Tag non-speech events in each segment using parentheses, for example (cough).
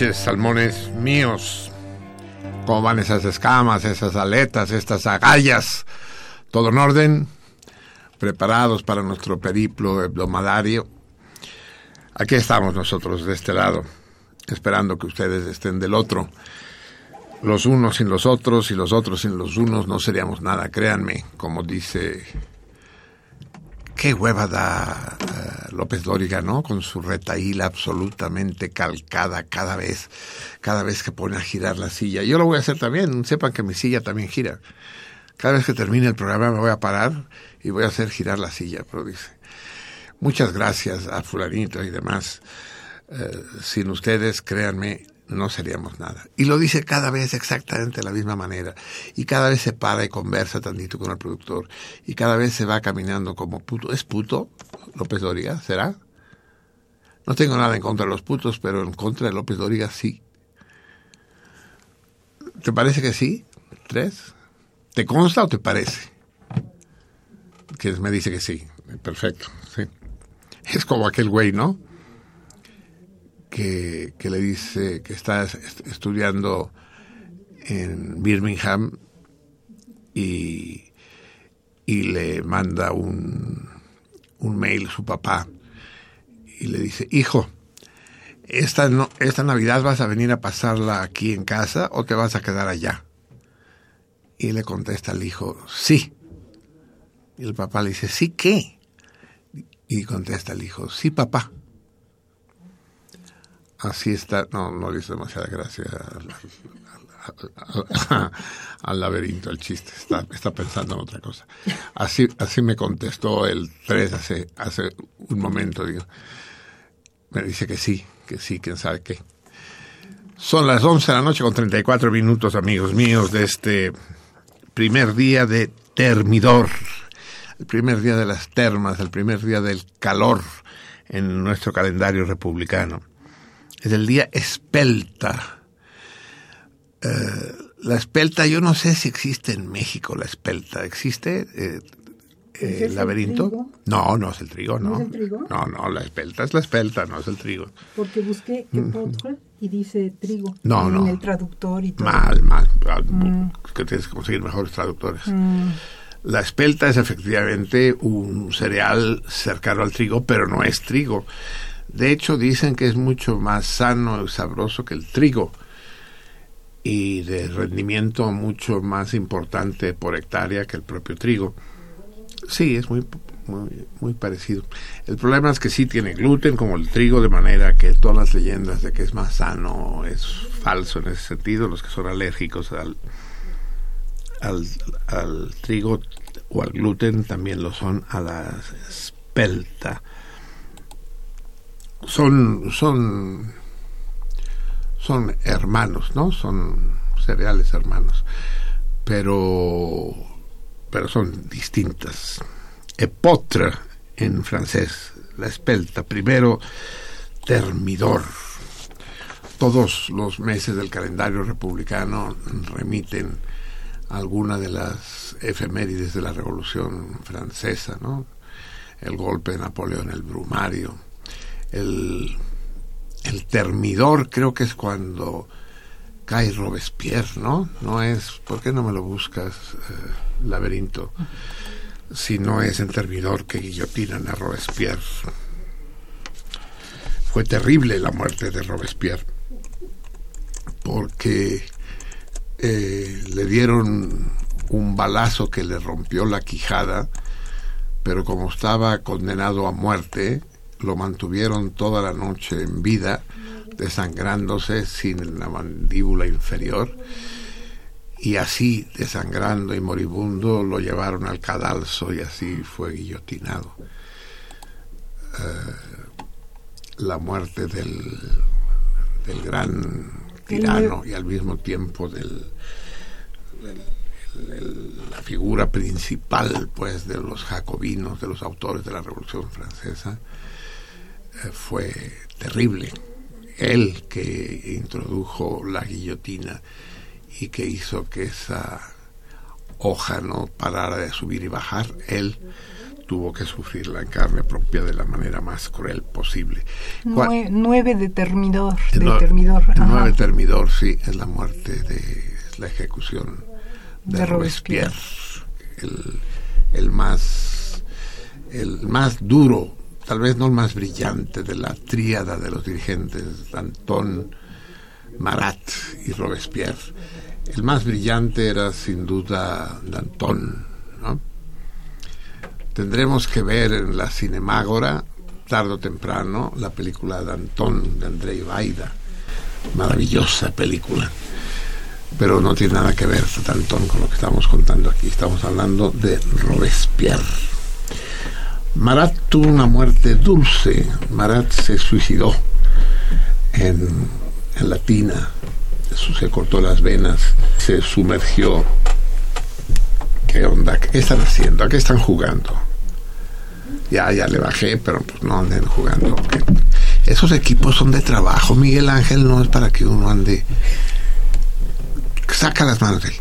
Salmones míos. ¿Cómo van esas escamas, esas aletas, estas agallas? ¿Todo en orden? ¿Preparados para nuestro periplo domadario? Aquí estamos nosotros de este lado, esperando que ustedes estén del otro. Los unos sin los otros y los otros sin los unos no seríamos nada, créanme, como dice qué hueva da López Dóriga, ¿no? Con su retaíla absolutamente calcada cada vez, cada vez que pone a girar la silla. Yo lo voy a hacer también, sepan que mi silla también gira. Cada vez que termine el programa me voy a parar y voy a hacer girar la silla, pero dice. Muchas gracias a fulanito y demás. Eh, sin ustedes, créanme, no seríamos nada. Y lo dice cada vez exactamente de la misma manera. Y cada vez se para y conversa tantito con el productor. Y cada vez se va caminando como puto. ¿Es puto López Dóriga? ¿Será? No tengo nada en contra de los putos, pero en contra de López Dóriga sí. ¿Te parece que sí? ¿Tres? ¿Te consta o te parece? Que me dice que sí. Perfecto, sí. Es como aquel güey, ¿no? Que, le dice que está estudiando en Birmingham y, y le manda un, un mail a su papá y le dice, hijo, esta, no, esta Navidad vas a venir a pasarla aquí en casa o te vas a quedar allá. Y le contesta el hijo, sí. Y el papá le dice, ¿sí qué? Y contesta el hijo, sí, papá. Así está, no, no le hizo demasiada gracia al, laberinto, el chiste, está, está, pensando en otra cosa. Así, así me contestó el 3 hace, hace un momento, digo. Me dice que sí, que sí, quién sabe qué. Son las 11 de la noche con 34 minutos, amigos míos, de este primer día de termidor, el primer día de las termas, el primer día del calor en nuestro calendario republicano es el día espelta. Eh, la espelta, yo no sé si existe en México la espelta. ¿Existe eh, eh, el laberinto? no, no es el trigo, no. ¿No es el trigo? No, no, la espelta es la espelta, no es el trigo. Porque busqué mm. y dice trigo. No, en no. el traductor y todo. Mal, mal. Mm. Que tienes que conseguir mejores traductores. Mm. La espelta es efectivamente un cereal cercano al trigo, pero no es trigo. De hecho, dicen que es mucho más sano y sabroso que el trigo y de rendimiento mucho más importante por hectárea que el propio trigo. Sí, es muy, muy, parecido. El problema es que sí tiene gluten como el trigo, de manera que todas las leyendas de que es más sano es falso en ese sentido. Los que son alérgicos al, al, al trigo o al gluten también lo son a la espelta son, son, son hermanos, ¿no? Son cereales hermanos, pero, pero son distintas. Epotre en francés la espelta. Primero, Termidor. Todos los meses del calendario republicano remiten alguna de las efemérides de la Revolución Francesa, ¿no? El golpe de Napoleón, el Brumario, el, el Termidor, creo que es cuando cae Robespierre, ¿no? No es, ¿por qué no me lo buscas, eh, laberinto? Si no es en Termidor que guillotinan a Robespierre. Fue terrible la muerte de Robespierre, porque eh, le dieron un balazo que le rompió la quijada, pero como estaba condenado a muerte, lo mantuvieron toda la noche en vida, desangrándose sin la mandíbula inferior, y así, desangrando y moribundo, lo llevaron al cadalso y así fue guillotinado. Eh, la muerte del, del gran tirano y al mismo tiempo del, la figura principal pues de los jacobinos, de los autores de la Revolución Francesa, fue terrible. Él que introdujo la guillotina y que hizo que esa hoja no parara de subir y bajar, él tuvo que sufrirla en carne propia de la manera más cruel posible. nueve de Termidor. De Termidor. Nueve Termidor, sí, es la muerte de la ejecución de, Robespierre, el, el, más el más duro, tal vez no el más brillante de la tríada de los dirigentes, Danton, Marat y Robespierre. El más brillante era sin duda Danton, ¿no? Tendremos que ver en la Cinemágora, tarde o temprano, la película de Antón, de Andrei Vaida. Maravillosa película. Pero no tiene nada que ver, Antón, con lo que estamos contando aquí. Estamos hablando de Robespierre. Marat tuvo una muerte dulce. Marat se suicidó en, en. Se cortó las venas, se sumergió ¿Qué onda? ¿Qué están haciendo? ¿A qué están jugando? Ya, ya le bajé, pero pues no anden jugando. Esos equipos son de trabajo, Miguel Ángel, no es para que uno ande. Saca las manos de él.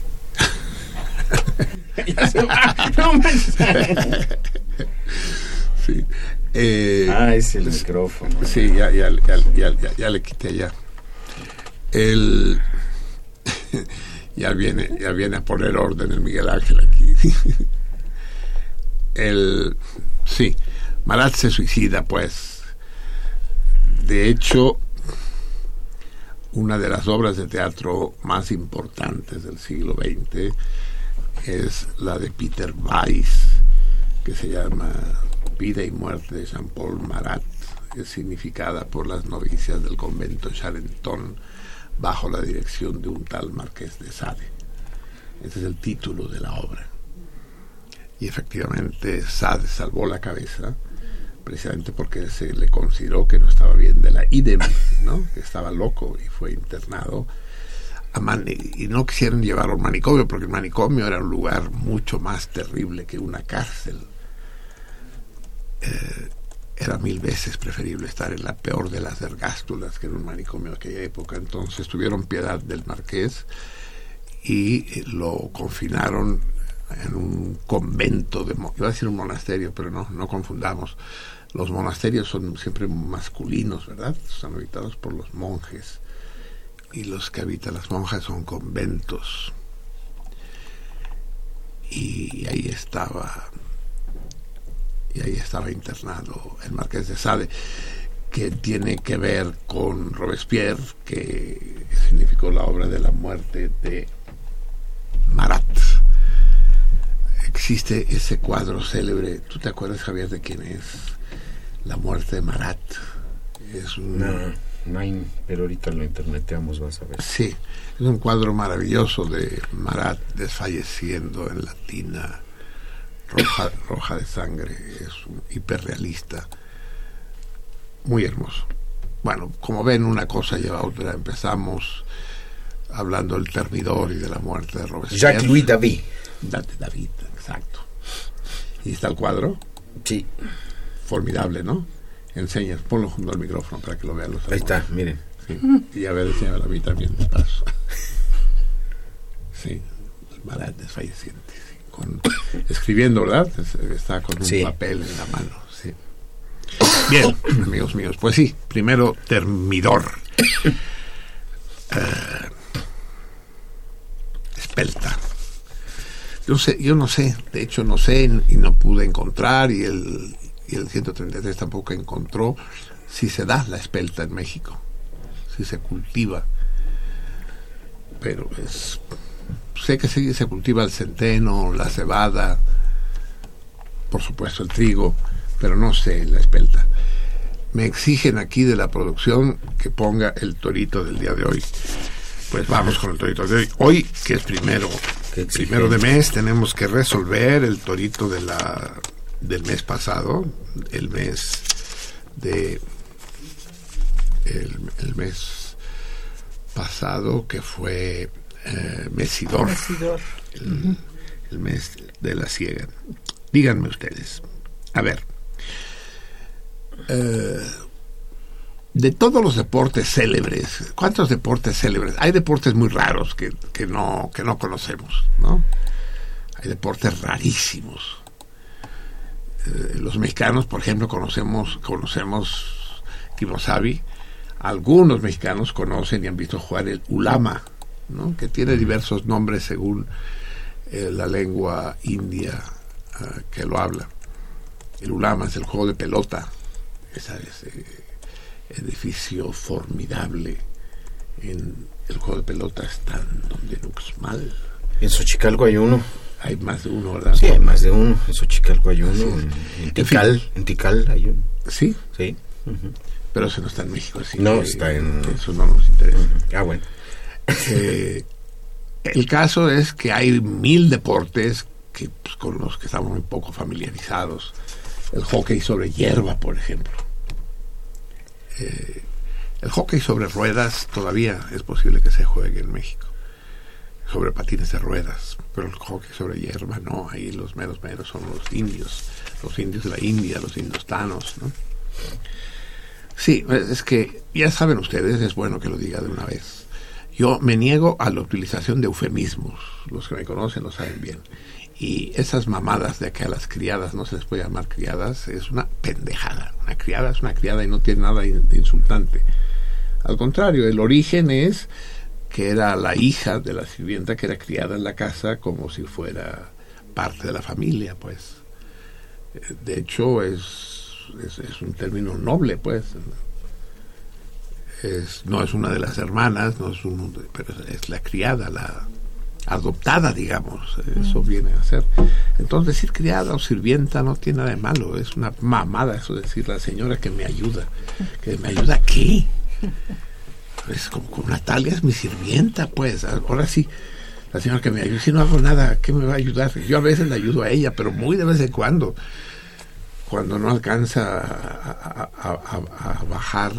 (laughs) (laughs) sí. Eh, ah, es el micrófono. Sí, ya, ya, ya, ya, ya le quité ya. El (laughs) ya viene, ya viene a poner orden el Miguel Ángel aquí. (laughs) el, sí, Marat se suicida, pues. De hecho, una de las obras de teatro más importantes del siglo XX es la de Peter Weiss, que se llama Vida y muerte de Jean-Paul Marat, es significada por las novicias del convento Charenton bajo la dirección de un tal Marqués de Sade. Ese es el título de la obra. Y efectivamente Sade salvó la cabeza precisamente porque se le consideró que no estaba bien de la idem, ¿no? que estaba loco y fue internado. Y no quisieron llevarlo al manicomio porque el manicomio era un lugar mucho más terrible que una cárcel. Eh, era mil veces preferible estar en la peor de las ergástulas que en un manicomio de aquella época. Entonces tuvieron piedad del marqués y eh, lo confinaron en un convento de iba a decir un monasterio pero no no confundamos los monasterios son siempre masculinos verdad están habitados por los monjes y los que habitan las monjas son conventos y ahí estaba y ahí estaba internado el marqués de Sade, que tiene que ver con Robespierre, que significó la obra de la muerte de Marat. Existe ese cuadro célebre, ¿tú te acuerdas Javier de quién es? La muerte de Marat. Es un... no hay, pero ahorita lo interneteamos, vas a ver. Sí, es un cuadro maravilloso de Marat desfalleciendo en la tina roja, roja de sangre, es un hiperrealista, muy hermoso. Bueno, como ven, una cosa lleva a otra. Empezamos hablando del termidor y de la muerte de Robespierre. Jacques-Louis David. David, exacto. ¿Y está el cuadro? Sí. Formidable, ¿no? Enseñas, ponlo junto al micrófono para que lo vean los Ahí está, miren. Sí. Y a ver, enséñalo a mí también despacio. Sí, Marat desfalleciente. Sí. Con, escribiendo, ¿verdad? Está con un Sí. papel en la mano. Sí. Bien, (coughs) amigos míos, pues sí, primero termidor. Eh, espelta. Yo, sé, yo no sé, de hecho no sé y no pude encontrar y el, y el 133 tampoco encontró si se da la espelta en México, si se cultiva. Pero es, sé que sí se cultiva el centeno, la cebada, por supuesto el trigo, pero no sé la espelta. Me exigen aquí de la producción que ponga el torito del día de hoy. Pues vamos con el torito de hoy. Hoy, que es primero, primero de mes, tenemos que resolver el torito de la del mes pasado, el mes de el, el mes pasado que fue eh, Mesidor, Mesidor. el, el mes de la ciega. Díganme ustedes, a ver, eh, de todos los deportes célebres, ¿cuántos deportes célebres? Hay deportes muy raros que, que no, que no conocemos, ¿no? Hay deportes rarísimos. Eh, los mexicanos, por ejemplo, conocemos, conocemos Kimosabi. Algunos mexicanos conocen y han visto jugar el ulama, ¿no? que tiene diversos nombres según eh, la lengua india ah, que lo habla. El ulama es el juego de pelota, ese, ese edificio formidable en el juego de pelota está en donde nunca es mal. En Xochicalco hay uno. Hay más de uno, ¿verdad? Sí, hay más de uno. En Xochicalco hay uno. En, en En Tikal, en Tikal hay uno. Sí, Sí. Pero ese no está en México. Así No, que está en- Eso no nos interesa. Ah, bueno. Eh, el caso es que hay mil deportes que, pues, con los que estamos muy poco familiarizados. El hockey sobre hierba, por ejemplo. Eh, el hockey sobre ruedas todavía es posible que se juegue en México. Sobre patines de ruedas. Pero el hockey sobre hierba no. Ahí los meros meros son los indios. Los indios de la India, los indostanos, ¿no? Sí, es que ya saben ustedes, es bueno que lo diga de una vez. Yo me niego a la utilización de eufemismos. Los que me conocen lo saben bien. Y esas mamadas de que a las criadas no se les puede llamar criadas es una pendejada. Una criada es una criada y no tiene nada de insultante. Al contrario, el origen es que era la hija de la sirvienta que era criada en la casa como si fuera parte de la familia, pues. De hecho, es, es, es un término noble, pues es, no es una de las hermanas, no es un, pero es la criada, la adoptada, digamos, eso viene a ser. Entonces decir criada o sirvienta no tiene nada de malo, es una mamada eso de decir la señora que me ayuda, que me ayuda qué. Es como con Natalia es mi sirvienta, pues, ahora sí. La señora que me ayuda, si no hago nada, ¿qué me va a ayudar? Yo a veces le ayudo a ella, pero muy de vez en cuando cuando no alcanza a, a- a- a bajar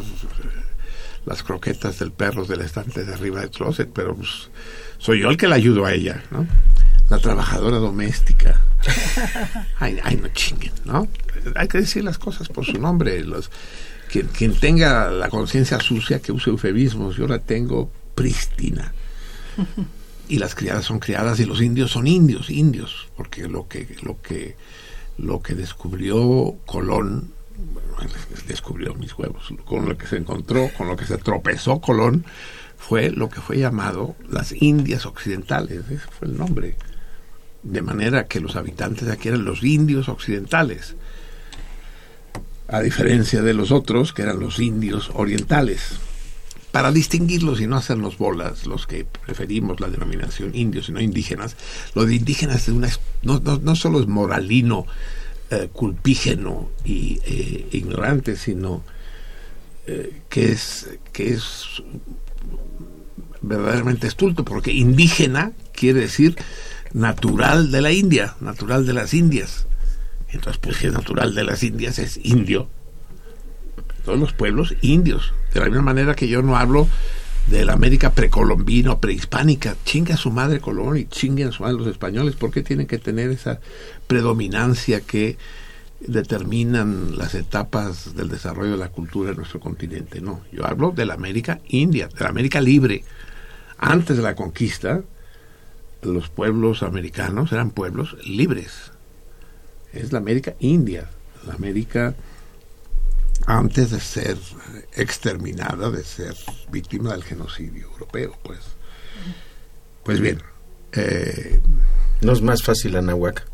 las croquetas del perro del estante de arriba del closet, pero pues, soy yo el que la ayudo a ella, ¿no? La trabajadora doméstica. (laughs) Ay, ay, no chinguen, ¿no? Hay que decir las cosas por su nombre. Los, quien, tenga la conciencia sucia que use eufemismos, yo la tengo prístina. Y las criadas son criadas y los indios son indios, indios, porque lo que, lo que, lo que descubrió Colón, bueno, descubrió mis huevos, con lo que se encontró, con lo que se tropezó Colón, fue lo que fue llamado las Indias Occidentales, ese fue el nombre. De manera que los habitantes de aquí eran los indios occidentales, a diferencia de los otros, que eran los indios orientales. Para distinguirlos y no hacernos bolas, los que preferimos la denominación indios y no indígenas, lo de indígenas de una, no, no, no solo es moralino, eh, culpígeno y eh, ignorante, sino eh, que es que es verdaderamente estulto, porque indígena quiere decir natural de la India, natural de las Indias. Entonces, pues si es natural de las Indias, es indio. Todos los pueblos indios. De la misma manera que yo no hablo de la América precolombina o prehispánica. Chinga su madre Colón y chinguen su madre los españoles. ¿Por qué tienen que tener esa predominancia que determinan las etapas del desarrollo de la cultura en nuestro continente. No, yo hablo de la América India, de la América libre. Antes de la conquista, los pueblos americanos eran pueblos libres. Es la América India, la América antes de ser exterminada, de ser víctima del genocidio europeo, pues. Pues bien. Eh, ¿No es más fácil Anahuac?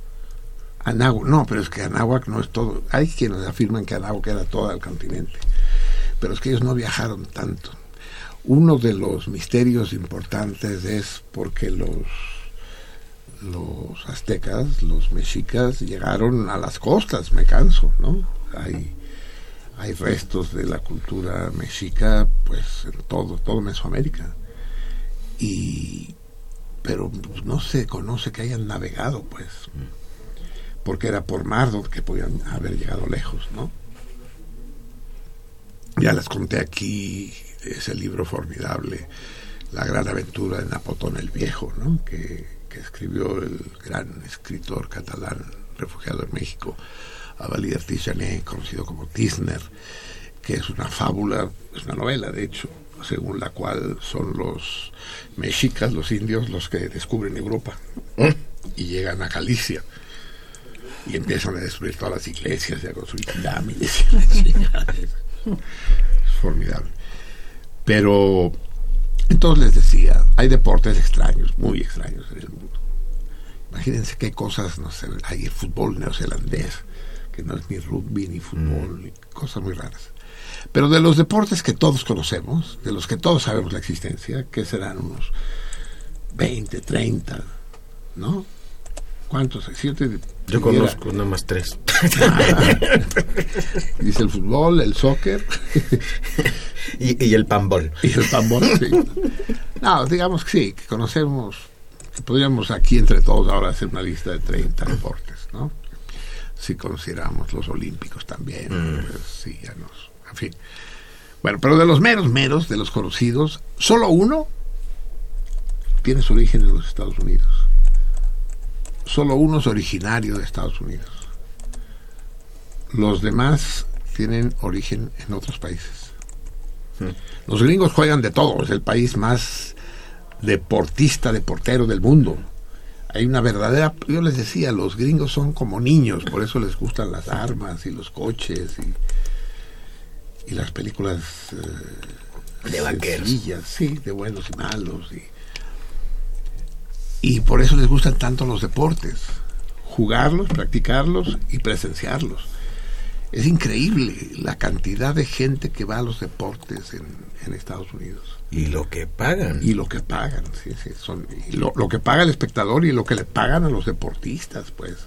Anáhuac, no, pero es que Anáhuac no es todo. Hay quienes afirman que Anáhuac era todo el continente, pero es que ellos no viajaron tanto. Uno de los misterios importantes es porque los los aztecas, los mexicas llegaron a las costas, me canso, ¿no? Hay hay restos de la cultura mexica pues en todo todo Mesoamérica y pero no se conoce que hayan navegado pues porque era por mar que podían haber llegado lejos no ya les conté aquí ese libro formidable la gran aventura de Napotón el Viejo ¿no? que, que escribió el gran escritor catalán refugiado en México Avalier Tijané, conocido como Tisner, que es una fábula, es una novela, de hecho, según la cual son los mexicas, los indios, los que descubren Europa y llegan a Galicia y empiezan a destruir todas las iglesias y a construir pirámides. (laughs) es formidable. Pero entonces les decía, hay deportes extraños, muy extraños en el mundo. Imagínense qué cosas, no sé, hay el fútbol neozelandés, que no es ni rugby ni fútbol, ni cosas muy raras. Pero de los deportes que todos conocemos, de los que todos sabemos la existencia, que serán unos 20, 30, ¿no? ¿Cuántos? ¿Siete? Yo conozco nada más tres. Ah. (laughs) dice el fútbol, el soccer. (laughs) y, el pambol. Y el pambol, sí. No, digamos que sí, que conocemos, que podríamos aquí entre todos ahora hacer una lista de 30 deportes, ¿no? si consideramos los olímpicos también, mm. pues, sí, ya nos, en fin. Bueno, pero de los meros meros, de los conocidos, solo uno tiene su origen en los Estados Unidos. Solo uno es originario de Estados Unidos. Los demás tienen origen en otros países. Mm. Los gringos juegan de todo, es el país más deportista, deportero del mundo hay una verdadera, yo les decía, los gringos son como niños, por eso les gustan las armas y los coches y, y las películas eh, de vaqueros. Sí, de buenos y malos. Y, y por eso les gustan tanto los deportes, jugarlos, practicarlos y presenciarlos. Es increíble la cantidad de gente que va a los deportes en, en Estados Unidos. Y lo que pagan. Y lo que pagan, sí, sí. Son, lo, que paga el espectador y lo que le pagan a los deportistas, pues.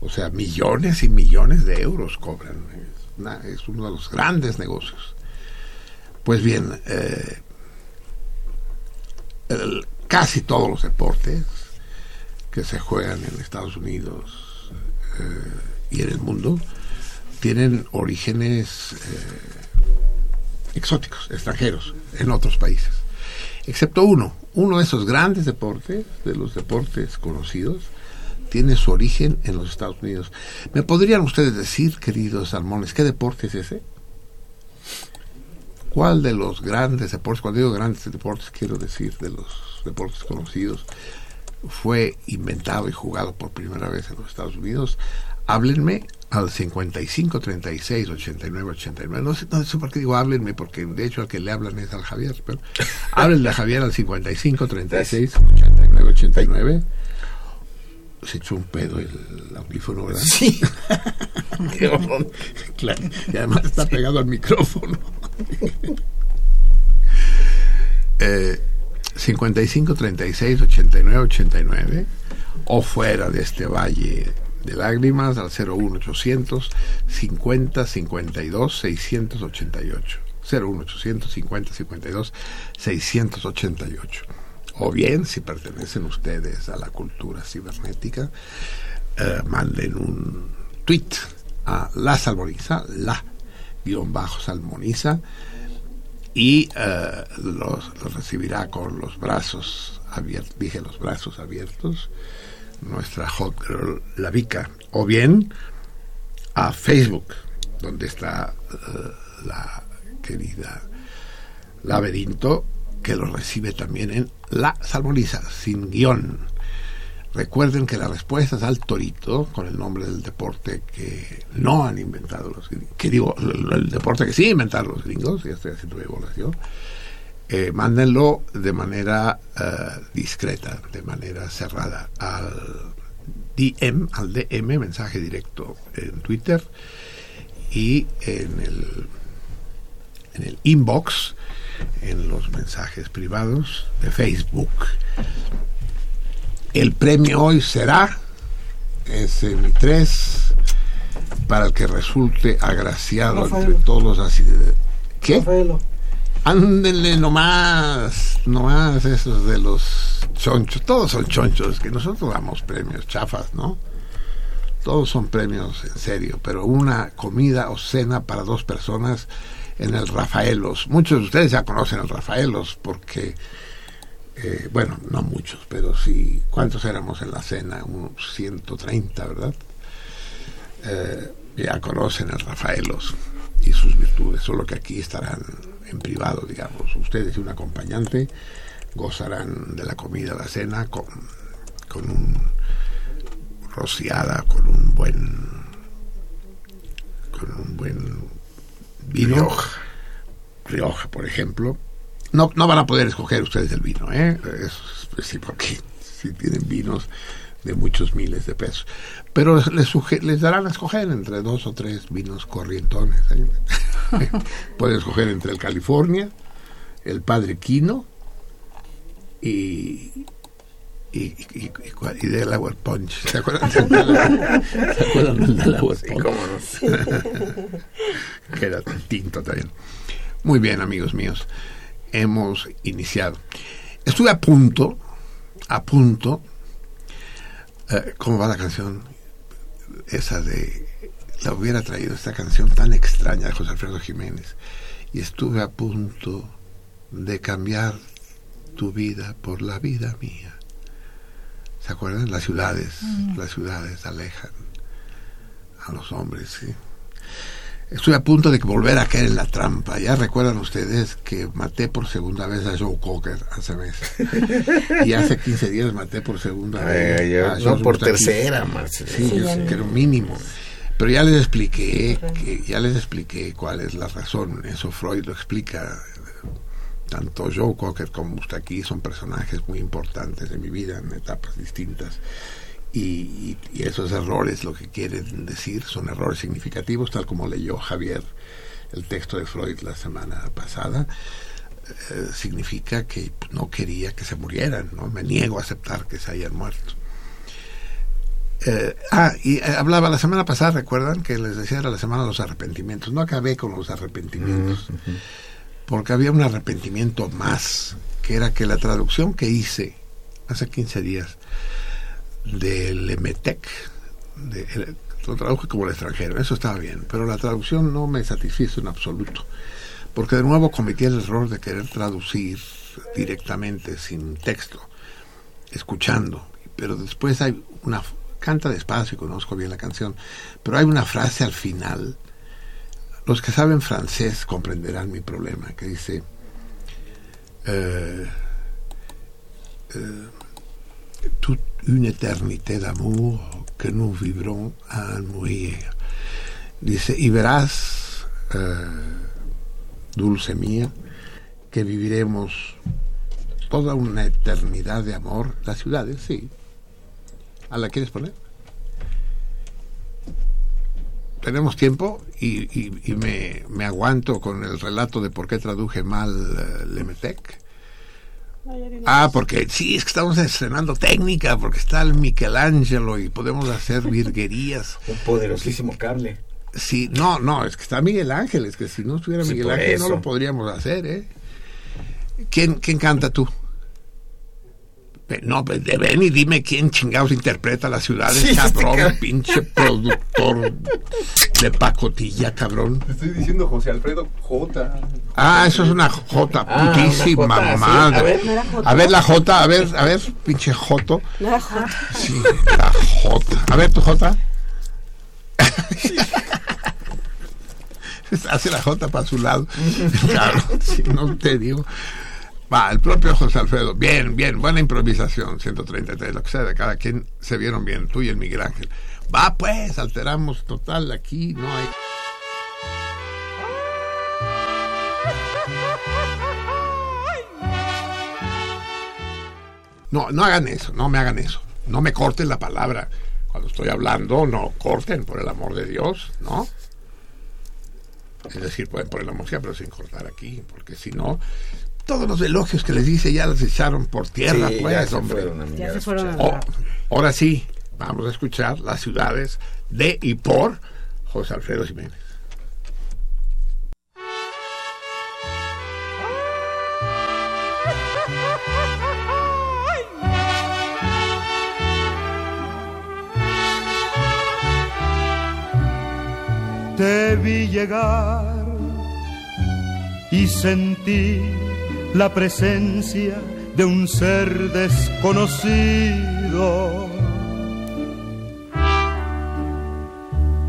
O sea, millones y millones de euros cobran. Es, uno de los grandes negocios. Pues bien, eh, casi todos los deportes que se juegan en Estados Unidos eh, y en el mundo tienen orígenes eh, exóticos, extranjeros, en otros países. Excepto uno, uno de esos grandes deportes, de los deportes conocidos, tiene su origen en los Estados Unidos. ¿Me podrían ustedes decir, queridos salmones, qué deporte es ese? ¿Cuál de los grandes deportes, cuando digo grandes deportes, quiero decir de los deportes conocidos, fue inventado y jugado por primera vez en los Estados Unidos? Háblenme al 55 36 89 89. No sé, no sé por qué digo háblenme, porque de hecho al que le hablan es al Javier. Pero (laughs) háblenle a Javier al 55 36 89 89. Se echó un pedo el audífono, ¿verdad? Sí. (laughs) (laughs) claro. Y además está pegado al micrófono. eh, 55 36 89 89 o fuera de este valle de lágrimas al 01800 50 52 688. 01800 50 52 688. O bien, si pertenecen ustedes a la cultura cibernética, eh, manden un tweet a la salmoniza, la guion bajo salmoniza, y eh, los, recibirá con los brazos abiertos, dije los brazos abiertos, nuestra hot girl, la Vica, o bien a Facebook, donde está eh, la querida Laberinto, que lo recibe también en La Salmoniza, sin guion. Recuerden que la respuesta es al torito, con el nombre del deporte que no han inventado los gringos, que digo, el, deporte que sí inventaron los gringos, ya estoy haciendo evaluación, eh, mándenlo de manera eh, discreta, de manera cerrada al DM, al DM, mensaje directo en Twitter y en el, en el inbox, en los mensajes privados de Facebook. El premio hoy será ese mi 3 para el que resulte agraciado entre todos así. ¿Qué? Ándenle nomás, nomás esos de los chonchos, todos son chonchos, que nosotros damos premios chafas, ¿no? Todos son premios en serio, pero una comida o cena para dos personas en el Rafaelos. Muchos de ustedes ya conocen el Rafaelos porque, eh, bueno, no muchos, pero sí, ¿cuántos éramos en la cena? Unos 130, ¿verdad? Eh, ya conocen el Rafaelos y sus virtudes, solo que aquí estarán en privado, digamos. Ustedes y un acompañante gozarán de la comida, la cena, con, con un rociada, con un buen con un buen vino. Rioja. Rioja, por ejemplo. No, no van a poder escoger ustedes el vino, ¿eh? sí, porque si tienen vinos de muchos miles de pesos. Pero les, les darán a escoger entre dos o tres vinos corrientones. ¿eh? (laughs) Pueden escoger entre el California, el Padre Quino y, y, y, y, Delaware Punch. (laughs) ¿Se acuerdan, ¿Se acuerdan del Delaware Punch? Sí, cómo no. (laughs) que era tinto también. Muy bien, amigos míos. Hemos iniciado. Estuve a punto, a punto. Eh, ¿Cómo va la canción? Esa de la hubiera traído esta canción tan extraña de José Alfredo Jiménez y estuve a punto de cambiar tu vida por la vida mía. ¿Se acuerdan? Las ciudades, mm. las ciudades alejan a los hombres, sí. Estuve a punto de volver a caer en la trampa. Ya recuerdan ustedes que maté por segunda vez a Joe Cocker hace meses. y hace 15 días maté por segunda vez. a no, por tercera, Marcelo. Sí, sí que mínimo. Pero ya les expliqué, que, ya les expliqué cuál es la razón. Eso Freud lo explica. Tanto Joe Cocker como usted aquí son personajes muy importantes de mi vida en etapas distintas. Y, esos errores lo que quieren decir son errores significativos, tal como leyó Javier el texto de Freud la semana pasada. Eh, significa que no quería que se murieran, ¿no? Me niego a aceptar que se hayan muerto. Eh, ah, y eh, hablaba la semana pasada, recuerdan que les decía era la semana de los arrepentimientos. No acabé con los arrepentimientos, porque había un arrepentimiento más, que era que la traducción que hice hace 15 días del Emetec, de, lo traduje como el extranjero, eso estaba bien, pero la traducción no me satisfizo en absoluto, porque de nuevo cometí el error de querer traducir directamente, sin texto, escuchando, pero después hay una canta despacio y conozco bien la canción, pero hay una frase al final. Los que saben francés comprenderán mi problema, que dice, eh, eh, toute une éternité d'amour que nous vivrons à mourir. Dice, y verás, eh, dulce mía, que viviremos toda una eternidad de amor. Las ciudades, sí, ¿A la quieres poner? Tenemos tiempo y, me, aguanto con el relato de por qué traduje mal uh, Lemetec. Ah, porque sí, es que estamos estrenando técnica, porque está el Michelangelo y podemos hacer (laughs) virguerías. Un poderosísimo cable. Sí, no, no, es que está Miguel Ángel, es que si no estuviera Miguel Ángel no lo podríamos hacer, ¿eh? ¿Quién, ¿Quién canta tú? No, pues ven y dime quién chingados interpreta las ciudades, sí, cabrón, pinche productor de pacotilla, cabrón. estoy diciendo José Alfredo J. Ah, eso es una J, ah, putísima madre. A, ver, a ver la J, a ver, a ver, pinche Joto. La J. Sí, la J. A ver tu J. (laughs) hace la J para su lado. (laughs) claro, si no te digo. Va, el propio José Alfredo. Bien, bien, buena improvisación, 133, lo que sea de cada quien se vieron bien, tú y el Miguel Ángel. Va, pues, alteramos total, aquí no hay... No, no hagan eso, no me hagan eso. No me corten la palabra. Cuando estoy hablando, no corten, por el amor de Dios, ¿no? Es decir, pueden poner la música, pero sin cortar aquí, porque si no, todos los elogios que les dice ya los echaron por tierra, pues, ya se hombre. Fueron, ya se fueron oh, ahora sí, vamos a escuchar las ciudades de y por José Alfredo Jiménez. Te vi llegar y sentí la presencia de un ser desconocido.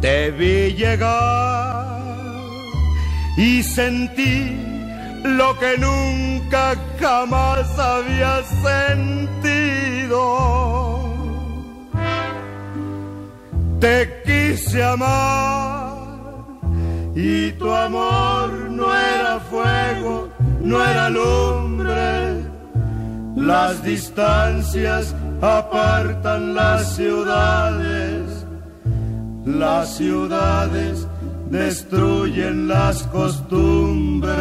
Te vi llegar y sentí lo que nunca jamás había sentido. Te quise amar y tu amor no era fuego no era lumbre. Las distancias apartan las ciudades, las ciudades destruyen las costumbres.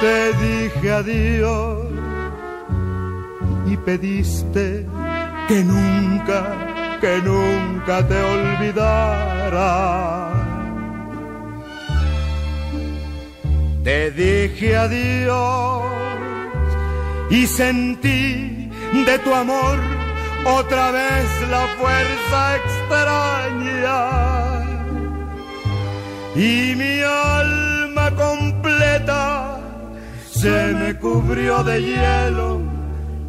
Te dije adiós y pediste que nunca, que nunca te olvidara Te dije adiós y sentí de tu amor otra vez la fuerza extraña. Y mi alma completa se me cubrió de hielo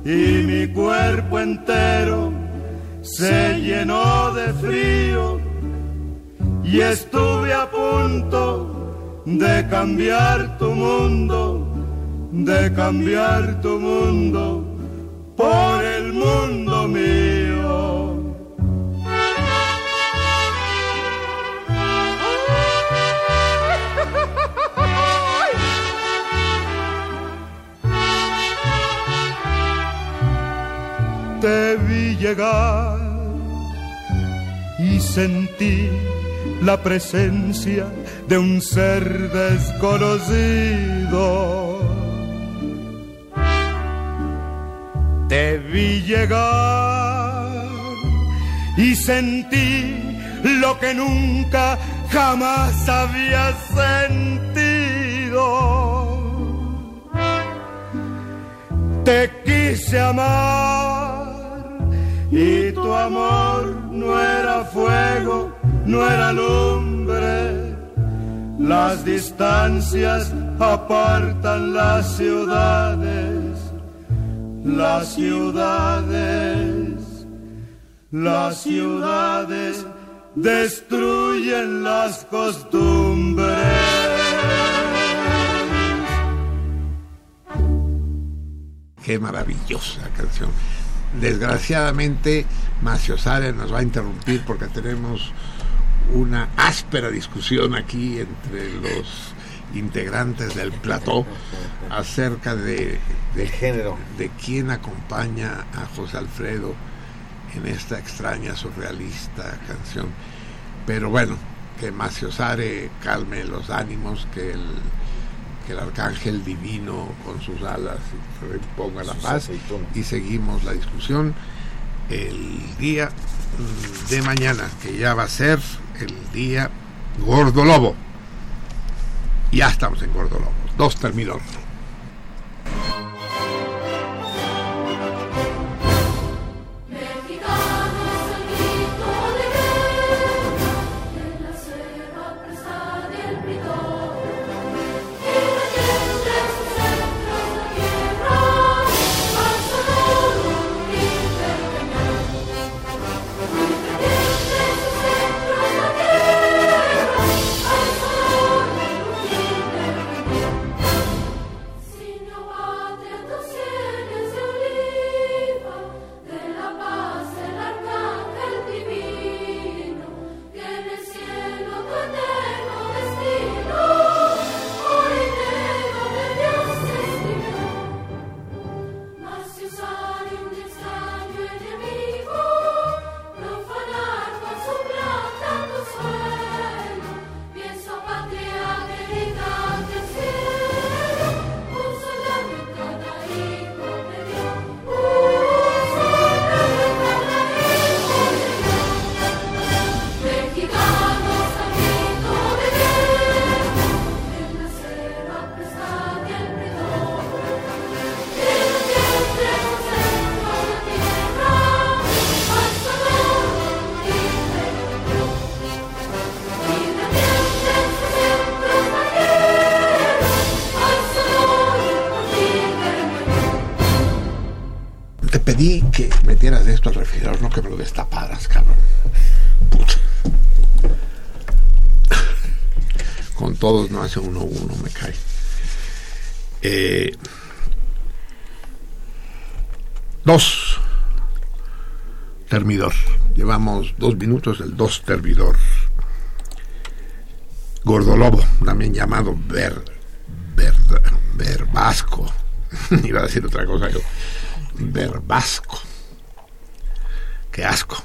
y mi cuerpo entero se llenó de frío y estuve a punto de cambiar tu mundo, de cambiar tu mundo por el mundo mío. Te vi llegar y sentí la presencia de un ser desconocido. Te vi llegar y sentí lo que nunca jamás había sentido. Te quise amar y tu amor no era fuego, no era lumbre las distancias apartan las ciudades, las ciudades, las ciudades destruyen las costumbres. Qué maravillosa canción. Desgraciadamente, Macio Sare nos va a interrumpir porque tenemos una áspera discusión aquí entre los integrantes del plató acerca de, del género. de quién acompaña a José Alfredo en esta extraña surrealista canción. Pero bueno que Maciosare calme los ánimos que el que el arcángel divino con sus alas ponga la paz y seguimos la discusión el día de mañana que ya va a ser el día Gordo Lobo. Ya estamos en Gordo Lobo. Dos terminó. Pedí que metieras esto al refrigerador, no que me lo destaparas, cabrón. Puta. Con todos no hace uno uno, me cae. Eh, dos. Termidor. Llevamos dos minutos del dos termidor. Gordolobo, también llamado ver, ver, verbasco. (laughs) Iba a decir otra cosa yo. Verbasco. Qué asco.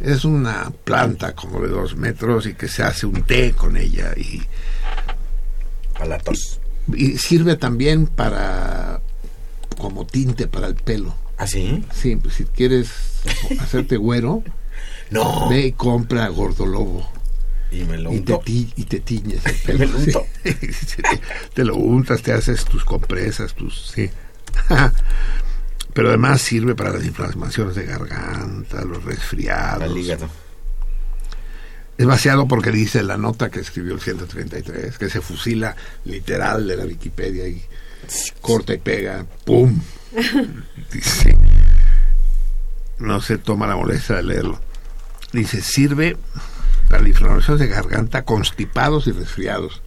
Es una planta como de dos metros y que se hace un té con ella y, A la tos. y sirve también para como tinte para el pelo. ¿Ah, sí? Sí, pues si quieres hacerte güero, (laughs) No. ve y compra gordolobo. Y me lo y te, y te tiñes el (laughs) Me pelo. lo unto. (laughs) Sí. te, te lo untas, te haces tus compresas, tus... Sí. Pero además sirve para las inflamaciones de garganta, los resfriados. Al hígado. Es vaciado porque dice la nota que escribió el 133, que se fusila literal de la Wikipedia y corta y pega, ¡pum! (laughs) Dice, no se toma la molestia de leerlo. Dice, sirve para la inflamación de garganta, constipados y resfriados.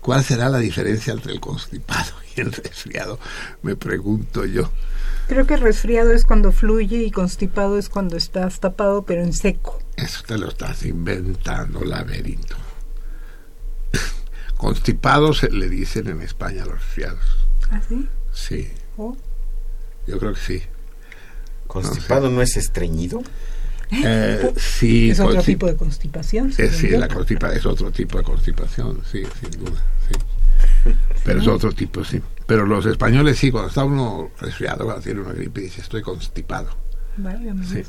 ¿Cuál será la diferencia entre el constipado (laughs) el resfriado? Me pregunto yo. Creo que resfriado es cuando fluye y constipado es cuando estás tapado pero en seco. Eso te lo estás inventando, laberinto. (laughs) Constipados se le dicen en España a los resfriados. ¿Ah, sí? Sí, Oh. yo creo que sí. ¿Constipado no es estreñido? Eh, sí, es otro consti- tipo de constipación. eh, sí, la constipa es otro tipo de constipación, sí, sin duda, sí. Pero es otro tipo, sí. Pero los españoles sí, cuando está uno resfriado, cuando tiene una gripe, dice, estoy constipado. Válgame Sí,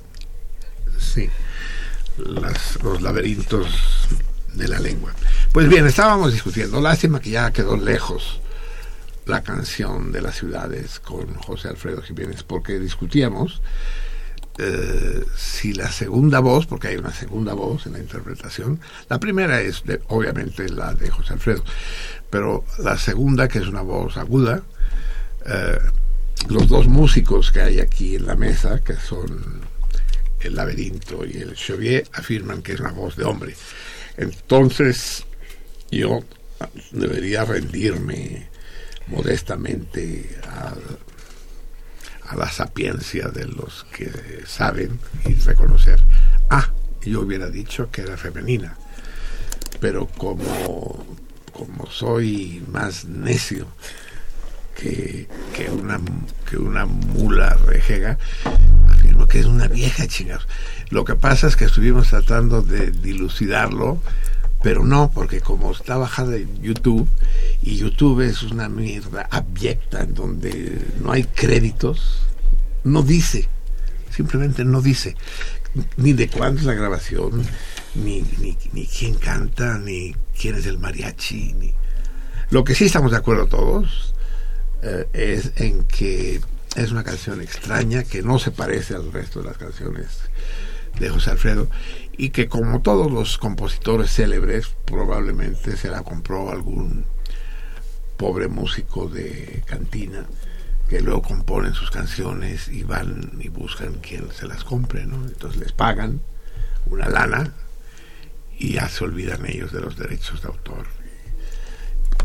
sí. Las- los laberintos de la lengua. Pues bien, estábamos discutiendo. Lástima que ya quedó lejos la canción de las ciudades con José Alfredo Jiménez, porque discutíamos eh, si la segunda voz, porque hay una segunda voz en la interpretación, la primera es de- obviamente la de José Alfredo, pero la segunda, que es una voz aguda, eh, los dos músicos que hay aquí en la mesa, que son el laberinto y el Chevier, afirman que es una voz de hombre. Entonces, yo debería rendirme modestamente a la sapiencia de los que saben y reconocer. Ah, yo hubiera dicho que era femenina, pero como, como soy más necio que, que, una, que una mula rejega, afirmo que es una vieja chingados. Lo que pasa es que estuvimos tratando de dilucidarlo, pero no, porque como está bajada en YouTube, y YouTube es una mierda abyecta en donde no hay créditos, no dice, simplemente no dice, ni de cuándo es la grabación, ni, ni, ni quién canta, ni quién es el mariachi, ni... Lo que sí estamos de acuerdo todos eh, es en que es una canción extraña que no se parece al resto de las canciones de José Alfredo y que como todos los compositores célebres probablemente se la compró algún pobre músico de cantina que luego componen sus canciones y van y buscan quien se las compre, ¿no? Entonces les pagan una lana y ya se olvidan ellos de los derechos de autor.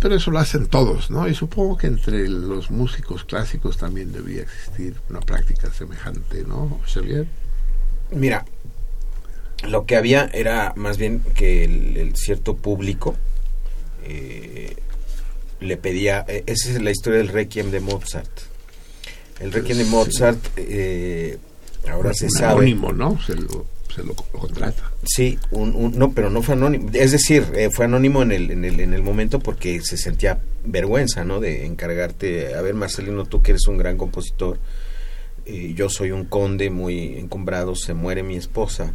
Pero eso lo hacen todos, ¿no? Y supongo que entre los músicos clásicos también debía existir una práctica semejante, ¿no, Xavier? Mira, lo que había era más bien que el, el cierto público eh, le pedía, eh, esa es la historia del Requiem de Mozart. El Requiem de. Mozart, eh, ahora se sabe. anónimo, ¿no? Se lo, se lo contrata. Sí, un- no, pero no fue anónimo. Es decir, eh, fue anónimo en el, en, el, en el momento porque se sentía vergüenza, ¿no? De encargarte, a ver, Marcelino, tú que eres un gran compositor, eh, yo soy un conde muy encumbrado, se muere mi esposa.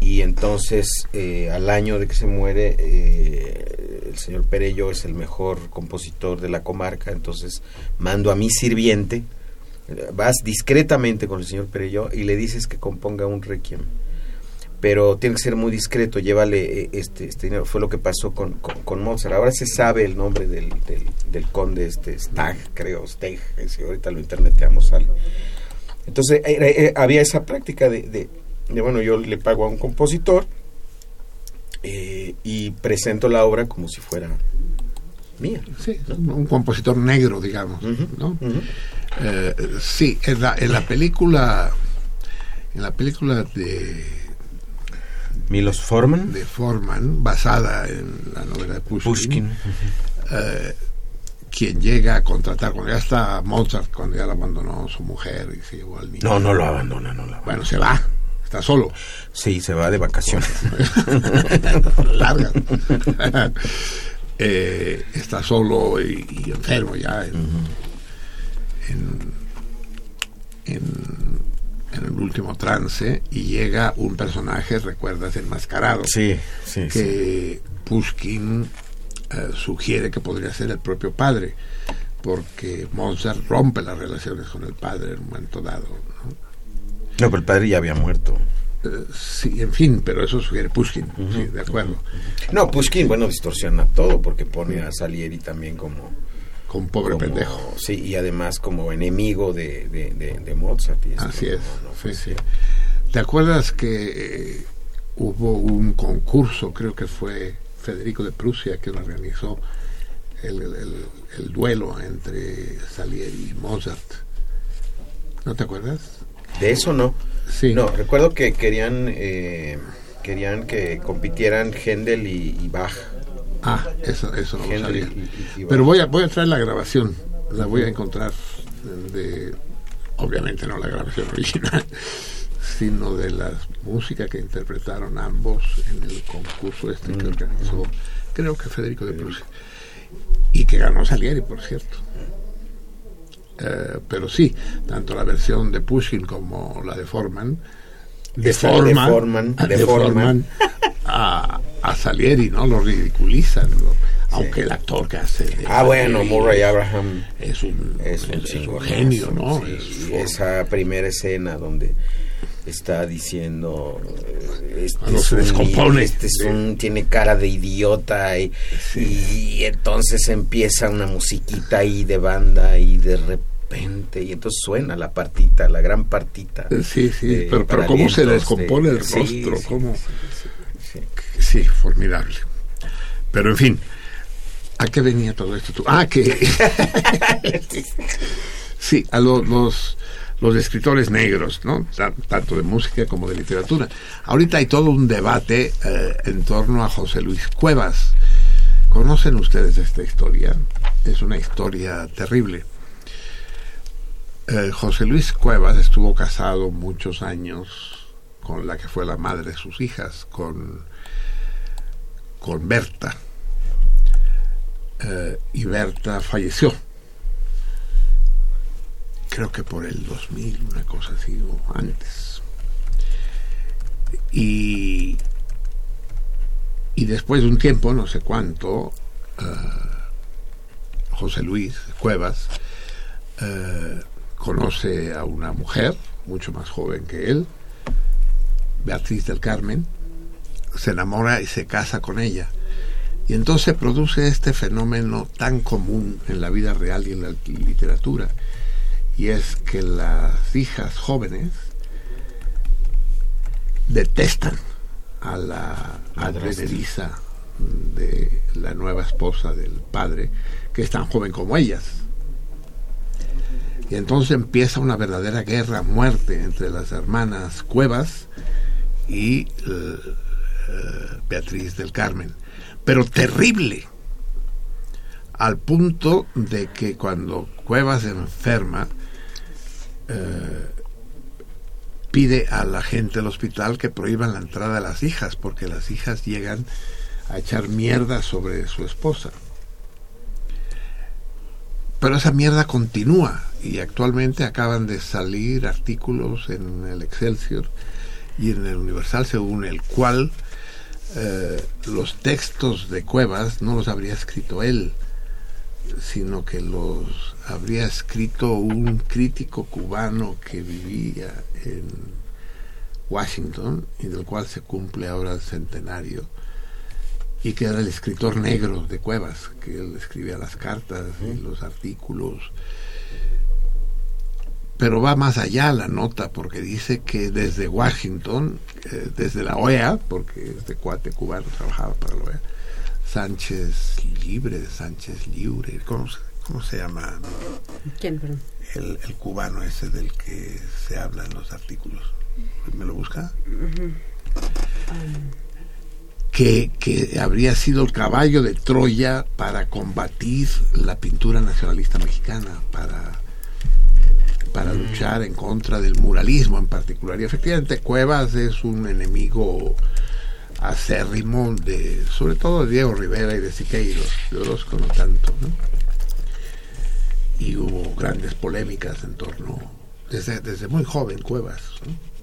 Y entonces, eh, al año de que se muere, eh, el señor Perello es el mejor compositor de la comarca, entonces mando a mi sirviente, eh, vas discretamente con el señor Perello y le dices que componga un requiem pero tiene que ser muy discreto, llévale eh, este, este dinero. Fue lo que pasó con, con, con Mozart. Ahora se sabe el nombre del, del, del conde, este Stag, creo, Stag, ese, ahorita lo interneteamos, sale. Entonces eh, había esa práctica de, de, bueno, yo le pago a un compositor y presento la obra como si fuera mía. Sí, un compositor negro, digamos. ¿no? sí, en la, en la película, en la película de Milos Forman. De Forman, basada en la novela de Pushkin. Eh, quien llega a contratar, cuando ya está Mozart, cuando ya la abandonó su mujer y se llevó al niño. No, no lo abandona, no lo Bueno, se va, está solo. Sí, se va de vacaciones. (laughs) Larga. Eh, está solo y, enfermo ya en, en en el último trance y llega un personaje, recuerdas, enmascarado. Sí, sí. Que Pushkin eh, sugiere que podría ser el propio padre, porque Mozart rompe las relaciones con el padre en un momento dado. No, no pero el padre ya había muerto. Eh, sí, en fin, pero eso sugiere Pushkin, sí, de acuerdo. No, Pushkin, bueno, distorsiona todo porque pone a Salieri también como con pobre pendejo. Sí, y además como enemigo de, de, Mozart. Así es. sí, sí. ¿Te acuerdas que eh, hubo un concurso, creo que fue Federico de Prusia que lo organizó, el, el, duelo entre Salieri y Mozart? ¿No te acuerdas? De eso no. Sí. No, recuerdo que querían, eh, querían que compitieran Händel y Bach Ah, eso, eso no lo sabía. Pero voy a, voy a traer la grabación, la voy a encontrar de, obviamente no la grabación original, (laughs) sino de la música que interpretaron ambos en el concurso este que mm. organizó, creo que Federico de Prusia, y que ganó Salieri, por cierto. Eh, pero sí, tanto la versión de Pushkin como la de Forman deforman, deforman, a, a Salieri, ¿no? Lo ridiculizan, aunque el actor que hace... ah, bueno, Murray Abraham es un, es un, genio, ¿no? esa primera escena donde está diciendo este no se descompone. este es un, tiene cara de idiota y, y, entonces empieza una musiquita ahí de banda y de repente y entonces suena la partita la gran partita sí sí pero, pero cómo se descompone el rostro cómo Sí, formidable. Pero en fin, ¿a qué venía todo esto? Ah, que... (laughs) sí, a los, los, escritores negros, ¿no? Tanto de música como de literatura. Ahorita hay todo un debate eh, en torno a José Luis Cuevas. ¿Conocen ustedes esta historia? Es una historia terrible. Eh, José Luis Cuevas estuvo casado muchos años con la que fue la madre de sus hijas, con con Berta. Eh, y Berta falleció. Creo que por el 2000, una cosa así, o antes. Y, y después de un tiempo, no sé cuánto, eh, José Luis Cuevas conoce a una mujer mucho más joven que él, Beatriz del Carmen, se enamora y se casa con ella. Y entonces produce este fenómeno tan común en la vida real y en la literatura, y es que las hijas jóvenes detestan a la advenediza de la nueva esposa del padre, que es tan joven como ellas. Y entonces empieza una verdadera guerra, muerte entre las hermanas Cuevas y eh, eh, Beatriz del Carmen, pero terrible, al punto de que cuando Cuevas enferma, eh, pide a la gente del hospital que prohíban la entrada de las hijas, porque las hijas llegan a echar mierda sobre su esposa. Pero esa mierda continúa y actualmente acaban de salir artículos en el Excelsior y en el Universal según el cual eh, los textos de Cuevas no los habría escrito él, sino que los habría escrito un crítico cubano que vivía en Washington y del cual se cumple ahora el centenario y que era el escritor negro de Cuevas, que él escribía las cartas y los artículos. pero va más allá la nota porque dice que desde Washington, eh, desde la OEA, porque este cuate cubano trabajaba para la OEA, Sánchez Libre, Sánchez Libre, ¿cómo, se- cómo se llama? ¿Quién, perdón? El, el cubano ese del que se habla en los artículos. ¿Me lo busca? Que, que habría sido el caballo de Troya para combatir la pintura nacionalista mexicana, para, para luchar en contra del muralismo en particular. Y efectivamente Cuevas es un enemigo acérrimo de, sobre todo de Diego Rivera y de Siqueiros, de Orozco no tanto, ¿no? Y hubo grandes polémicas en torno, desde, desde muy joven Cuevas, ¿no?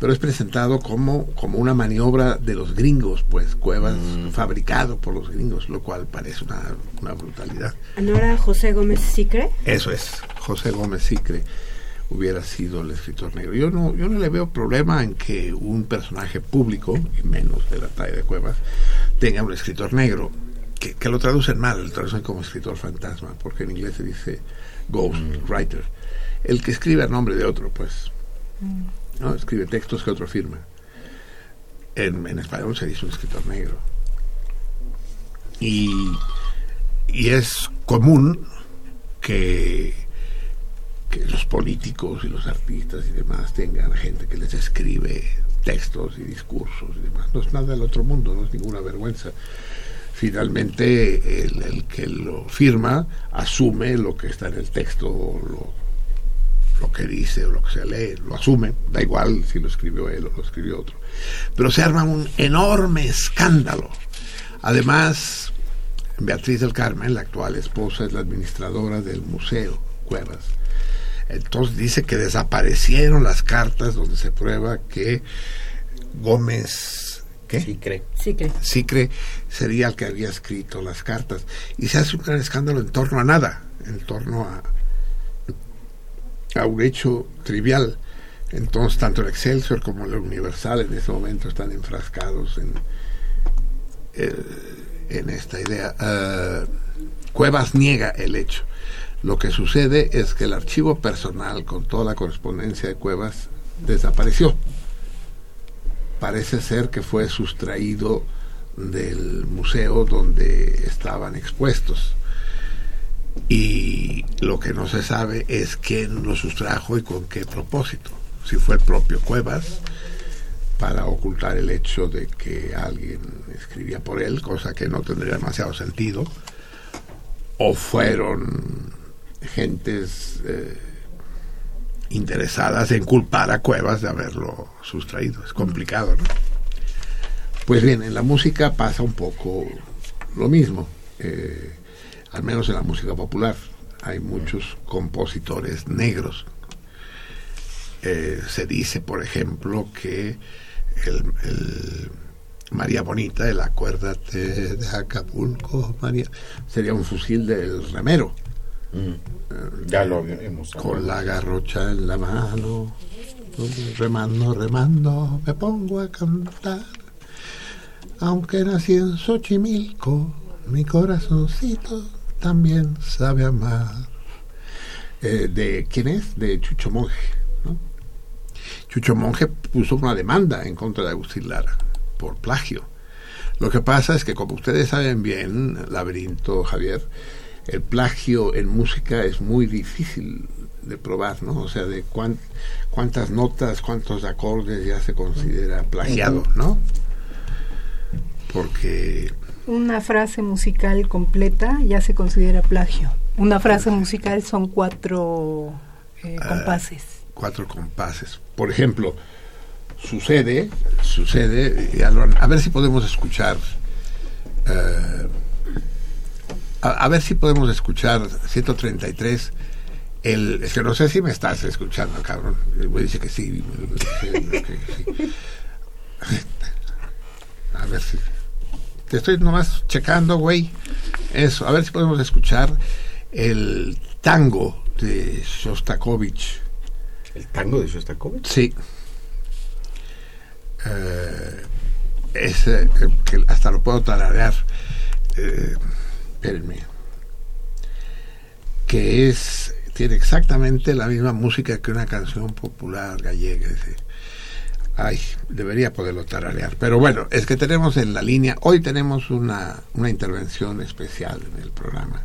Pero es presentado como, como una maniobra de los gringos, pues Cuevas fabricado por los gringos, lo cual parece una, una brutalidad. ¿No era José Gómez Sicre? Eso es, José Gómez Sicre hubiera sido el escritor negro. Yo no, yo no le veo problema en que un personaje público, y menos de la talla de Cuevas, tenga un escritor negro, que, que lo traducen mal, lo traducen como escritor fantasma, porque en inglés se dice ghost writer. El que escribe a nombre de otro, pues. ¿No? Escribe textos que otro firma. En, en español se dice un escritor negro. Y, y es común que, que los políticos y los artistas y demás tengan gente que les escribe textos y discursos y demás. No es nada del otro mundo, no es ninguna vergüenza. Finalmente, el, el que lo firma asume lo que está en el texto, o lo, lo que dice o lo que se lee, lo asume, da igual si lo escribió él o lo escribió otro. Pero se arma un enorme escándalo. Además, Beatriz del Carmen, la actual esposa, es la administradora del museo Cuevas. Entonces dice que desaparecieron las cartas donde se prueba que Gómez, ¿qué? Sí, cree. Sicre. Sicre sería el que había escrito las cartas. Y se hace un gran escándalo en torno a nada, en torno a, a un hecho trivial. Entonces, tanto el Excelsior como el Universal en ese momento están enfrascados en, eh, en esta idea. Eh, Cuevas niega el hecho. Lo que sucede es que el archivo personal con toda la correspondencia de Cuevas desapareció parece ser que fue sustraído del museo donde estaban expuestos. Y lo que no se sabe es quién lo sustrajo y con qué propósito. Si fue el propio Cuevas para ocultar el hecho de que alguien escribía por él, cosa que no tendría demasiado sentido, o fueron gentes eh, interesadas en culpar a Cuevas de haberlo sustraído. Es complicado, ¿no? Pues bien, en la música pasa un poco lo mismo, eh, al menos en la música popular. Hay muchos compositores negros. Eh, se dice, por ejemplo, que el, el María Bonita, el Acuérdate de Acapulco, María, sería un fusil del remero Ya lo hemos con la garrocha en la mano, remando, remando, me pongo a cantar. Aunque nací en Xochimilco, mi corazoncito también sabe amar. Eh, ¿De quién es? De Chucho Monje. ¿no? Chucho Monje puso una demanda en contra de Agustín Lara por plagio. Lo que pasa es que, como ustedes saben bien, Laberinto, Javier, el plagio en música es muy difícil de probar, ¿no? O sea, de cuán- cuántas notas, cuántos acordes ya se considera plagiado, ¿no? Porque Una frase musical completa ya se considera plagio. Una frase musical son cuatro eh, compases. cuatro compases. Por ejemplo, sucede, sucede, a, ver si podemos escuchar, eh, a, a ver si podemos escuchar 133. El, es que no sé si me estás escuchando, cabrón. Me dice que sí. (laughs) que sí. A ver si. Te estoy nomás checando, güey. Eso, a ver si podemos escuchar el tango de Shostakovich. ¿El tango de Shostakovich? Sí. Eh, ese, eh, que hasta lo puedo tararear. Eh, espérenme. Que es tiene exactamente la misma música que una canción popular gallega. Ay, debería poderlo tararear. Pero bueno, es que tenemos en la línea, hoy tenemos una, una intervención especial en el programa.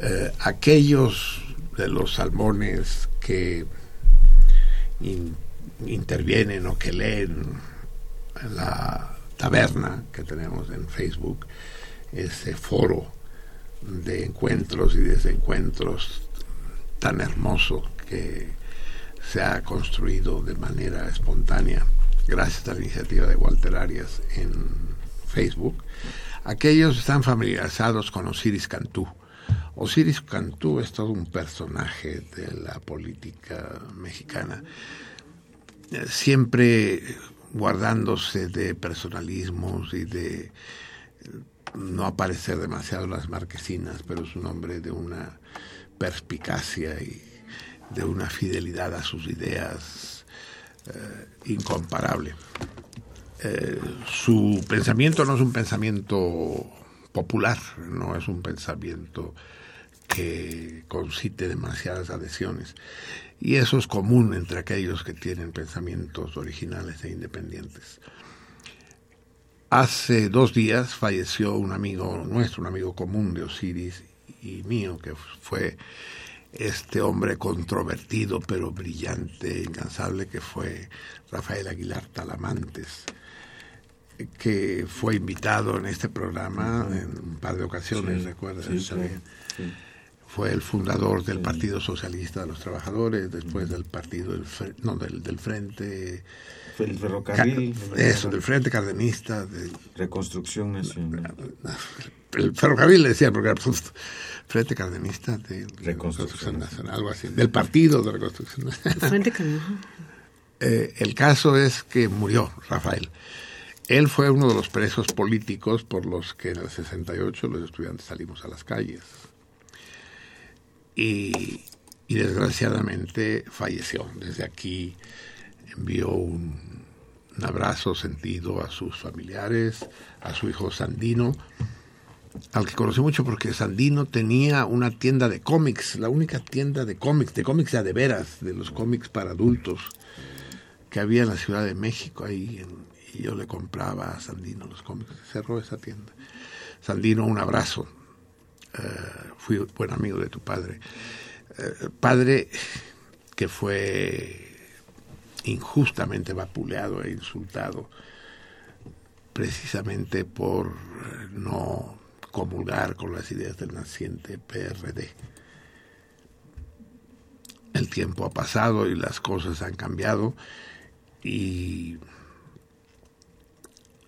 Eh, aquellos de los salmones que intervienen o que leen en la taberna que tenemos en Facebook, ese foro de encuentros y desencuentros tan hermoso que se ha construido de manera espontánea gracias a la iniciativa de Walter Arias en Facebook. Aquellos están familiarizados con Osiris Cantú. Osiris Cantú es todo un personaje de la política mexicana, siempre guardándose de personalismos y de no aparecer demasiado en las marquesinas, pero es un hombre de una perspicacia y de una fidelidad a sus ideas eh, incomparable. Eh, su pensamiento no es un pensamiento popular, no es un pensamiento que concite demasiadas adhesiones. Y eso es común entre aquellos que tienen pensamientos originales e independientes. Hace dos días falleció un amigo nuestro, un amigo común de Osiris y mío, que fue este hombre controvertido pero brillante, incansable, que fue Rafael Aguilar Talamantes, que fue invitado en este programa en un par de ocasiones, ¿recuerdas? Fue el fundador del Partido Socialista de los Trabajadores, después del Partido del, no, del, del Frente el ferrocarril. Eso, del Frente Cardenista. De, Reconstrucción Nacional. El ferrocarril le decía, porque era Frente Cardenista de Reconstrucción, Nacional, algo así, del Partido de Reconstrucción Nacional. Frente eh, el caso es que murió Rafael. Él fue uno de los presos políticos por los que en el 68 los estudiantes salimos a las calles. Y, y desgraciadamente falleció. Desde aquí envió un, abrazo sentido a sus familiares, a su hijo Sandino, al que conocí mucho porque Sandino tenía una tienda de cómics, la única tienda de cómics, de cómics ya de veras, de los cómics para adultos que había en la Ciudad de México ahí, y yo le compraba a Sandino los cómics, cerró esa tienda. Sandino, un abrazo, eh, fui buen amigo de tu padre. Eh, padre que fue injustamente vapuleado e insultado precisamente por eh, no comulgar con las ideas del naciente PRD. El tiempo ha pasado y las cosas han cambiado y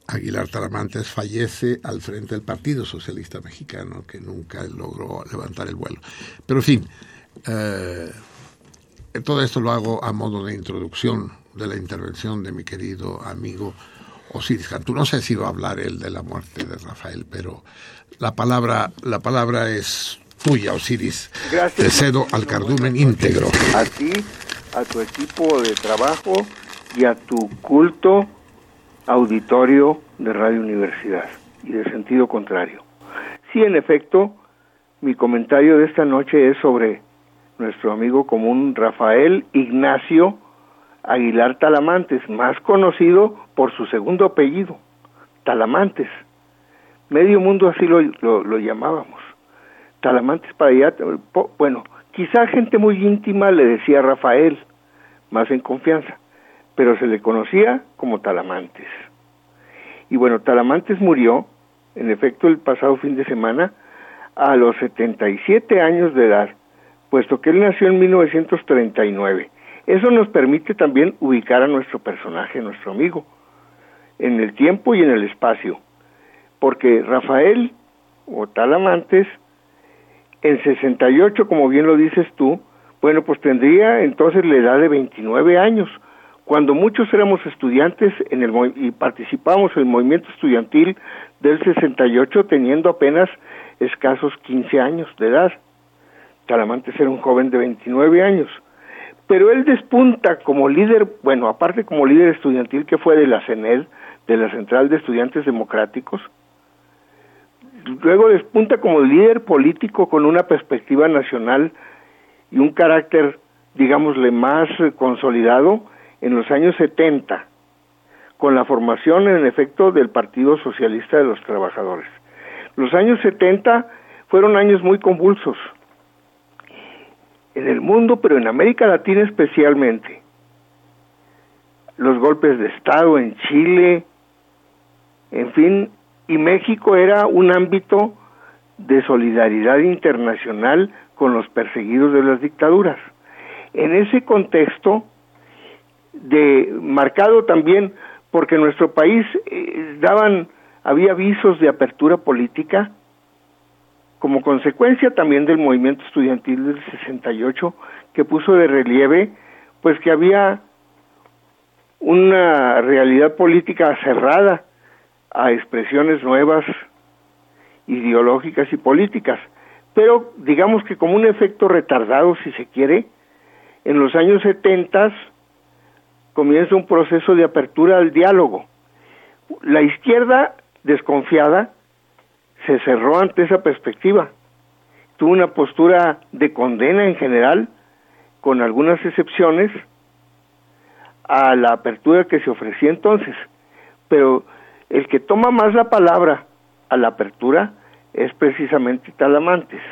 Aguilar Taramantes fallece al frente del Partido Socialista Mexicano, que nunca logró levantar el vuelo. Pero en fin, eh, todo esto lo hago a modo de introducción de la intervención de mi querido amigo Osiris Cantú. No sé si va a hablar él de la muerte de Rafael, pero la palabra, la palabra es tuya, Osiris. Gracias. Te cedo al cardumen íntegro. A ti, a tu equipo de trabajo y a tu culto auditorio de Radio Universidad y de sentido contrario. Sí, en efecto, mi comentario de esta noche es sobre nuestro amigo común Rafael Ignacio Aguilar Talamantes, más conocido por su segundo apellido, Talamantes. Medio mundo así lo, lo, llamábamos. Talamantes para allá, bueno, quizá gente muy íntima le decía Rafael, más en confianza, pero se le conocía como Talamantes. Y bueno, Talamantes murió, en efecto, el pasado fin de semana, a los 77 años de edad, puesto que él nació en 1939. Eso nos permite también ubicar a nuestro personaje, nuestro amigo, en el tiempo y en el espacio, porque Rafael o Talamantes, en 68, como bien lo dices tú, bueno, pues tendría entonces la edad de 29 años, cuando muchos éramos estudiantes en el y participábamos en el movimiento estudiantil del 68 teniendo apenas escasos 15 años de edad. Talamantes era un joven de 29 años, pero él despunta como líder, bueno, aparte como líder estudiantil que fue de la CENED, de la Central de Estudiantes Democráticos, luego despunta como líder político con una perspectiva nacional y un carácter, digámosle, más consolidado en los años 70, con la formación, en efecto, del Partido Socialista de los Trabajadores. Los años 70 fueron años muy convulsos en el mundo, pero en América Latina especialmente. Los golpes de Estado en Chile, en fin, y México era un ámbito de solidaridad internacional con los perseguidos de las dictaduras. En ese contexto, de marcado también porque nuestro país eh, daban había avisos de apertura política como consecuencia también del movimiento estudiantil del 68 que puso de relieve pues que había una realidad política cerrada a expresiones nuevas ideológicas y políticas. Pero digamos que como un efecto retardado si se quiere en los años 70 comienza un proceso de apertura al diálogo. La izquierda desconfiada se cerró ante esa perspectiva. Tuvo una postura de condena en general, con algunas excepciones, a la apertura que se ofrecía entonces. Pero el que toma más la palabra a la apertura es precisamente Talamantes.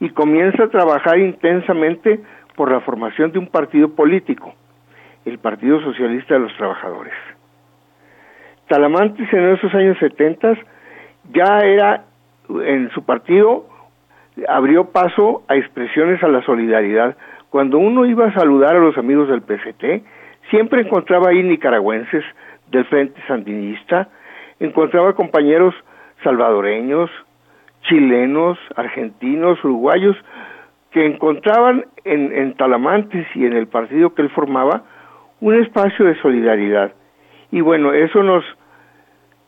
Y comienza a trabajar intensamente por la formación de un partido político, el Partido Socialista de los Trabajadores. Talamantes en esos años 70 ya era en su partido abrió paso a expresiones a la solidaridad. Cuando uno iba a saludar a los amigos del PCT, siempre encontraba ahí nicaragüenses del Frente Sandinista, encontraba compañeros salvadoreños, chilenos, argentinos, uruguayos, que encontraban en, en Talamantes y en el partido que él formaba un espacio de solidaridad. Y bueno, eso nos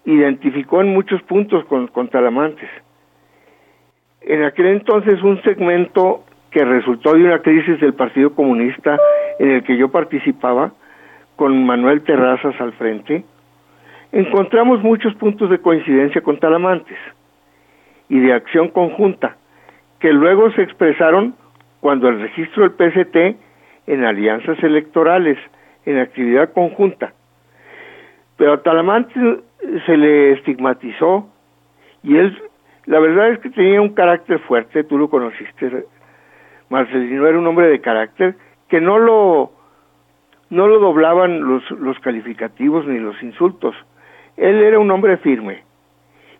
identificó en muchos puntos con, con Talamantes. En aquel entonces un segmento que resultó de una crisis del Partido Comunista en el que yo participaba, con Manuel Terrazas al frente, encontramos muchos puntos de coincidencia con Talamantes y de acción conjunta, que luego se expresaron cuando el registro del PST en alianzas electorales, en actividad conjunta. Pero a Talamantes se le estigmatizó y él, la verdad es que tenía un carácter fuerte, tú lo conociste, Marcelino era un hombre de carácter que no lo no lo doblaban los, los calificativos ni los insultos. Él era un hombre firme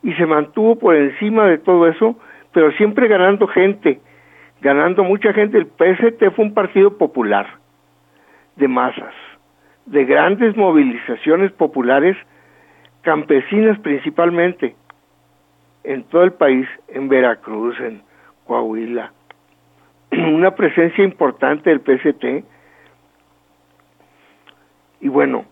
y se mantuvo por encima de todo eso, pero siempre ganando gente, ganando mucha gente. El PST fue un partido popular, de masas, de grandes movilizaciones populares campesinas principalmente, en todo el país, en Veracruz, en Coahuila, (clears throat) una presencia importante del PST, y bueno,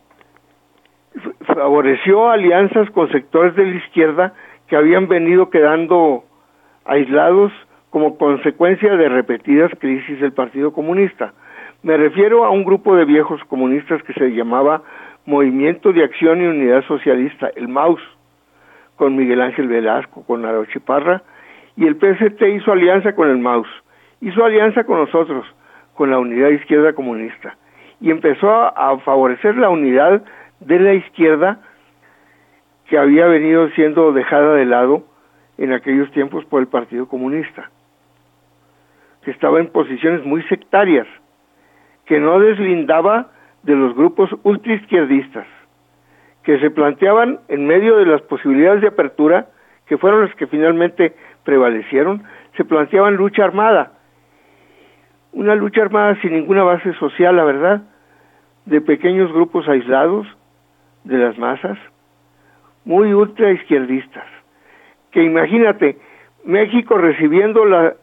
favoreció alianzas con sectores de la izquierda que habían venido quedando aislados como consecuencia de repetidas crisis del Partido Comunista. Me refiero a un grupo de viejos comunistas que se llamaba Movimiento de Acción y Unidad Socialista, el MAUS, con Miguel Ángel Velasco, con Aroche Parra, y el PST hizo alianza con el MAUS, hizo alianza con nosotros, con la Unidad Izquierda Comunista, y empezó a, favorecer la unidad de la izquierda que había venido siendo dejada de lado en aquellos tiempos por el Partido Comunista, que estaba en posiciones muy sectarias, que no deslindaba de los grupos ultraizquierdistas que se planteaban en medio de las posibilidades de apertura, que fueron las que finalmente prevalecieron, se planteaban lucha armada. Una lucha armada sin ninguna base social, la verdad, de pequeños grupos aislados de las masas, muy ultraizquierdistas. Que imagínate, México recibiendo la,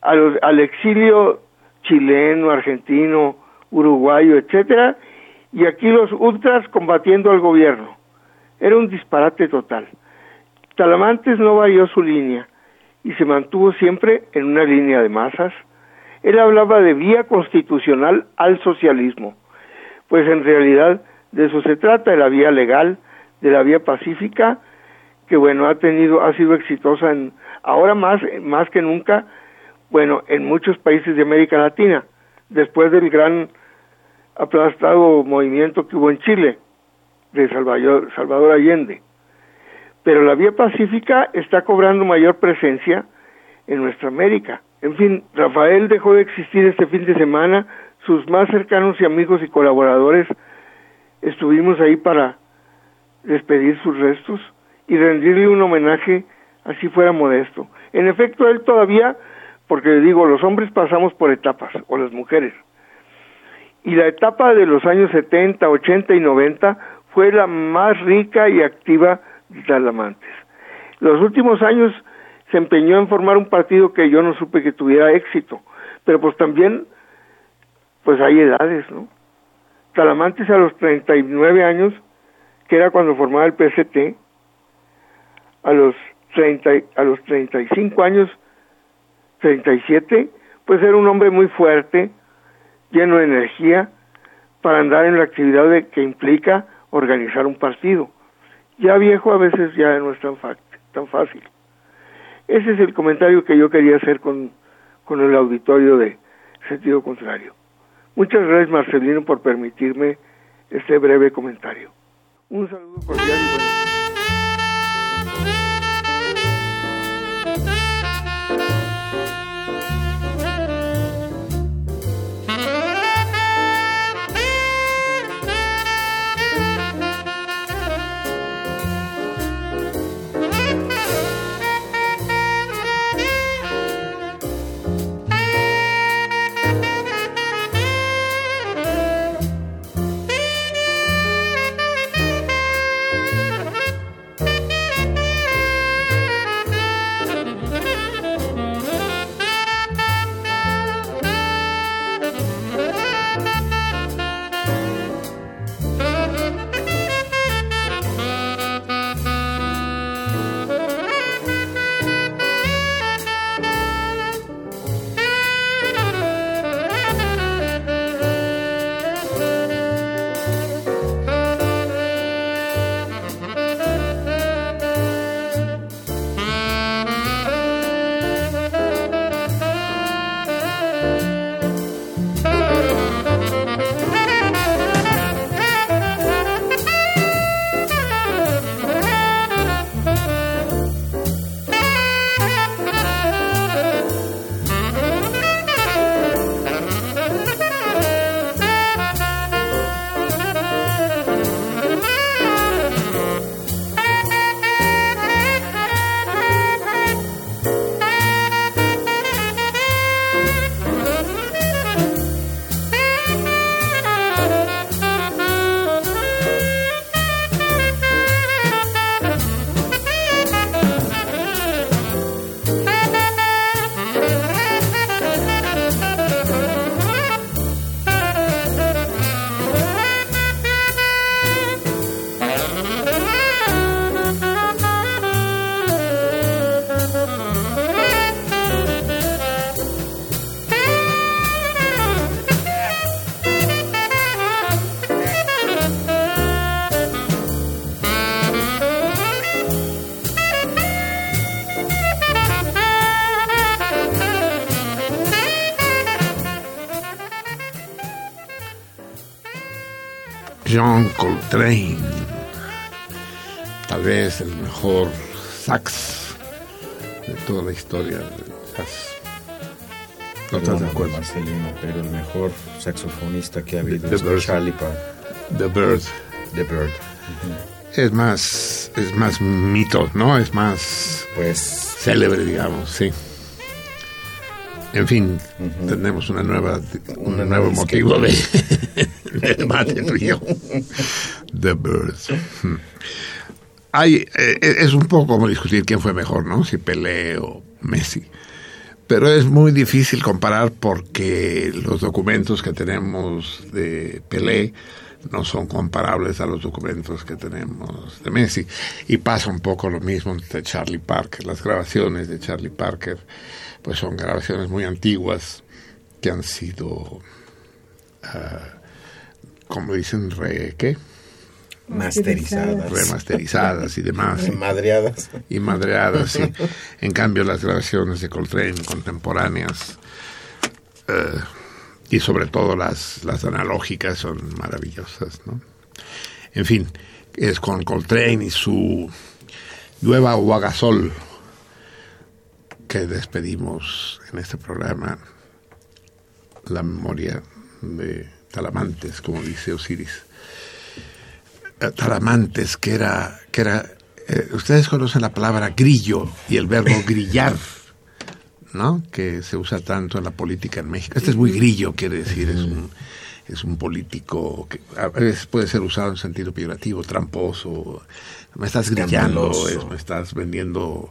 al exilio chileno, argentino, uruguayo, etcétera, y aquí los ultras combatiendo al gobierno. Era un disparate total. Talamantes no varió su línea y se mantuvo siempre en una línea de masas. Él hablaba de vía constitucional al socialismo, pues en realidad de eso se trata, de la vía legal, de la vía pacífica, que bueno, ha tenido, ha sido exitosa en, ahora más, más que nunca, Bueno, en muchos países de América Latina, después del gran aplastado movimiento que hubo en Chile, de Salvador, Salvador Allende. Pero la vía pacífica está cobrando mayor presencia en nuestra América. En fin, Rafael dejó de existir este fin de semana, sus más cercanos y amigos y colaboradores estuvimos ahí para despedir sus restos y rendirle un homenaje así fuera modesto. En efecto, él todavía, porque digo, los hombres pasamos por etapas, o las mujeres, y la etapa de los años 70, 80 y 90 fue la más rica y activa de Talamantes. Los últimos años se empeñó en formar un partido que yo no supe que tuviera éxito, pero pues también, pues hay edades, ¿no? Talamantes a los 39 años, que era cuando formaba el PST, a los 30, a los 35 años, 37, pues era un hombre muy fuerte, lleno de energía, para andar en la actividad que implica organizar un partido. Ya viejo a veces ya no es tan, tan fácil. Ese es el comentario que yo quería hacer con, con el auditorio de sentido contrario. Muchas gracias Marcelino por permitirme este breve comentario. Un saludo cordial y bueno. John Coltrane, tal vez el mejor sax de toda la historia del jazz. ¿No estás de acuerdo? Marcelino, pero el mejor saxofonista que ha habido es Charlie Park. The Bird. The Bird. Es más, es más mito, ¿no? Es más pues célebre, digamos, sí. En fin, tenemos una nueva, un nuevo motivo de, (laughs) (laughs) debate tuyo. The Birds. Hay, eh, es un poco como discutir quién fue mejor, ¿no? Si Pelé o Messi. Pero es muy difícil comparar porque los documentos que tenemos de Pelé no son comparables a los documentos que tenemos de Messi. Y pasa un poco lo mismo de Charlie Parker. Las grabaciones de Charlie Parker pues son grabaciones muy antiguas que han sido, uh, como dicen, re, ¿qué? Masterizadas. remasterizadas y demás. y- Madreadas. y madreadas. sí. En cambio, las grabaciones de Coltrane contemporáneas eh, y sobre todo las, las analógicas son maravillosas. ¿no? En fin, es con Coltrane y su nueva Guagasol que despedimos en este programa la memoria de Talamantes, como dice Osiris. Eh, Talamantes, que era, que era eh, ustedes conocen la palabra grillo y el verbo (laughs) grillar, ¿no? Que se usa tanto en la política en México. Este es muy grillo, quiere decir, es un, es un político que a veces puede ser usado en sentido peyorativo, tramposo. Me estás grillando, es- me estás vendiendo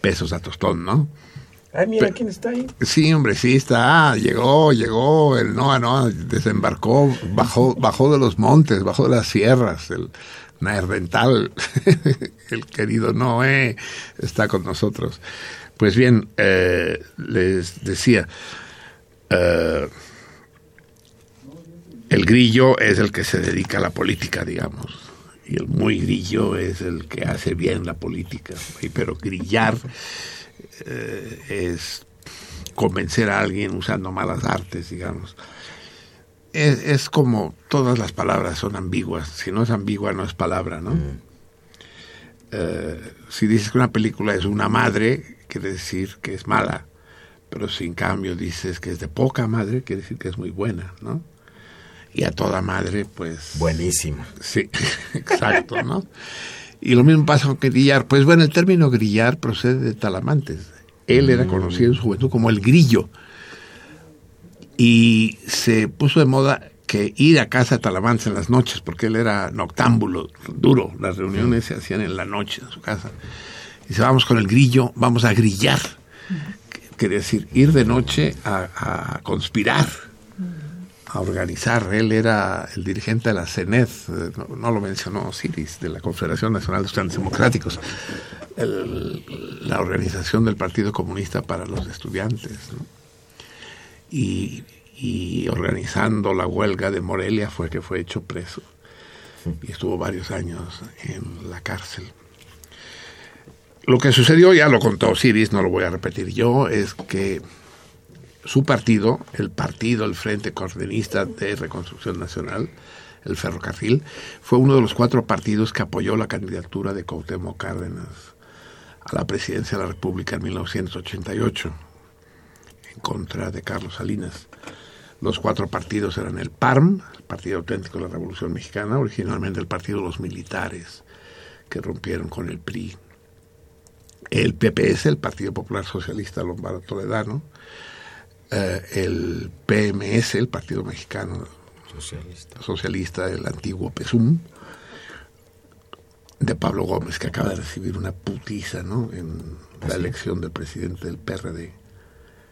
pesos a tostón, ¿no? Ay, mira quién está ahí. Sí, hombre, sí está. Ah, llegó, llegó, el Noa Noa desembarcó, bajó, bajó de los montes, bajó de las sierras, el Naerdental, (laughs) el querido Noé, está con nosotros. Pues bien, eh, les decía, eh, el grillo es el que se dedica a la política, digamos, y el muy grillo es el que hace bien la política. Pero grillar eh, es convencer a alguien usando malas artes, digamos. Es, es como todas las palabras son ambiguas. Si no es ambigua, no es palabra, ¿no? Eh, si dices que una película es una madre, quiere decir que es mala. Pero si en cambio dices que es de poca madre, quiere decir que es muy buena, ¿no? Y a toda madre, pues... Buenísimo. Sí, (laughs) exacto, ¿no? Y lo mismo pasa con grillar. Pues bueno, el término grillar procede de Talamantes. Él era conocido en su juventud como el grillo. Y se puso de moda que ir a casa de Talamantes en las noches, porque él era noctámbulo, duro. Las reuniones se hacían en la noche en su casa. Y dice, vamos con el grillo, vamos a grillar. Quiere decir, ir de noche a, a conspirar organizar. Él era el dirigente de la CENED, eh, no, lo mencionó Siris, de la Confederación Nacional de Estudiantes Democráticos, la organización del Partido Comunista para los Estudiantes. Y, organizando la huelga de Morelia fue que fue hecho preso y estuvo varios años en la cárcel. Lo que sucedió, ya lo contó Siris, no lo voy a repetir yo, es que su partido, el partido, el Frente Coordinista de Reconstrucción Nacional, el Ferrocarril, fue uno de los cuatro partidos que apoyó la candidatura de Cuauhtémoc Cárdenas a la presidencia de la República en 1988, en contra de Carlos Salinas. Los cuatro partidos eran el PARM, el Partido Auténtico de la Revolución Mexicana, originalmente el Partido de los Militares, que rompieron con el PRI. El PPS, el Partido Popular Socialista Lombardo Toledano, eh, el PMS, el Partido Mexicano Socialista. Socialista, el antiguo PESUM, de Pablo Gómez, que acaba de recibir una putiza ¿no? en la elección del presidente del PRD.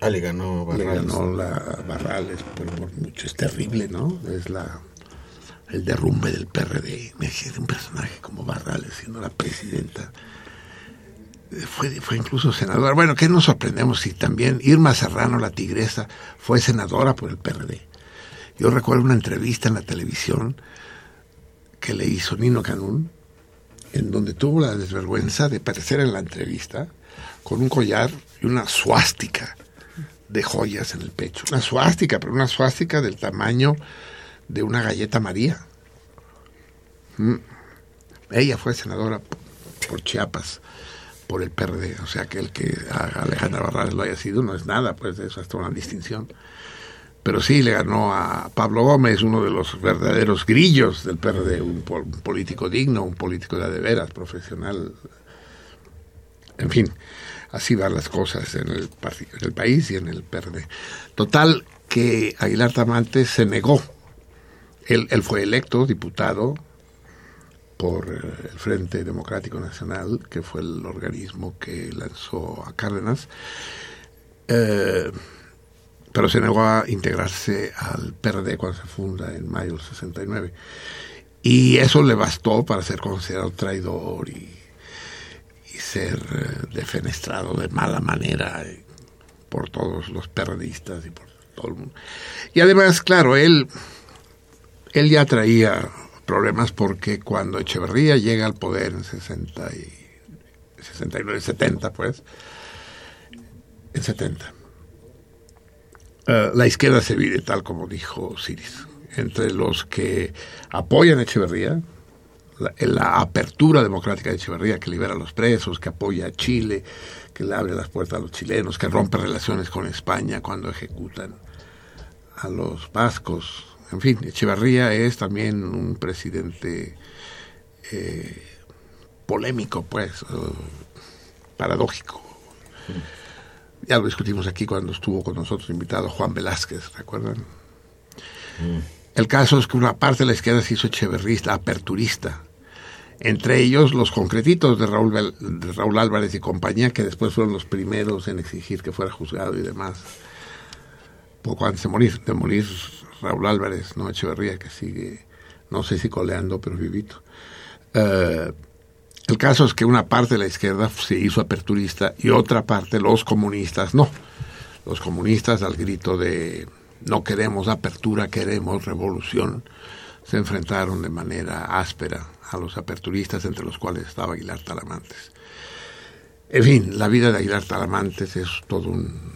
Ah, le ganó Le Barrales. ganó la Barrales, por mucho. Es terrible, ¿no? Es la el derrumbe del PRD. Imagínate un personaje como Barrales siendo la presidenta. Fue, fue incluso senadora. Bueno, ¿qué nos sorprendemos si también Irma Serrano, la tigresa, fue senadora por el PRD? Yo recuerdo una entrevista en la televisión que le hizo Nino Canún, en donde tuvo la desvergüenza de aparecer en la entrevista con un collar y una suástica de joyas en el pecho. Una suástica, pero una suástica del tamaño de una galleta María. Mm. Ella fue senadora por Chiapas, por el PRD. O sea, que el que a Alejandra Barrales lo haya sido no es nada, pues eso hasta una distinción. Pero sí le ganó a Pablo Gómez, uno de los verdaderos grillos del PRD, un, pol- un político digno, un político de, veras, profesional. En fin, así van las cosas en el, en el país y en el PRD. Total, que Aguilar Tamantes se negó. Él fue electo diputado por el Frente Democrático Nacional, que fue el organismo que lanzó a Cárdenas, eh, pero se negó a integrarse al PRD cuando se funda en mayo del 69. Y eso le bastó para ser considerado traidor y, y ser eh, defenestrado de mala manera por todos los periodistas y por todo el mundo. Y además, claro, él, él ya traía problemas porque cuando Echeverría llega al poder en 60 y 69, 70 pues, en 70, eh, la izquierda se vive tal como dijo Siris, entre los que apoyan a Echeverría, la, apertura democrática de Echeverría que libera a los presos, que apoya a Chile, que le abre las puertas a los chilenos, que rompe relaciones con España cuando ejecutan a los vascos. En fin, Echeverría es también un presidente eh, polémico, pues, paradójico. Ya lo discutimos aquí cuando estuvo con nosotros invitado Juan Velázquez, ¿recuerdan? Mm. El caso es que una parte de la izquierda se hizo echeverrista, aperturista. Entre ellos los concretitos de Raúl, de Raúl Álvarez y compañía, que después fueron los primeros en exigir que fuera juzgado y demás. Poco antes de morir, de morir Raúl Álvarez, no Echeverría, que sigue, no sé si coleando, pero vivito. Eh, el caso es que una parte de la izquierda se hizo aperturista y otra parte, los comunistas, no. Los comunistas, al grito de no queremos apertura, queremos revolución, se enfrentaron de manera áspera a los aperturistas, entre los cuales estaba Aguilar Talamantes. En fin, la vida de Aguilar Talamantes es todo un,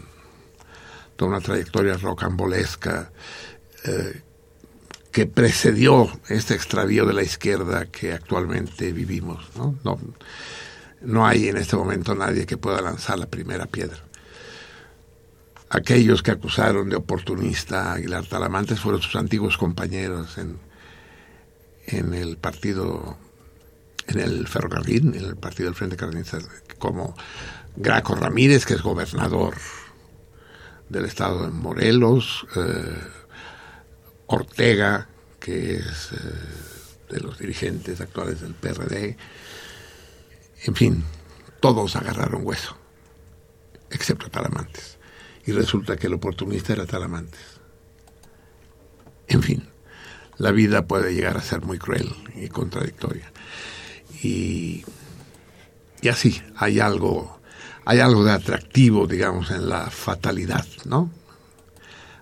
toda una trayectoria rocambolesca eh, que precedió este extravío de la izquierda que actualmente vivimos. ¿no? No, hay en este momento nadie que pueda lanzar la primera piedra aquellos que acusaron de oportunista a Aguilar Talamantes fueron sus antiguos compañeros en, en el partido, en el ferrocarril, en el partido del Frente Cardenista, como Graco Ramírez, que es gobernador del estado de Morelos, eh, Ortega, que es eh, de los dirigentes actuales del PRD, en fin, todos agarraron hueso, excepto Talamantes y resulta que el oportunista era Talamantes. En fin, la vida puede llegar a ser muy cruel y contradictoria. Y, y así, hay algo, hay algo de atractivo, digamos, en la fatalidad, ¿no?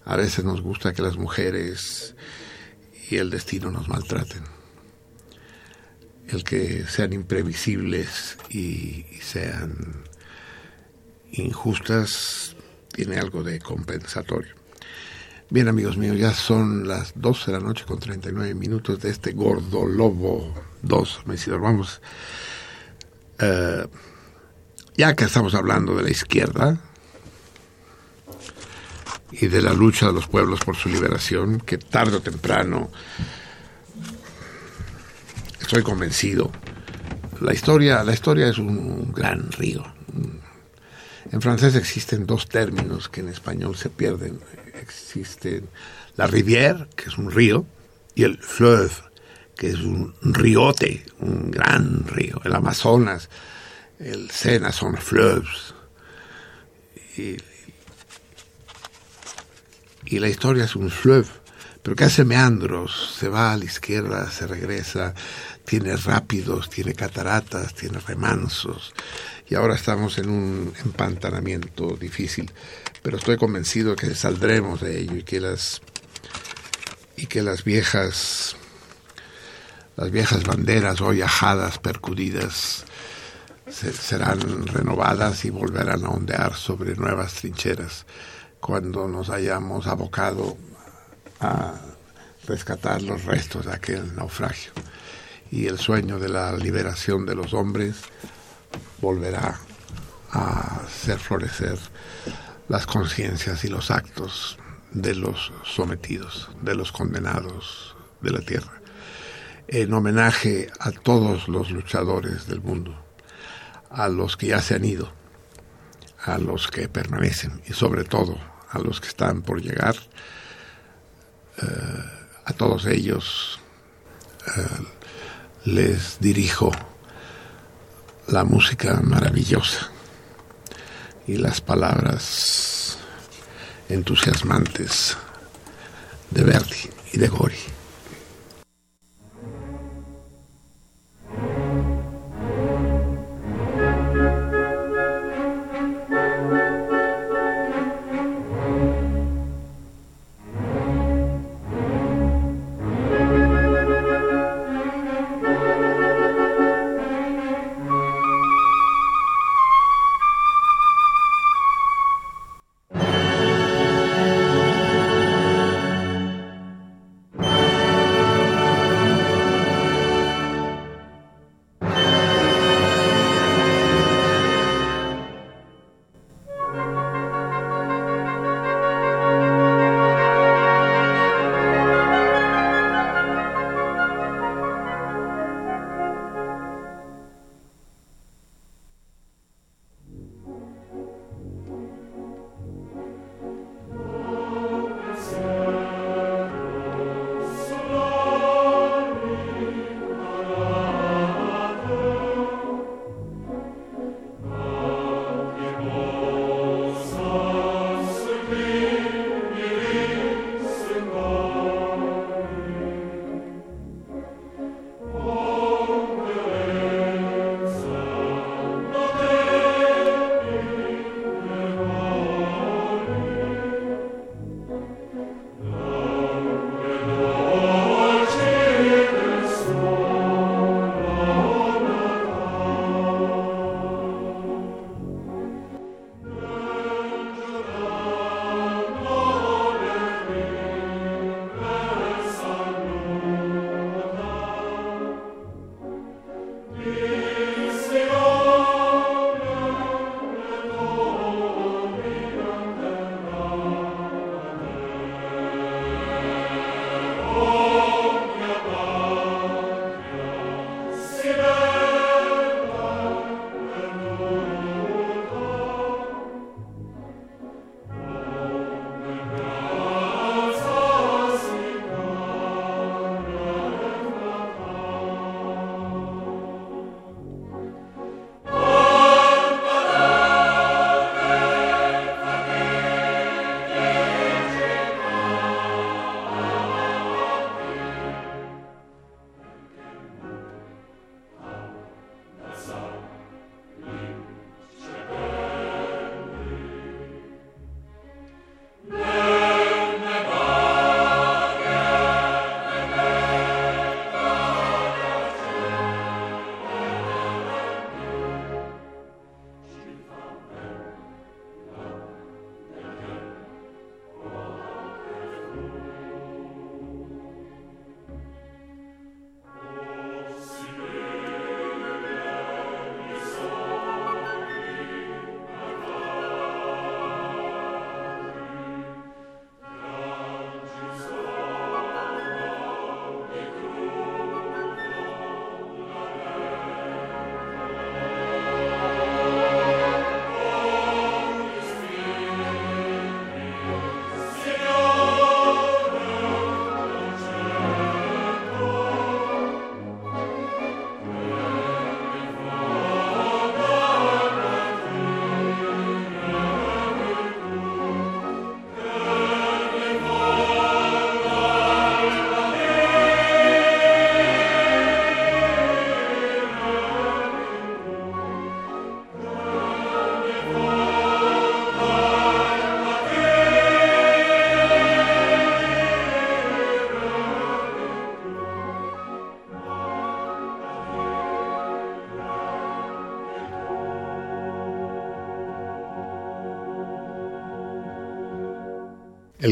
A veces nos gusta que las mujeres y el destino nos maltraten. El que sean imprevisibles y sean injustas tiene algo de compensatorio. Bien, amigos míos, ya son las 12 de la noche con 39 minutos de este Gordo Lobo 2. Vamos, eh, ya que estamos hablando de la izquierda y de la lucha de los pueblos por su liberación, que tarde o temprano, estoy convencido, la historia, la historia es un gran río, en francés existen dos términos que en español se pierden. Existen la rivière, que es un río, y el fleuve, que es un riote, un gran río. El Amazonas, el Sena son fleuves. Y, la historia es un fleuve, pero que hace meandros, se va a la izquierda, se regresa, tiene rápidos, tiene cataratas, tiene remansos y ahora estamos en un empantanamiento difícil, pero estoy convencido que saldremos de ello y que las y que las viejas las viejas banderas hoy ajadas, percudidas, serán renovadas y volverán a ondear sobre nuevas trincheras. Cuando nos hayamos abocado a rescatar los restos de aquel naufragio. Y el sueño de la liberación de los hombres volverá a hacer florecer las conciencias y los actos de los sometidos, de los condenados de la tierra, en homenaje a todos los luchadores del mundo, a los que ya se han ido, a los que permanecen y sobre todo a los que están por llegar, eh, a todos ellos eh, les dirijo la música maravillosa y las palabras entusiasmantes de Verdi y de Gori.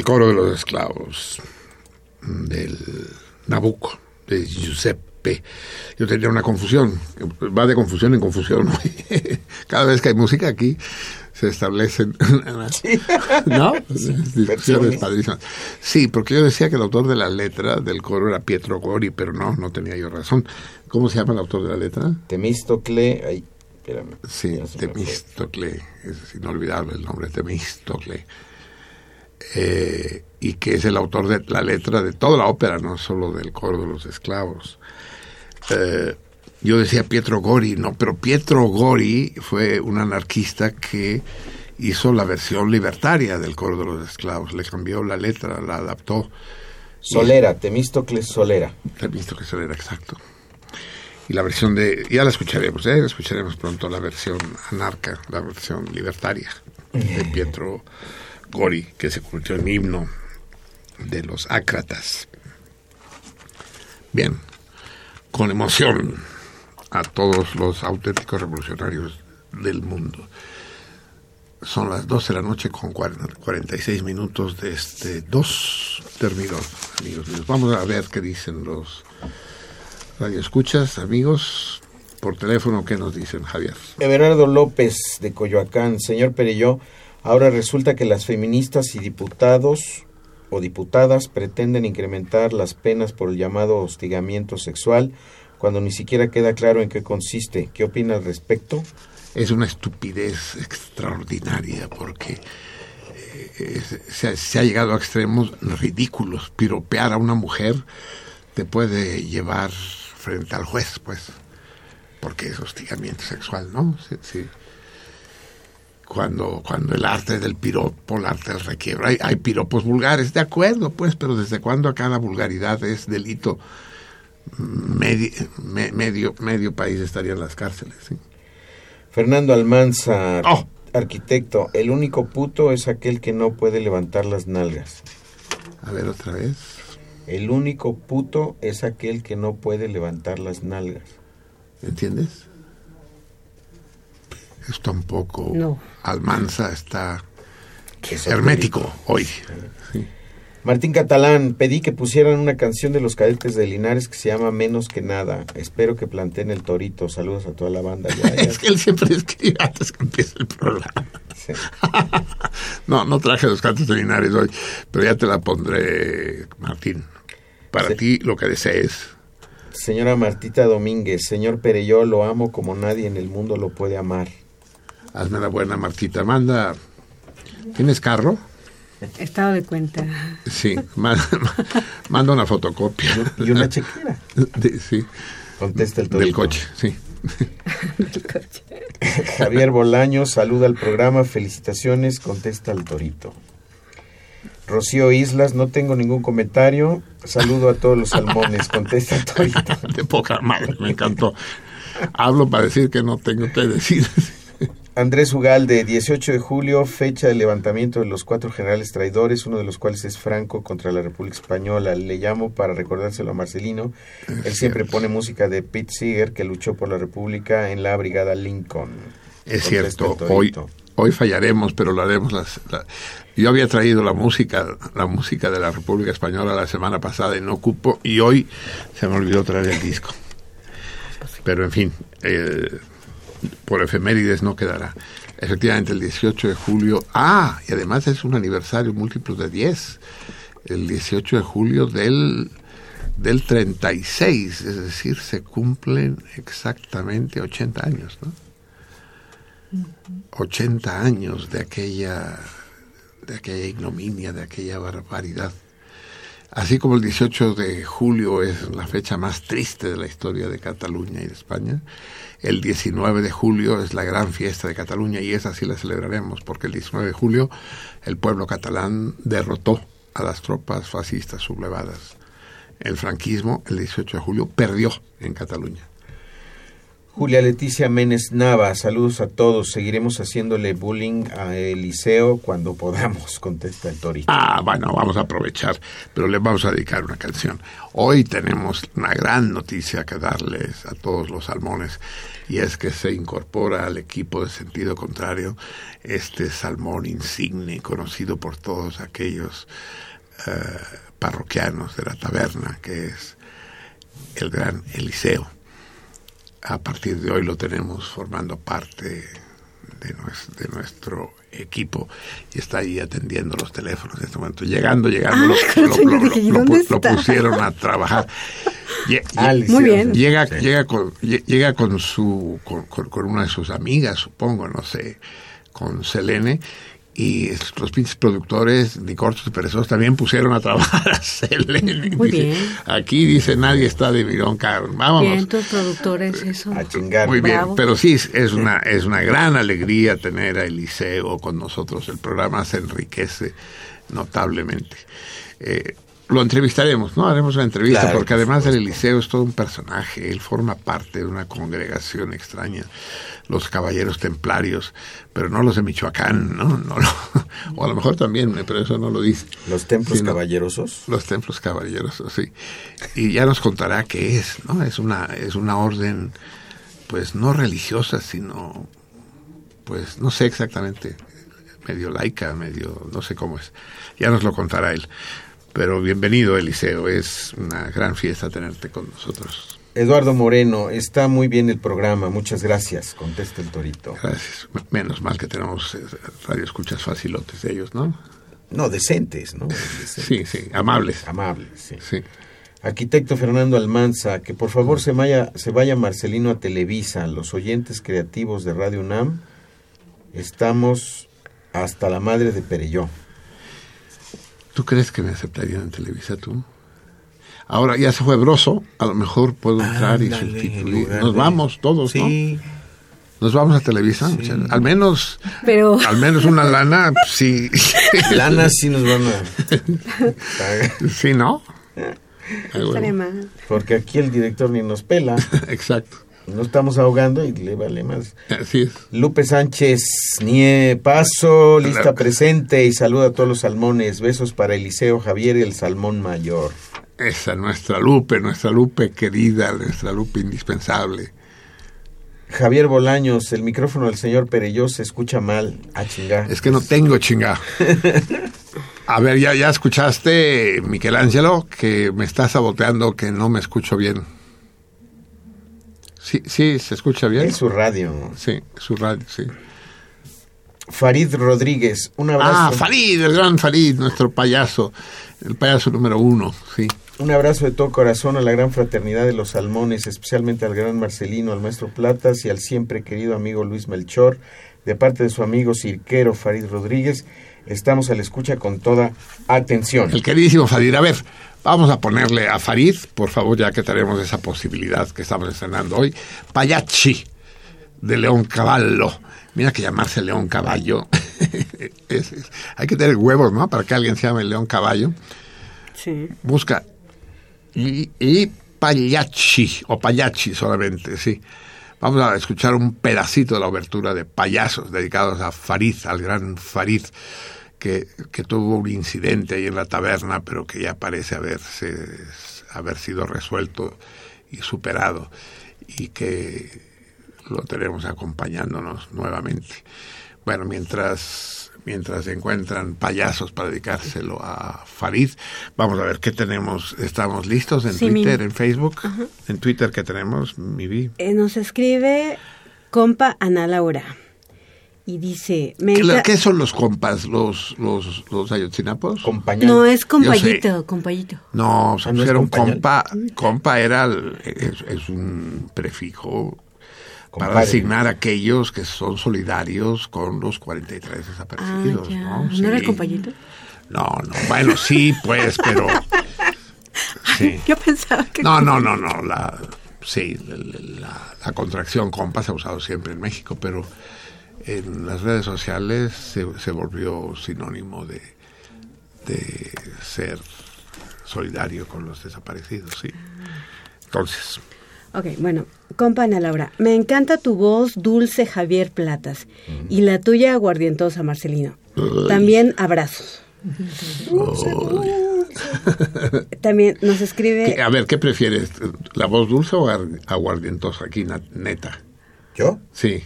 El coro de los esclavos del Nabucco, de Giuseppe. Yo tenía una confusión, va de confusión en confusión. (laughs) Cada vez que hay música aquí se establecen (laughs) ¿no? discusiones padrísimas. Sí, porque yo decía que el autor de la letra del coro era Pietro Gori, pero no, no tenía yo razón. ¿Cómo se llama el autor de la letra? Temístocle, ay, espérame. Sí. Temístocle, es inolvidable el nombre, Temístocle. Eh, y que es el autor de la letra de toda la ópera, no solo del coro de los esclavos. Eh, yo decía Pietro Gori, no, pero Pietro Gori fue un anarquista que hizo la versión libertaria del coro de los esclavos, le cambió la letra, la adaptó. Solera, Temístocles Solera. He visto que eso era exacto. Y la versión de, ya la escucharemos, ¿eh? escucharemos pronto la versión anarca, la versión libertaria de (laughs) Pietro Gori, que se convirtió en himno de los ácratas. Bien, con emoción a todos los auténticos revolucionarios del mundo. Son las 12 de la noche con 40 46 minutos de este 2 terminó, amigos míos. Vamos a ver qué dicen los radioescuchas, amigos, por teléfono, ¿qué nos dicen, Javier? Everardo López de Coyoacán, señor Perelló, ahora resulta que las feministas y diputados o diputadas pretenden incrementar las penas por el llamado hostigamiento sexual cuando ni siquiera queda claro en qué consiste. ¿Qué opina al respecto? Es una estupidez extraordinaria porque eh, se, ha- llegado a extremos ridículos. Piropear a una mujer te puede llevar frente al juez, pues, porque es hostigamiento sexual, ¿no? Sí. Cuando, cuando el arte del piropo, el arte del requiebro, hay, hay piropos vulgares, de acuerdo, pues, pero ¿desde cuándo acá la vulgaridad es delito? Medi- me- medio, medio país estaría en las cárceles, ¿sí? Fernando Almanza, Oh. arquitecto, el único puto es aquel que no puede levantar las nalgas. A ver otra vez. El único puto es aquel que no puede levantar las nalgas. ¿Entiendes? Esto un poco. No. Almanza está Es hermético hoy. Sí. Martín Catalán, pedí que pusieran una canción de los cadetes de Linares que se llama Menos que nada. Espero que planteen el torito. Saludos a toda la banda. Ya, (laughs) ya. Es que él siempre escribe antes que empiece el programa. Sí. (laughs) No, no traje los cantos de Linares hoy, pero ya te la pondré, Martín. Para Sí. ti lo que desees. Señora Martita Domínguez, señor Pereyó, lo amo como nadie en el mundo lo puede amar. Hazme la buena, Martita. Manda. ¿Tienes carro? Estado de cuenta. Sí, ma- manda una fotocopia. Y una chequera. De- sí, Contesta el torito. del coche, sí. (laughs) Javier Bolaño, saluda al programa. Felicitaciones. Contesta el torito. Rocío Islas, no tengo ningún comentario. Saludo a todos los salmones. Contesta el torito. (laughs) De poca madre, me encantó. Hablo para decir que no tengo que decir. Andrés Ugalde, 18 de julio, fecha de levantamiento de los cuatro generales traidores, uno de los cuales es Franco contra la República Española. Le llamo para recordárselo a Marcelino. Él siempre pone música de Pete Seeger, que luchó por la República en la Brigada Lincoln. Es cierto, hoy, hoy fallaremos, pero lo haremos. Las, la- yo había traído la música, la música de la República Española la semana pasada y no cupo, y hoy se me olvidó traer el disco. Pero en fin, eh, por efemérides no quedará. Efectivamente, el 18 de julio. Ah, y además es un aniversario múltiplo de 10. El 18 de julio del, del 36, es decir, se cumplen exactamente 80 años, ¿no? 80 años de aquella, de aquella ignominia, de aquella barbaridad. Así como el 18 de julio es la fecha más triste de la historia de Cataluña y de España, el 19 de julio es la gran fiesta de Cataluña y esa sí la celebraremos porque el 19 de julio el pueblo catalán derrotó a las tropas fascistas sublevadas. El franquismo el 18 de julio perdió en Cataluña. Julia Leticia Menes Nava, saludos a todos. Seguiremos haciéndole bullying a Eliseo cuando podamos, (laughs) contesta el Torito. Ah, bueno, vamos a aprovechar, pero le vamos a dedicar una canción. Hoy tenemos una gran noticia que darles a todos los salmones y es que se incorpora al equipo de sentido contrario este salmón insigne conocido por todos aquellos eh, parroquianos de la taberna que es el gran Eliseo a partir de hoy lo tenemos formando parte de nuestro, de nuestro equipo y está ahí atendiendo los teléfonos en este momento. Llegando, llegando, Ah, lo, (laughs) lo- pusieron a trabajar. (laughs) Muy bien. Llega, Sí. llega, con, lle- llega con su con, con- con una de sus amigas, supongo, no sé, con Selene. Y los pinches productores, ni cortos ni perezosos, también pusieron a trabajar a Selene. Muy (laughs) Dice, bien. Aquí dice nadie está de mirón, cabrón. Vámonos. Bien, tus productores, eso. A chingar. Muy bien, pero sí, es- es una, es una gran alegría tener a Eliseo con nosotros. El programa se enriquece notablemente. Eh, lo entrevistaremos, ¿no? Haremos una entrevista, Claro, porque por además el supuesto. Eliseo es todo un personaje. Él forma parte de una congregación extraña, los caballeros templarios, pero no los de Michoacán, ¿no? (laughs) no lo- o a lo mejor también, pero eso no lo dice. Los templos Sino- caballerosos. los templos caballeros, sí. Y ya nos contará qué es, ¿no? Es una, es una orden, pues no religiosa, sino, pues no sé exactamente, medio laica, medio, no sé cómo es. Ya nos lo contará él. Pero bienvenido, Eliseo. Es una gran fiesta tenerte con nosotros. Eduardo Moreno, está muy bien el programa, muchas gracias, contesta el Torito. Gracias. Menos mal que tenemos eh, radio escuchas facilotes de ellos, ¿no? No, decentes, ¿no? Decentes. Sí, sí, amables. Amables, sí. Sí. Arquitecto Fernando Almanza, que por favor se vaya, se vaya Marcelino a Televisa, los oyentes creativos de Radio UNAM, estamos hasta la madre de Pereyó. ¿Tú crees que me aceptarían en Televisa tú? Ahora ya se fue Broso, a lo mejor puedo entrar y Ándale, sustituir. Nos de- vamos todos, Sí, ¿no? Nos vamos a Televisa. Al menos, Pero al menos una lana, sí. (laughs) lana sí nos van a pagar, sí, ¿no? Bueno. porque aquí el director ni nos pela, (laughs) Exacto. No estamos ahogando y le vale más. Así es. Lupe Sánchez, Nie Paso, lista Claro. presente y saluda a todos los salmones. Besos para Eliseo Javier y el salmón mayor. Esa nuestra Lupe, nuestra Lupe querida, nuestra Lupe indispensable. Javier Bolaños, el micrófono del señor Pereyó se escucha mal. A chingar. Es que no tengo chingado. (laughs) A ver, ya, ya escuchaste, Michelangelo, que me está saboteando que no me escucho bien. Sí, sí, se escucha bien. Es su radio. Sí, su radio, sí. Farid Rodríguez, un Ah, abrazo. Farid, el gran Farid, nuestro payaso, el payaso número uno, sí. Un abrazo de todo corazón a la gran fraternidad de los salmones, especialmente al gran Marcelino, al maestro Platas y al siempre querido amigo Luis Melchor. De parte de su amigo cirquero Farid Rodríguez, estamos a la escucha con toda atención. El queridísimo Farid. A ver, vamos a ponerle a Farid, por favor, ya que tenemos esa posibilidad que estamos estrenando hoy. Payachi, de León Caballo. Mira que llamarse León Caballo. (laughs) es- es- hay que tener huevos, ¿no? Para que alguien se llame León Caballo. Sí. Busca y, y Pagliacci, o Pagliacci solamente, sí. Vamos a escuchar un pedacito de la obertura de Payasos, dedicados a Farid, al gran Farid, que, que tuvo un incidente ahí en la taberna, pero que ya parece haberse, haber sido resuelto y superado, y que lo tenemos acompañándonos nuevamente. Bueno, mientras, mientras se encuentran payasos para dedicárselo a Farid, vamos a ver qué tenemos. ¿Estamos listos en Sí, Twitter, mi- en Facebook? En Twitter, ¿qué tenemos? Mi vi. Eh, nos escribe compa Ana Laura y dice, me ¿Qué, son los compas? ¿Los, los, los ayotzinapos? Compañía. No, es compayito, compayito. No, se Ah, ¿no es pusieron compañero? compa. Compa era el- es, es un prefijo para asignar a aquellos que son solidarios con los 43 Ah, desaparecidos. ya. ¿no? ¿No era compayito? No, no. Bueno, sí, pues, pero. (laughs) Sí. Yo pensaba que... No, no, no, no. La, sí, la, la- la contracción compa se ha usado siempre en México, pero en las redes sociales se, se volvió sinónimo de, de ser solidario con los desaparecidos, sí. Entonces, Ok, bueno, Compa Ana Laura, me encanta tu voz dulce Javier Platas y la tuya aguardientosa Marcelino. También abrazos. También nos escribe... ¿Qué- a ver, ¿qué prefieres? ¿La voz dulce o ar- aguardientosa aquí, neta? ¿Yo? Sí,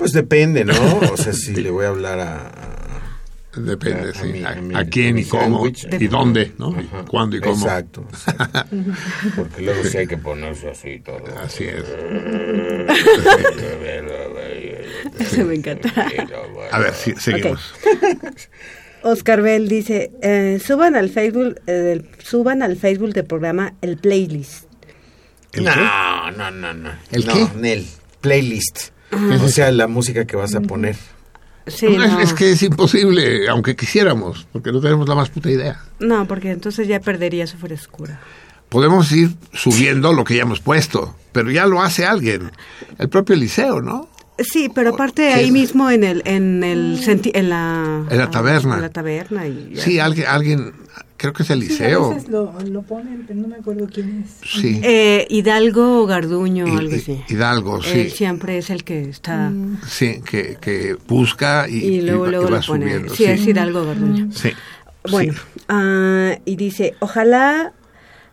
Pues depende, ¿no? (laughs) O sea, si le voy a hablar a... depende, A- a sí. mi- ¿A, mi- a quién y cómo? ¿Y dónde? ¿no? ¿Y Ajá. ¿Cuándo y cómo? Exacto. exacto. (laughs) Porque luego sí hay que ponerse así todo. Así es. (laughs) Eso me encanta. A ver, sí, seguimos. Oscar Bell dice, eh, suban al Facebook, eh, del- suban al Facebook del programa el playlist. ¿El no, qué? no, no, no. ¿El no, qué? Nel, playlist. O sea, la música que vas a poner. Sí, No, es- no. Es que es imposible, aunque quisiéramos, porque no tenemos la más puta idea. No, porque entonces ya perdería su frescura. Podemos ir subiendo lo que ya hemos puesto, pero ya lo hace alguien. El propio Eliseo, ¿no? Sí, pero aparte ahí mismo en el en el senti- en la En la taberna. en la taberna y. Sí, alguien, alguien, creo que es Sí, a Eliseo. veces lo, lo ponen, pero no me acuerdo quién es. Sí, Eh, Hidalgo o Garduño o Hi- algo así. Hidalgo, sí. Él siempre es el que está Sí, que, que busca y, y luego y va- luego y va lo pone. subiendo. sí, es Hidalgo Garduño. Sí. Bueno, sí. ah, y dice, ojalá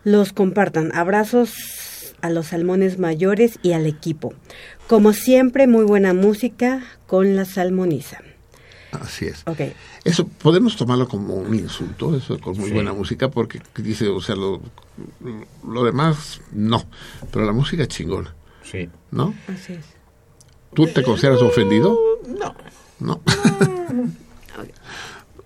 los compartan. Abrazos a los salmones mayores y al equipo. Como siempre, muy buena música con la salmoniza. Así es. Ok. Eso podemos tomarlo como un insulto, eso con muy Sí. buena música, porque dice, o sea, lo, lo demás no, pero la música es chingona, Sí. ¿no? Así es. ¿Tú te consideras ofendido? No. No. (laughs)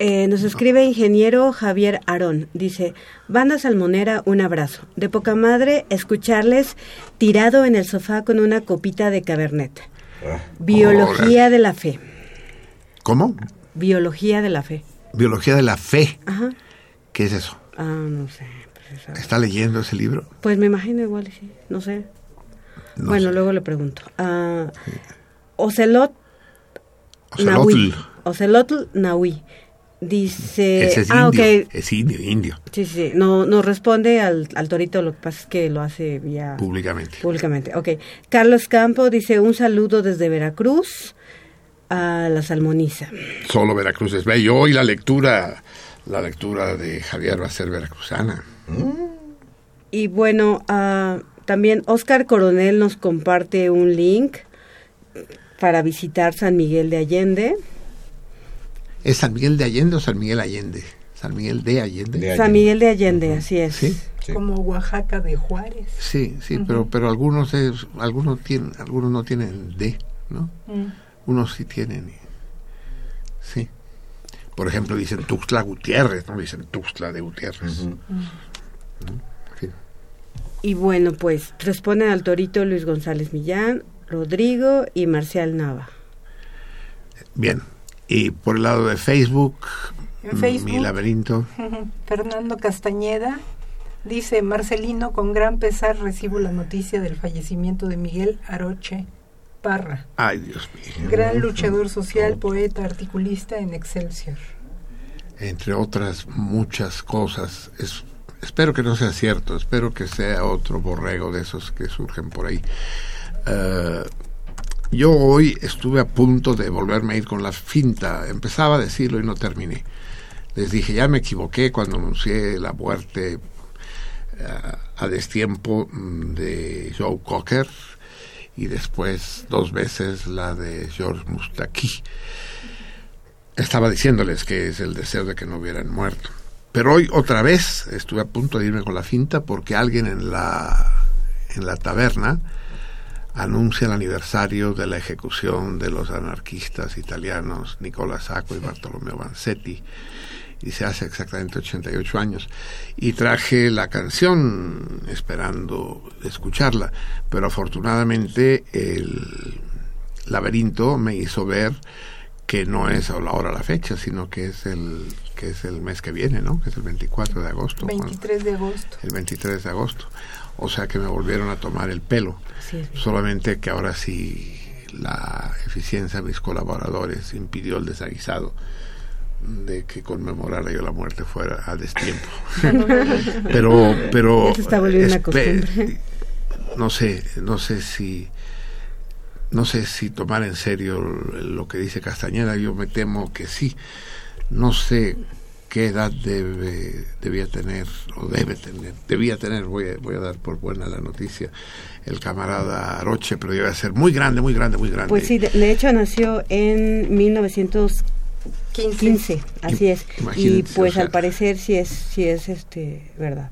Eh, nos escribe ingeniero Javier Arón. Dice, banda salmonera, un abrazo. De poca madre, escucharles tirado en el sofá con una copita de cabernet. Ah, Biología de la fe. ¿Cómo? Biología de la fe. Biología de la fe. Ajá. ¿Qué es eso? Ah, no sé. Pues, ¿Está leyendo ese libro? Pues me imagino igual, sí. No sé. No bueno, sé. luego le pregunto. Ah, Ocelot Ocelotl. Nahui. Ocelotl Nahui. Dice... Ese es ah, indio. Es indio, indio, Sí, sí. No, no responde al, al torito, lo que pasa es que lo hace vía... públicamente. Públicamente, ok. Carlos Campo dice un saludo desde Veracruz a la salmoniza. Solo Veracruz es bello. Hoy la lectura, la lectura de Javier va a ser veracruzana. Y bueno, ah, también Oscar Coronel nos comparte un link para visitar San Miguel de Allende. ¿Es San Miguel de Allende o San Miguel Allende? San Miguel de Allende. De San Miguel de Allende, así es. Sí. Sí. Como Oaxaca de Juárez. Sí, sí, pero pero algunos es, algunos tienen, algunos no tienen D, ¿no? Mm. Unos sí tienen. y- Sí. Por ejemplo, dicen Tuxtla Gutiérrez, no dicen Tuxtla de Gutiérrez. Y bueno, pues responden al torito Luis González Millán, Rodrigo y Marcial Nava. Bien. Y por el lado de Facebook, En Facebook. mi laberinto. (laughs) Fernando Castañeda dice, Marcelino, con gran pesar recibo la noticia del fallecimiento de Miguel Aroche Parra, Ay, Dios mío. gran luchador social, poeta, articulista en Excelsior. Entre otras muchas cosas. Es, espero que no sea cierto, espero que sea otro borrego de esos que surgen por ahí. Eh, yo hoy estuve a punto de volverme a ir con la finta. Empezaba a decirlo y no terminé. Les dije, ya me equivoqué cuando anuncié la muerte eh, a destiempo mm, de Joe Cocker y después dos veces la de George Mustaki. Estaba diciéndoles que es el deseo de que no hubieran muerto. Pero hoy otra vez estuve a punto de irme con la finta porque alguien en la, en la taberna anuncia el aniversario de la ejecución de los anarquistas italianos Nicola Sacco y Bartolomeo Vanzetti y se hace exactamente 88 años. Y traje la canción esperando escucharla pero afortunadamente el laberinto me hizo ver que no es ahora la fecha sino que es el que es el mes que viene no que es el 24 de agosto cuando- 23 de agosto. el 23 de agosto. O sea que me volvieron a tomar el pelo. Solamente que ahora sí la eficiencia de mis colaboradores impidió el desaguisado de que conmemorara yo la muerte fuera a destiempo. (laughs) pero, pero se está volviendo una costumbre. no sé, no sé si no sé si tomar en serio lo que dice Castañeda, yo me temo que sí. No sé qué edad debe, debía tener, o debe tener, debía tener, voy a, voy a dar por buena la noticia, el camarada Aroche, pero debe ser muy grande, muy grande, muy grande. Pues sí, de, de hecho nació en 1915, así es. Y Imagínense, pues o sea. al parecer sí es, sí es este, verdad.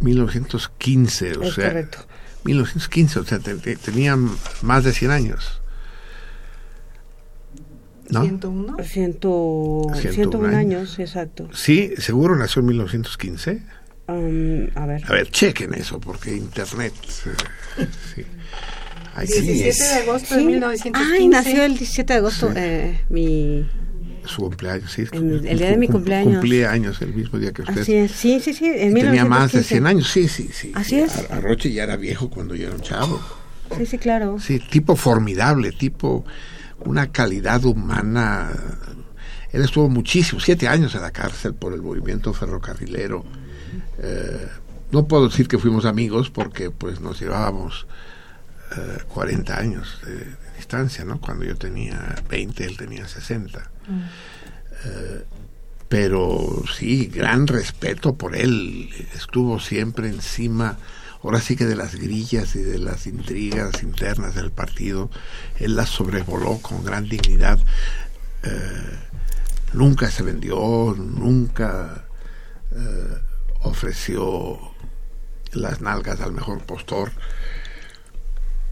1915, o Es sea, correcto. 1915, o sea, te- te- tenía más de 100 años. ¿No? 101. Ciento, 101 101 años, años. exacto. Sí, seguro nació en 1915. Um, a ver. A ver, chequen eso, porque internet. eh, sí. Que- 17 es- de agosto de Sí. 1915. Ay, nació el 17 de agosto, eh, mi... su cumpleaños, sí. En el día de mi Cum- cumpleaños. Cumplía años el mismo día que usted. Así es, sí, sí, sí, en Tenía más de 1915. 100 años, sí, sí, sí. Así sí. es. Ar- Arroche ya era viejo cuando yo era un chavo. Sí, sí, claro. Sí, tipo formidable, tipo una calidad humana. Él estuvo muchísimos, siete años en la cárcel por el movimiento ferrocarrilero. Eh, no puedo decir que fuimos amigos porque pues nos llevábamos eh, 40 años de, de distancia, ¿no? Cuando yo tenía 20, él tenía 60. Eh, pero sí, gran respeto por él. Estuvo siempre encima, ahora sí que de las grillas y de las intrigas internas del partido. Él las sobrevoló con gran dignidad. Eh, nunca se vendió, nunca eh, ofreció las nalgas al mejor postor.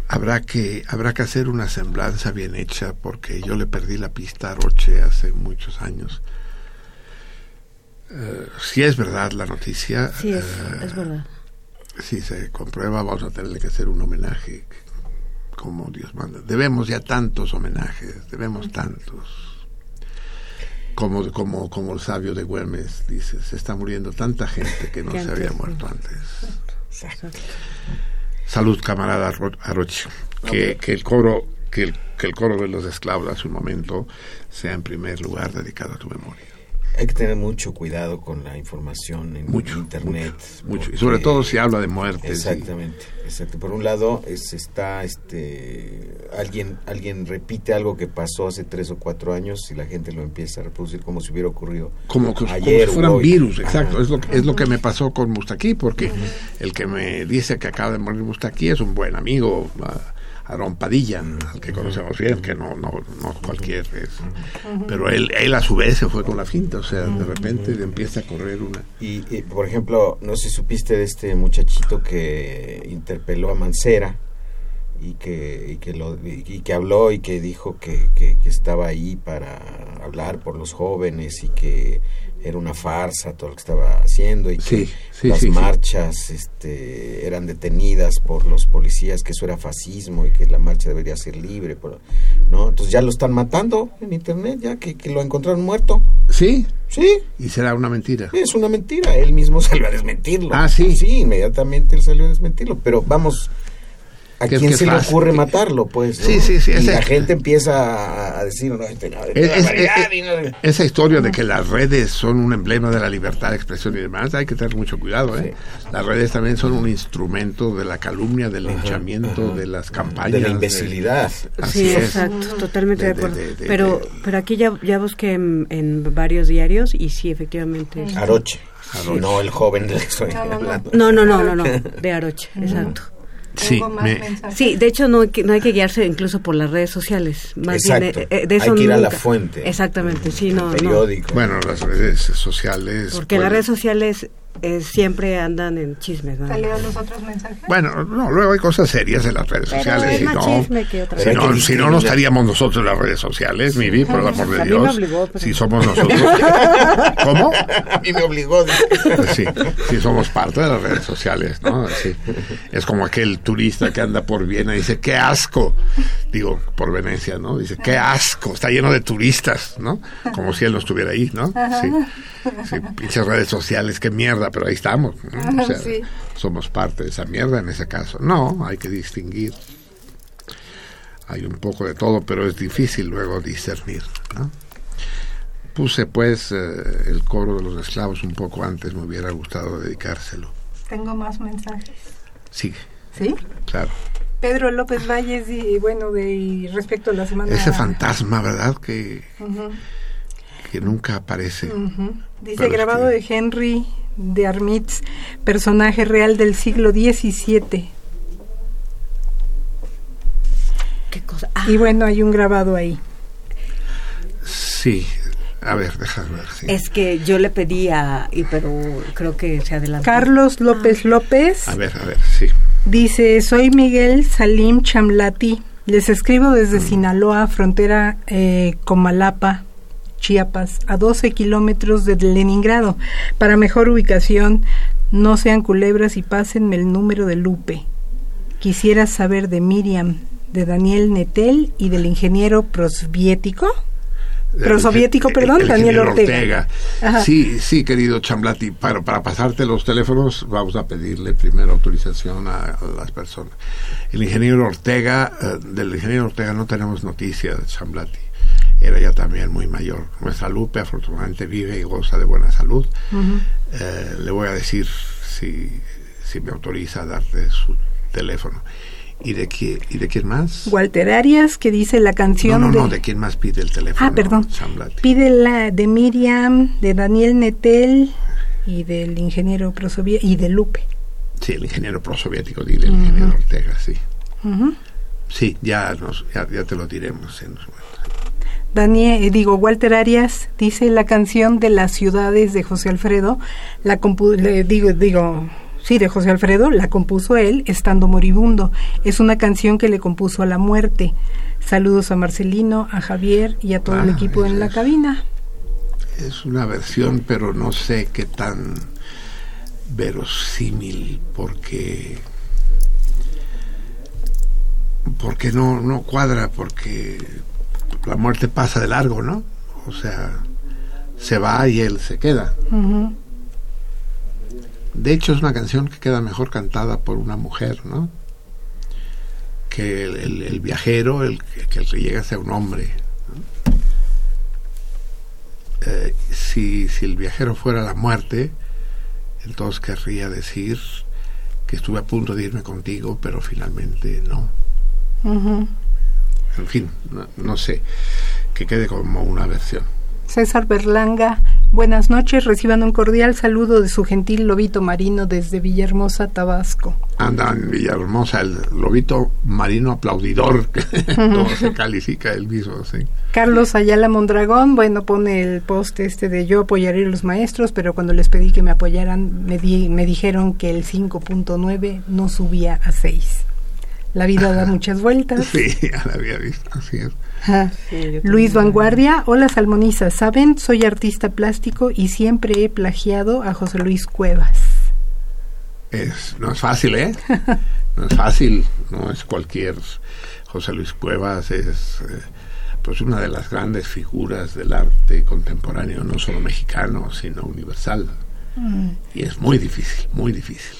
Habrá que, habrá que hacer una semblanza bien hecha porque yo le perdí la pista a Roche hace muchos años. Eh, si es verdad la noticia, Sí, es, eh, es verdad. si se comprueba, vamos a tenerle que hacer un homenaje como Dios manda. Debemos ya tantos homenajes, debemos tantos. Como, como, como el sabio de Güemes dice, se está muriendo tanta gente que no Que se antes había muerto antes. Exacto. Salud, camarada Aroche. Que, que el coro que el, que el coro de los esclavos hace un momento sea en primer lugar dedicado a tu memoria. Hay que tener mucho cuidado con la información en Mucho, internet. mucho, mucho. Y sobre todo si habla de muertes. y- Exactamente, exacto. Por un lado es, está este alguien alguien repite algo que pasó hace tres o cuatro años y la gente lo empieza a reproducir como si hubiera ocurrido como, como ayer si o fueran hoy. virus, exacto. Ajá. Es lo, que- es lo que me pasó con Mustaquí, porque el que me dice que acaba de morir Mustaquí es un buen amigo, a- Aarón Padilla, al que conocemos bien, que no, no, no cualquier es. Pero él, él a su vez se fue con la finta, o sea, de repente empieza a correr una... Y, y, por ejemplo, no sé si supiste de este muchachito que interpeló a Mancera y que, que, lo, y que habló y que dijo que, que, que estaba ahí para hablar por los jóvenes y que era una farsa todo lo que estaba haciendo y que Sí, las sí, marchas este, eran detenidas por los policías, que eso era fascismo y que la marcha debería ser libre. por- ¿no? Entonces ya lo están matando en internet, ya que, que lo encontraron muerto. ¿Sí? Sí, Y será una mentira. es una mentira, él mismo (laughs) salió a desmentirlo. Ah, ¿sí? Sí, inmediatamente él salió a desmentirlo, pero vamos, ¿a Que es quién que se le ocurre matarlo, pues? no? Sí, sí, sí, Y ese- la gente empieza a, decir, no, este, no, este, Es- es- y no- esa historia de que las redes son un emblema de la libertad de expresión y demás, hay que tener mucho cuidado. ¿eh? Las redes también son un instrumento de la calumnia, del linchamiento, de las campañas. de la imbecilidad. Sí, es. exacto, totalmente de, acuerdo. de- de- pero, de- pero aquí ya, ya busqué en, en varios diarios y sí, efectivamente. Aroche, Aroche. no el joven del que estoy hablando. No, no, no, no, no, de Aroche, exacto. Sí, más me-. Sí, de hecho no hay que, no hay que guiarse incluso por las redes sociales. Más Exacto. bien, eh, de Hay eso que ir a la nunca. fuente. Exactamente, sí, no, no. periódico. bueno, las redes sociales. Porque las pueden- redes sociales eh, siempre andan en chismes, ¿no? ¿Salieron los otros mensajes? Bueno, no, luego hay cosas serias en las redes Pero sociales. es si más no, chisme que otra si no, Hay que si no, estaríamos nosotros en las redes sociales, mi vida, por el amor de A mí me Dios. obligó, pero- Si somos nosotros. (laughs) ¿Cómo? a mí me obligó. Pues sí, sí somos parte de las redes sociales, ¿no? Sí. Es como aquel turista que anda por Viena y dice, qué asco. Digo, por Venecia, ¿no? Dice, qué asco, está lleno de turistas, ¿no? Como si él no estuviera ahí, ¿no? Sí. Sí, pinches redes sociales, qué mierda, pero ahí estamos. ¿no? O sea, Sí. somos parte de esa mierda en ese caso. No, hay que distinguir. Hay un poco de todo, pero es difícil luego discernir, ¿no? Puse pues eh, el coro de los esclavos un poco antes, me hubiera gustado dedicárselo. Tengo más mensajes. Sigue. ¿Sí? Claro. Pedro López Valles, y bueno, de respecto a la semana... Ese fantasma, ¿verdad? Que, que nunca aparece. Dice grabado es de Henry de Armitz, personaje real del siglo XVII. ¿Qué cosa? Ah, Y bueno, hay un grabado ahí. Sí. A ver, déjame ver. sí. es que yo le pedí a... Y pero creo que se adelantó. Carlos López López A ver, a ver, sí. dice, soy Miguel Salim Chamlati. Les escribo desde Sinaloa, frontera eh, Comalapa, Chiapas, a 12 kilómetros de Leningrado. Para mejor ubicación, no sean culebras y pásenme el número de Lupe. Quisiera saber de Miriam, de Daniel Netel y del ingeniero prosviético. Prosoviético, perdón, el Daniel Ortega. Ajá. Sí, sí, querido Chamblati, para, para pasarte los teléfonos vamos a pedirle primero autorización a, a las personas. El ingeniero Ortega, eh, del ingeniero Ortega no tenemos noticia de Chamblati. Era ya también muy mayor. Nuestra Lupe afortunadamente vive y goza de buena salud. Eh, le voy a decir si, si me autoriza a darte su teléfono. ¿Y de, quién, ¿Y de quién más? Walter Arias, que dice la No, canción no, de... no, ¿de quién más pide el teléfono? Ah, perdón. Pide la de Miriam, de Daniel Netel y del ingeniero Prosovie y de Lupe. Sí, el ingeniero prosoviético, dile, el ingeniero Ortega, sí. Sí, ya, nos, ya, ya te lo diremos. En, Daniel, eh, digo, Walter Arias dice la canción de las ciudades de José Alfredo, la compu- le digo, digo, sí, de José Alfredo, la compuso él estando moribundo. Es una canción que le compuso a la muerte. Saludos a Marcelino, a Javier y a todo el Ah, equipo en la es. cabina. es una versión, pero no sé qué tan verosímil, porque porque no, no cuadra, porque la muerte pasa de largo, ¿no? O sea, se va y él se queda. De hecho, es una canción que queda mejor cantada por una mujer, ¿no? Que el, el- el viajero, el, que- el que llega sea un hombre. ¿no? Eh, si, si el viajero fuera la muerte, entonces querría decir que estuve a punto de irme contigo, pero finalmente no. En fin, no, no sé, que quede como una versión. César Berlanga, buenas noches, reciban un cordial saludo de su gentil lobito marino desde Villahermosa, Tabasco. anda en Villahermosa el lobito marino aplaudidor que (laughs) todo se califica él mismo sí Carlos Ayala Mondragón, bueno, pone el post este de yo apoyaré a los maestros, pero cuando les pedí que me apoyaran, me, di- me dijeron que el 5.9 no subía a 6. La vida da muchas vueltas. (laughs) sí ya la había visto así es. Luis Vanguardia, hola Salmoniza, ¿saben? Soy artista plástico y siempre he plagiado a José Luis Cuevas. Es- no es fácil eh (laughs) no es fácil no es cualquier José Luis Cuevas es eh, pues una de las grandes figuras del arte contemporáneo no solo mexicano sino universal y es muy difícil muy difícil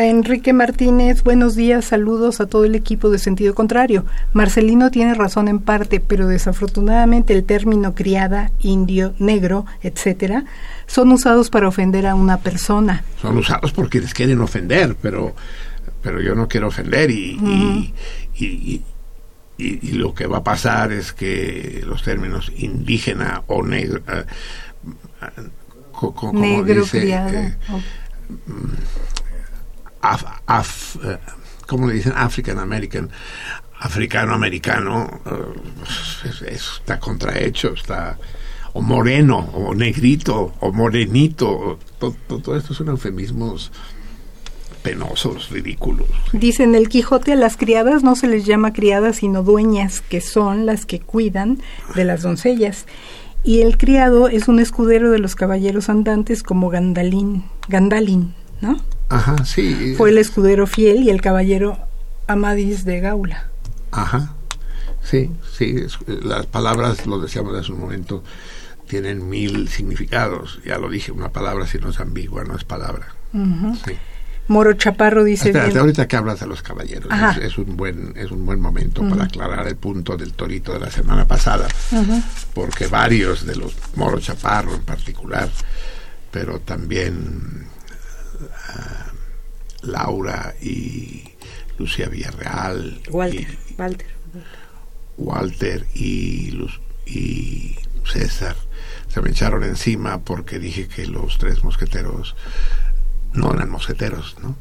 A Enrique Martínez, buenos días, saludos a todo el equipo de sentido contrario. Marcelino tiene razón en parte, pero desafortunadamente el término criada, indio, negro, etcétera, son usados para ofender a una persona. son usados porque les quieren ofender, pero, pero yo no quiero ofender y, y, y, y- y- y lo que va a pasar es que los términos indígena o negro, eh, eh, co- co- como negro, dice, criada. eh, o- af- eh, ¿cómo le dicen? African American, africano americano, eh, es- es- está contrahecho, está o moreno, o negrito, o morenito, todo, esto son eufemismos penosos, ridículos. Dice en el Quijote a las criadas no se les llama criadas sino dueñas, que son las que cuidan de las doncellas. Y el criado es un escudero de los caballeros andantes como Gandalín, Gandalin, ¿no? Ajá, sí. Fue el escudero fiel y el caballero Amadis de Gaula. Ajá, sí, sí. es- las palabras, lo decíamos hace un momento, tienen mil significados. Ya lo dije, una palabra si no es ambigua, no es palabra. Sí. Moro Chaparro dice Espérate, bien- ahorita que hablas de los caballeros, es, es un buen es un buen momento para aclarar el punto del torito de la semana pasada, porque varios de los Moro Chaparro en particular, pero también Laura y Lucía Villarreal. Walter. y Walter. Walter y, Luz- y César se me echaron encima porque dije que los tres mosqueteros no eran mosqueteros, ¿no?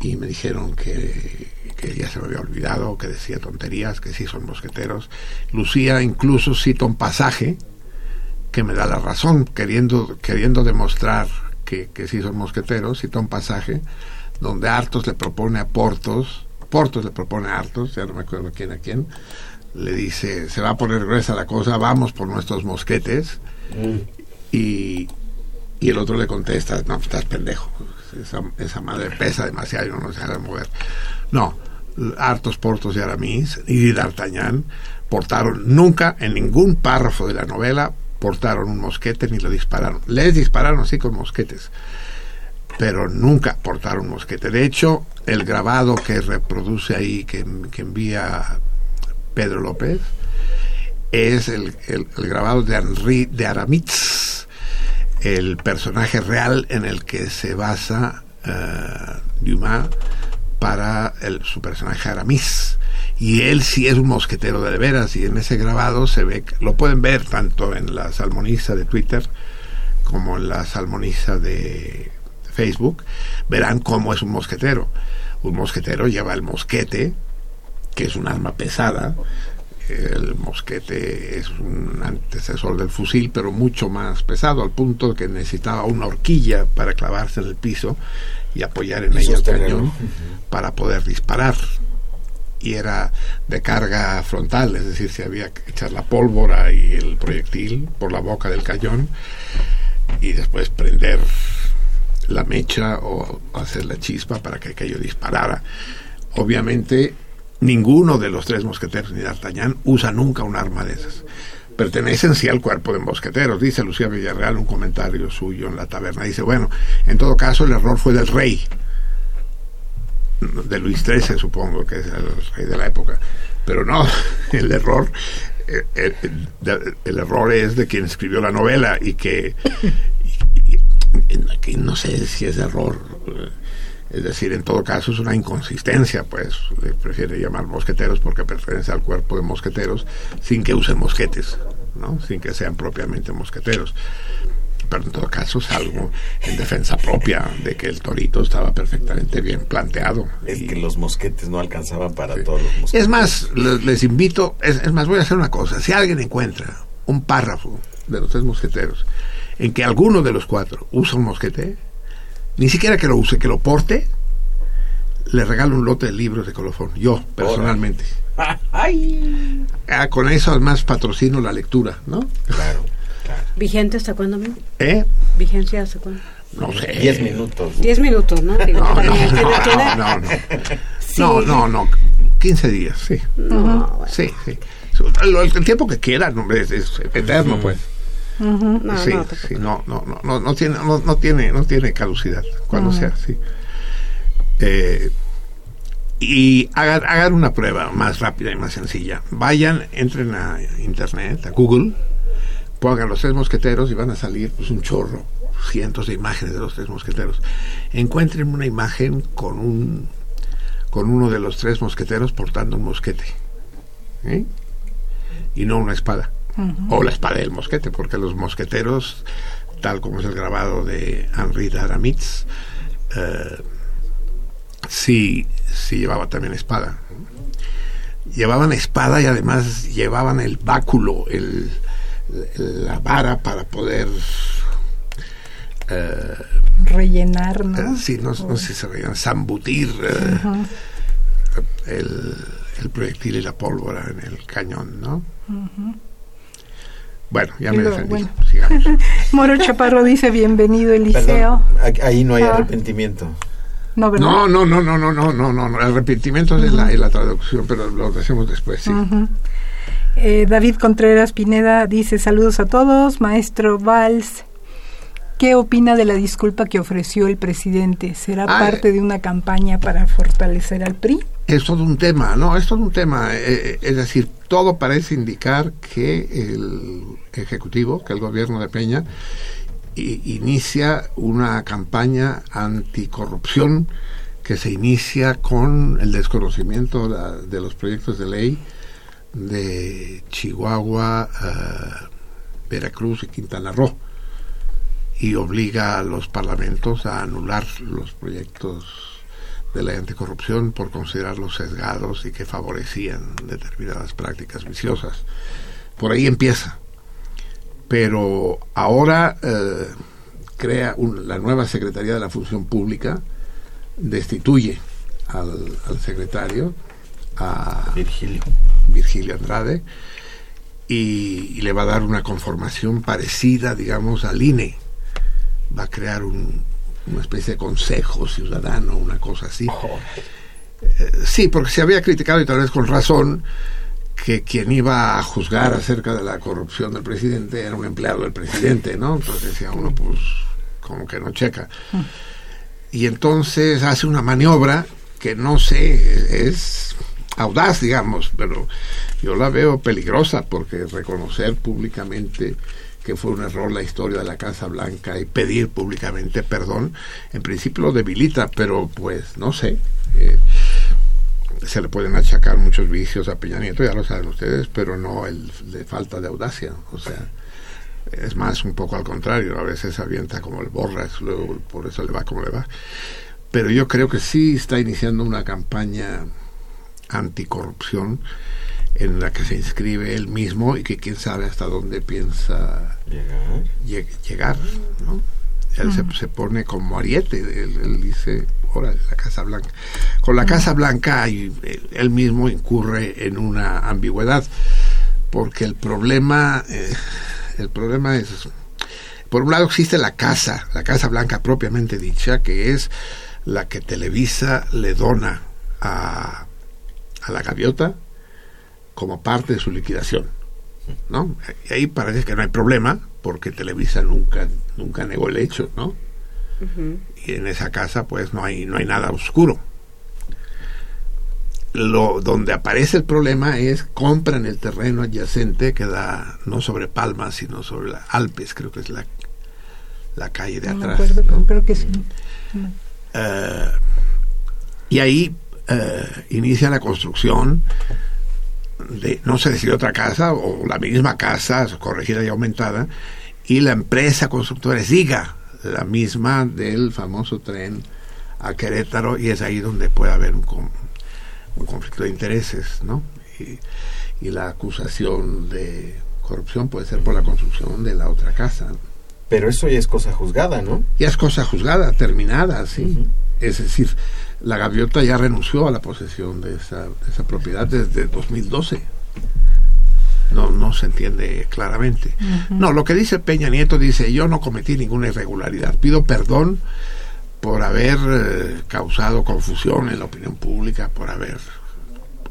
Y me dijeron que, que ya se me había olvidado, que decía tonterías, que sí son mosqueteros. Lucía incluso cita un pasaje que me da la razón, queriendo, queriendo demostrar que, que sí son mosqueteros, cita un pasaje donde Artos le propone a Portos, Portos le propone a Artos, ya no me acuerdo quién a quién, le dice, se va a poner gruesa la cosa, vamos por nuestros mosquetes, y, y el otro le contesta, no, estás pendejo, esa, esa madre pesa demasiado y no nos deja mover. No, Artos, Portos y Aramis y D'Artagnan portaron nunca en ningún párrafo de la novela portaron un mosquete ni lo dispararon. Les dispararon así con mosquetes, pero nunca portaron un mosquete. De hecho, el grabado que reproduce ahí, que, que envía Pedro López, es el, el- grabado de Henri de Aramitz, el personaje real en el que se basa eh, Dumas para el, su personaje Aramis. Y él sí es un mosquetero de, veras, y en ese grabado se ve, lo pueden ver tanto en la salmoniza de Twitter como en la salmoniza de Facebook, verán cómo es un mosquetero. Un mosquetero lleva el mosquete, que es un arma pesada, el mosquete es un antecesor del fusil, pero mucho más pesado, al punto que necesitaba una horquilla para clavarse en el piso y apoyar en Y ella el cañón para poder disparar. Y era de carga frontal, es decir, se había que echar la pólvora y el proyectil por la boca del cañón y después prender la mecha o hacer la chispa para que aquello disparara. Obviamente, ninguno de los tres mosqueteros ni D'Artagnan usa nunca un arma de esas. Pertenecen sí al cuerpo de mosqueteros, dice Lucía Villarreal, un comentario suyo en la taberna. Dice, bueno, en todo caso el error fue del rey, de Luis XIII supongo que es el rey de la época. Pero no, (laughs) el error, eh, el, error es de quien escribió la novela y que, y- y- que no sé si es error. Es decir, en todo caso es una inconsistencia, pues le prefiere llamar mosqueteros porque pertenece al cuerpo de mosqueteros sin que usen mosquetes, ¿no? sin que sean propiamente mosqueteros. Pero en todo caso es algo en defensa propia de que el torito estaba perfectamente bien planteado. Es Y- que los mosquetes no alcanzaban para todos los mosquetes. es más, les, les invito, es, es más, voy a hacer una cosa. Si alguien encuentra un párrafo de los tres mosqueteros en que alguno de los cuatro usa un mosquete, ni siquiera que lo use, que lo porte, le regalo un lote de libros de colofón. Yo, personalmente. (laughs) ¡Ay! Ah, con eso además patrocino la lectura, ¿no? Claro, claro. ¿Vigente hasta cuándo? amigo? ¿Eh? ¿Vigencia hasta cuándo? No sé. Diez minutos. Diez minutos, ¿no? Digo, No, no, no, no, no. Sí. No, no, no. 15 días, sí. No, bueno. Sí, sí. El, el tiempo que quieran, hombre, es, es eterno, pues. No, sí, no, sí, no, no, no, no, no tiene, no, no tiene, no tiene caducidad cuando sea, sí. Eh, y hagan, hagan una prueba más rápida y más sencilla. Vayan, entren a internet, a Google, pongan los tres mosqueteros y van a salir pues, un chorro, cientos de imágenes de los tres mosqueteros. Encuentren una imagen con un con uno de los tres mosqueteros portando un mosquete. ¿eh? Y no una espada. O la espada del mosquete, porque los mosqueteros, tal como es el grabado de Henri d'Aramitz, eh, sí, sí llevaba también espada. Llevaban espada y además llevaban el báculo, el, la vara para poder eh, rellenar, ¿no? eh, sí, no, no sé si se veían, zambutir eh, el, el proyectil y la pólvora en el cañón, ¿no? Bueno, ya me luego, defendí. bueno. Sigamos. (laughs) Moro Chaparro dice bienvenido Eliseo. Perdón, ahí- no hay Ah. arrepentimiento. No. No, no, no, no, no, no, no, no, arrepentimiento es la, en la traducción, pero lo hacemos después, sí. Eh, David Contreras Pineda dice saludos a todos. Maestro Valls, ¿qué opina de la disculpa que ofreció el presidente? ¿Será Ah, parte de una campaña para fortalecer al PRI? Es todo un tema, ¿no? Es todo un tema. eh, es decir, todo parece indicar que el Ejecutivo, que el gobierno de Peña, inicia una campaña anticorrupción que se inicia con el desconocimiento de los proyectos de ley de Chihuahua, eh, Veracruz y Quintana Roo y obliga a los parlamentos a anular los proyectos de ley anticorrupción por considerarlos sesgados y que favorecían determinadas prácticas viciosas. Por ahí empieza. Pero ahora eh, crea la nueva Secretaría de la Función Pública, destituye al, secretario, a Virgilio. Virgilio Andrade, y, le va a dar una conformación parecida, digamos, al INE. Va a crear una especie de consejo ciudadano, una cosa así. Eh, sí, porque se había criticado, y tal vez con razón, que quien iba a juzgar acerca de la corrupción del presidente era un empleado del presidente, ¿no? Entonces decía uno, pues, como que no checa. Y entonces hace una maniobra que no sé, es audaz, digamos, pero yo la veo peligrosa porque reconocer públicamente que fue un error la historia de la Casa Blanca y pedir públicamente perdón, en principio lo debilita, pero pues no sé. Eh, se le pueden achacar muchos vicios a Peña Nieto, ya lo saben ustedes, pero no el de falta de audacia. O sea, es más, un poco al contrario, a veces avienta como el borras, luego por eso le va como le va. Pero yo creo que sí está iniciando una campaña anticorrupción en la que se inscribe él mismo y que quién sabe hasta dónde piensa llegar, ¿no? Él se, pone como ariete, él, dice, órale, la Casa Blanca. Con la Casa Blanca y él, mismo incurre en una ambigüedad, porque el problema... Eh, el problema es, por un lado existe la casa, la Casa Blanca propiamente dicha, que es la que Televisa le dona a, a la gaviota como parte de su liquidación. ¿no? Y ahí parece que no hay problema, porque Televisa nunca, nunca negó el hecho, ¿no? Y en esa casa pues no hay, no hay nada oscuro lo donde aparece el problema es compran el terreno adyacente que da no sobre Palmas sino sobre la Alpes creo que es la, la calle de atrás creo que sí eh, y ahí eh, inicia la construcción de no sé decir otra casa o la misma casa corregida y aumentada y la empresa constructora es IGA la misma del famoso tren a Querétaro y es ahí donde puede haber un conflicto de intereses, ¿no? Y, la acusación de corrupción puede ser por la construcción de la otra casa. Pero eso ya es cosa juzgada, ¿no? Ya es cosa juzgada, terminada, sí. Es decir, la gaviota ya renunció a la posesión de esa, esa propiedad desde 2012. No, no se entiende claramente. No, lo que dice Peña Nieto dice, yo no cometí ninguna irregularidad, pido perdón por haber eh, causado confusión en la opinión pública, por haber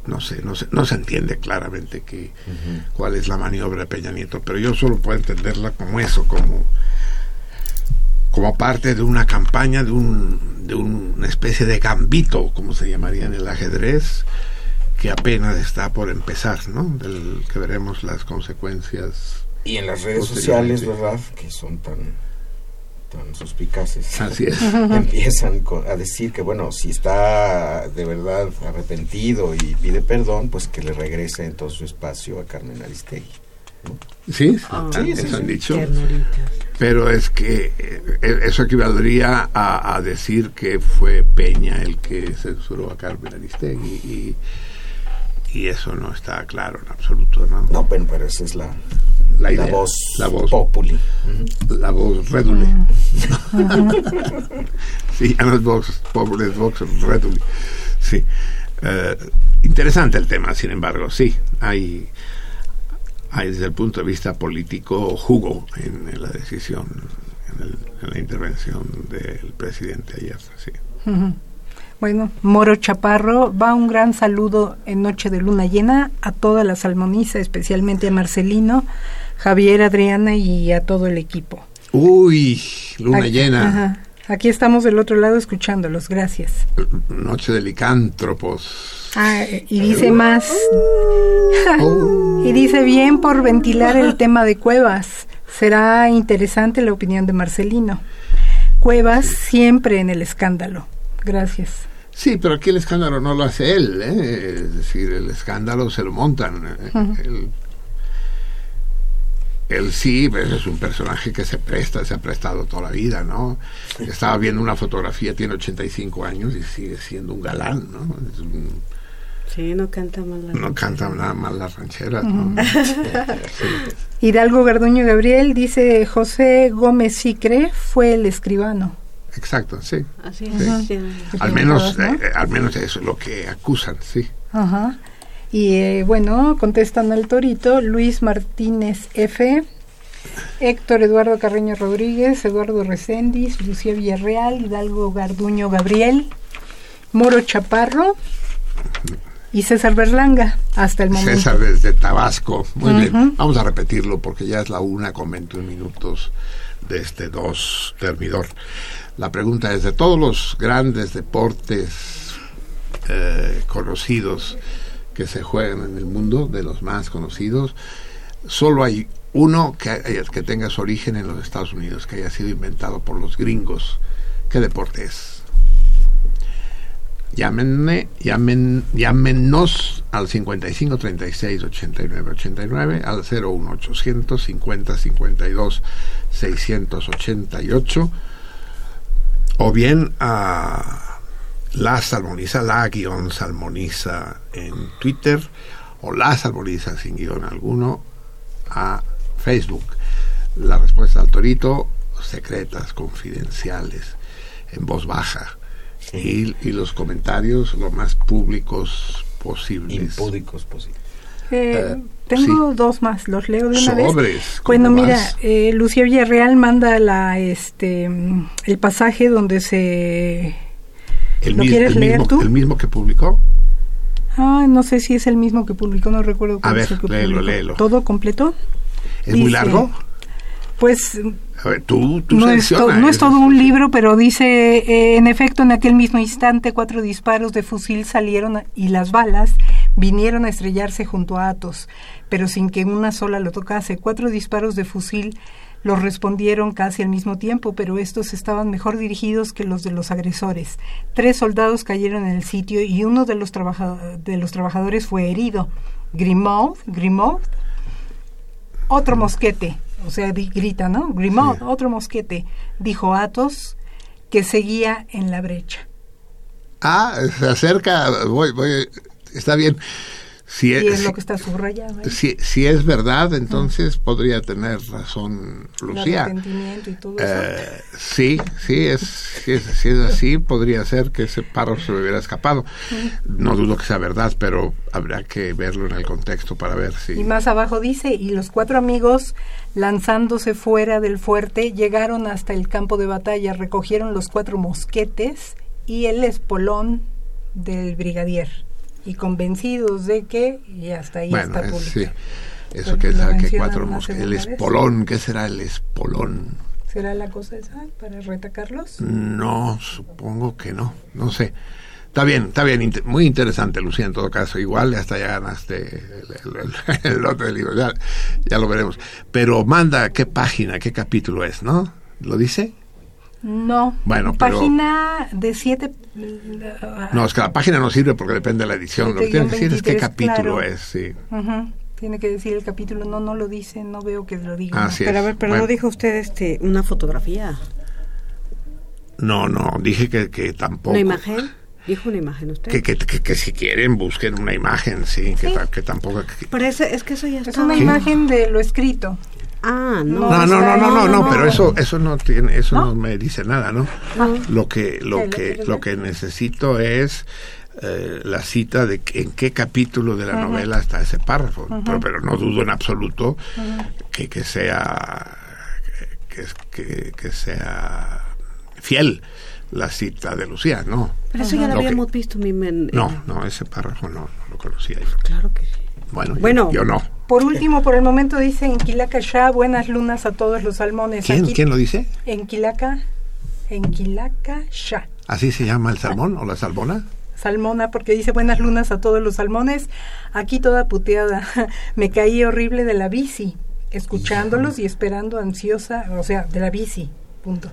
no sé, no se, no se entiende claramente que, cuál es la maniobra de Peña Nieto, pero yo solo puedo entenderla como eso, como, como parte de una campaña, de, un, de una especie de gambito, como se llamaría en el ajedrez, que apenas está por empezar, ¿no? Del que veremos las consecuencias. Y en las redes sociales, ¿verdad? Que son tan tan suspicaces. Así es. (laughs) Empiezan a decir que, bueno, si está de verdad arrepentido y pide perdón, pues que le regrese en todo su espacio a Carmen Aristegui. Sí, ah, sí, eso han dicho. Pero es que eh, eso equivaldría a, decir que fue Peña el que censuró a Carmen Aristegui y, y eso no está claro en absoluto, ¿no? No, pero, pero esa es la, la, voz, la voz populi. La voz redule. (laughs) sí, ya no es voz populi, es redule. Sí. Eh, interesante el tema, sin embargo, sí. Hay, hay desde el punto de vista político jugo en, la decisión, en, la intervención del presidente ayer. Sí. Bueno, Moro Chaparro, va un gran saludo en Noche de Luna Llena a toda la salmoniza, especialmente a Marcelino, Javier, Adriana y a todo el equipo. Uy, Luna Llena. Aquí estamos del otro lado escuchándolos, gracias. Noche de licántropos. Ah, y dice más. (laughs) y dice bien por ventilar el tema de cuevas será interesante la opinión de Marcelino. Cuevas siempre en el escándalo. Gracias. Sí, pero aquí el escándalo no lo hace él, ¿eh? es decir, el escándalo se lo montan. él, él, sí, pues, es un personaje que se presta, se ha prestado toda la vida, ¿no? Estaba viendo una fotografía, tiene 85 años y sigue siendo un galán, ¿no? Es un, Sí, no canta mal la no canta nada mal las rancheras, ¿no? (laughs) Hidalgo Garduño Gabriel dice José Gómez Sicre fue el escribano. Exacto, sí. Así Sí. es. sí. Al menos, ¿no? eh, al menos eso es lo que acusan, sí. Ajá. Y eh, bueno, contestan al torito Luis Martínez F., Héctor Eduardo Carreño Rodríguez, Eduardo Recendis, Lucía Villarreal, Hidalgo Garduño Gabriel, Moro Chaparro y César Berlanga, hasta el momento. César desde Tabasco. Muy bien. Vamos a repetirlo porque ya es la una con 21 minutos de este 2 termidor. La pregunta es, de todos los grandes deportes eh, conocidos que se juegan en el mundo, de los más conocidos, solo hay uno que, haya- que tenga su origen en los Estados Unidos, que haya sido inventado por los gringos. ¿Qué deporte es? Llámenme, llamen, llámenos al 55 36 89 89, al 01 800 50 52 688, o bien a la salmoniza, la guion salmoniza en Twitter, o la salmoniza sin guion alguno a Facebook. La respuesta al torito, secretas, confidenciales, en voz baja. Y, y los comentarios lo más públicos posibles. Impúdicos posibles. Eh, Eh, tengo dos más, los leo de una vez. Sobres. Bueno, ¿cómo mira, eh, Lucía Villarreal manda la, este, el pasaje donde se... el, ¿lo mis- quieres el leer mismo, tú? el mismo que publicó. Ah, no sé si es el mismo que publicó, no recuerdo. cuál A es ver, el que léelo, publicó. léelo. ¿Todo completo? ¿Es muy largo? Pues A ver, tú, tú no es, to- selecciona, no es es- todo un libro, pero dice, eh, en efecto, en aquel mismo instante, cuatro disparos de fusil salieron a- y las balas vinieron a estrellarse junto a Atos, pero sin que una sola lo tocase. Cuatro disparos de fusil los respondieron casi al mismo tiempo, pero estos estaban mejor dirigidos que los de los agresores. Tres soldados cayeron en el sitio y uno de los, trabaja- de los trabajadores fue herido. Grimaud, Grimaud, otro mosquete, o sea, grita, ¿no? Grimaud, Sí. otro mosquete, dijo Athos, que seguía en la brecha. Ah, se acerca, voy, voy, está bien. Si Y es, lo que está subrayado. ahí. si, si es verdad, entonces podría tener razón El Lucía. arrepentimiento y todo eso. Eh, sí, sí es, si es, si es así, podría ser que ese párrafo se me hubiera escapado. No dudo que sea verdad, pero habrá que verlo en el contexto para ver si... Y más abajo dice, y los cuatro amigos, lanzándose fuera del fuerte, llegaron hasta el campo de batalla, recogieron los cuatro mosquetes y el espolón del brigadier. Y convencidos de que, y hasta ahí bueno, está es- publicado. sí. Eso Porque que lo sabe que mencionan cuatro mosquetes. El vez. espolón, ¿qué será el espolón? ¿Será la cosa esa para retacarlos? No, supongo que no, no sé. Está bien, está bien, muy interesante, Lucía, en todo caso. Igual hasta ya ganaste el, el- el- el lote del libro, ya, ya lo veremos. Pero manda qué página, qué capítulo es, ¿no? ¿Lo dice? No. Bueno, pero- Página de siete... No, es que la página no sirve porque depende de la edición. Lo que tiene que decir es qué 23, capítulo claro. es, sí. Ujú, Tiene que decir el capítulo. No, no lo dice, no veo que lo diga. Así Pero a ver, pero Bueno. no dijo usted este una fotografía, No, no, dije que, que tampoco. una imagen. Dijo una imagen usted. Que, que, que, que si quieren busquen una imagen, sí, que, ta- que tampoco... que- Pero es que eso ya Es está. una imagen de lo escrito. Ah, no. No, no, no, no, no, no, no, pero no. eso, eso no tiene, eso no, ¿No? me dice nada, ¿no? Lo que, lo ¿Qué, lo que, lo que necesito es eh, la cita de que- en qué capítulo de la novela está ese párrafo, pero, pero no dudo en absoluto que, que sea, que, que, que sea fiel la cita de Lucía, no. Pero eso ya lo Lo que- habíamos visto, mi men. No, no, ese párrafo no, no lo conocía yo. Claro que sí. Bueno, yo- Bueno. yo, no. Por último, por el momento dice en Quilaca Shah, buenas lunas a todos los salmones. ¿Quién, Aquí- ¿Quién lo dice? En Quilaca, en Quilaca Shah. ¿Así se llama el salmón o la salmona? Salmona, porque dice buenas lunas a todos los salmones. Aquí toda puteada. (laughs) Me caí horrible de la bici. escuchándolos y esperando ansiosa, o sea, de la bici, punto.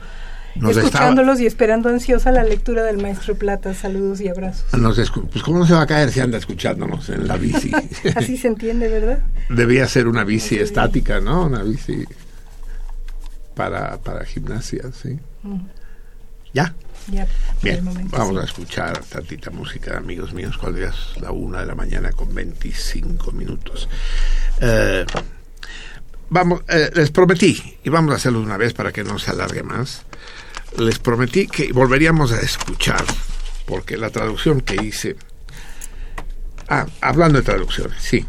Escuchándolos y esperando ansiosa la lectura del maestro Plata. Saludos y abrazos. pues cómo no se va a caer si anda escuchándonos en la bici. (laughs) Así se entiende, ¿verdad? Debía ser una bici estática, ¿no? Una bici para, para gimnasia, sí. ¿Ya? Ya. Bien, vamos a escuchar tantita música, amigos míos, cuando es la una de la mañana con 25 minutos. Eh, vamos, eh, les prometí, y vamos a hacerlo una vez para que no se alargue más, les prometí que volveríamos a escuchar, porque la traducción que hice... Ah, hablando de traducciones, sí.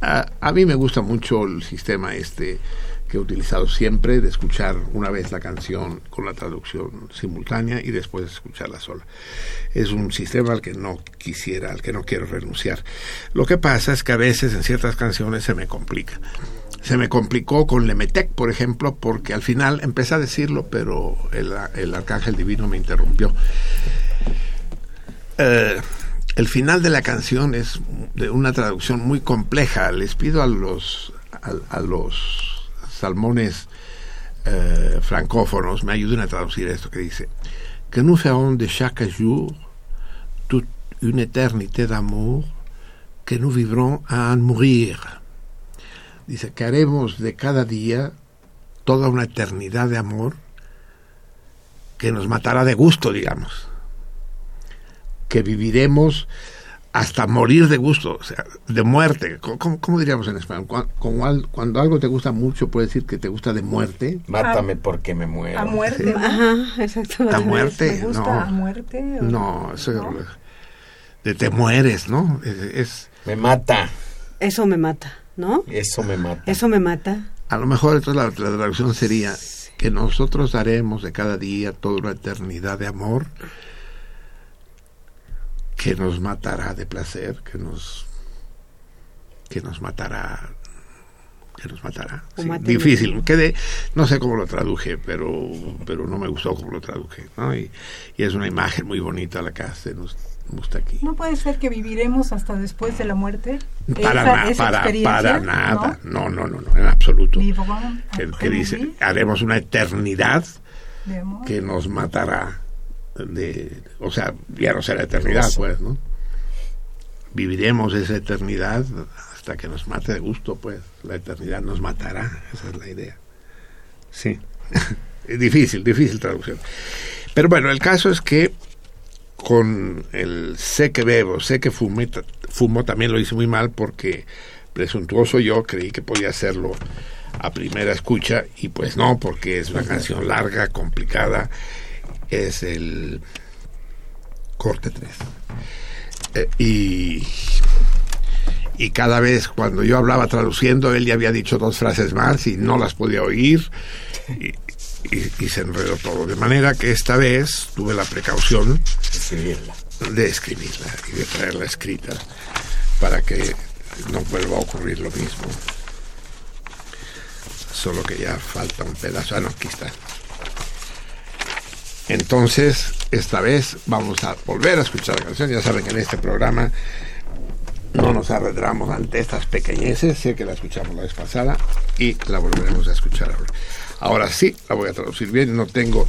a, a mí me gusta mucho el sistema este que he utilizado siempre de escuchar una vez la canción con la traducción simultánea y después escucharla sola. Es un sistema al que no quisiera, al que no quiero renunciar. Lo que pasa es que a veces en ciertas canciones se me complica. Se me complicó con Lemetec, por ejemplo, porque al final empecé a decirlo, pero el, el arcángel divino me interrumpió. Eh, el final de la canción es de una traducción muy compleja. Les pido a los, a los salmones eh, francófonos me ayuden a traducir esto que dice que nous ferons de chaque jour toute une éternité d'amour que nous vivrons à en mourir. Dice que haremos de cada día toda una eternidad de amor que nos matará de gusto, digamos. Que viviremos hasta morir de gusto, o sea, de muerte. ¿Cómo, diríamos en español? Cuando, cuando, algo te gusta mucho, puede decir que te gusta de muerte. Mátame porque me muero. A muerte. Ajá, exactamente. A muerte. ¿Me gusta no. a muerte? no, eso ¿no? de te mueres, ¿no? Es, me mata. Eso me mata, ¿no? Eso me mata. Eso me mata. A lo mejor entonces la, la traducción sería que nosotros haremos de cada día toda una eternidad de amor que nos matará de placer, que nos que nos matará que nos matará. difícil, quede, no sé cómo lo traduje, pero pero no me gustó cómo lo traduje, ¿no? Y, es una imagen muy bonita la que hace nos gusta aquí. ¿No puede ser que viviremos hasta después de la muerte? Para, nada para, para nada, ¿no? no, no, no, en absoluto. Que, que dice, haremos una eternidad que nos matará de, o sea, ya no será eternidad, pues, ¿no? Viviremos esa eternidad hasta que nos mate de gusto, pues, la eternidad nos matará, esa es la idea. Sí, (laughs) difícil, difícil traducción. Pero bueno, el caso es que con el sé que bebo, sé que fumé, fumo, también lo hice muy mal porque presuntuoso yo creí que podía hacerlo a primera escucha y pues no, porque es una canción larga, complicada es el corte 3. Eh, y, y cada vez cuando yo hablaba traduciendo, él ya había dicho dos frases más y no las podía oír y, (laughs) se enredó todo. De manera que esta vez tuve la precaución de escribirla y de traerla escrita para que no vuelva a ocurrir lo mismo. Solo que ya falta un pedazo. Ah, no, aquí está. Entonces, esta vez vamos a volver a escuchar la canción. Ya saben que en este programa no nos arredramos ante estas pequeñeces. Sé que la escuchamos la vez pasada y la volveremos a escuchar ahora. Ahora sí, la voy a traducir bien. No tengo,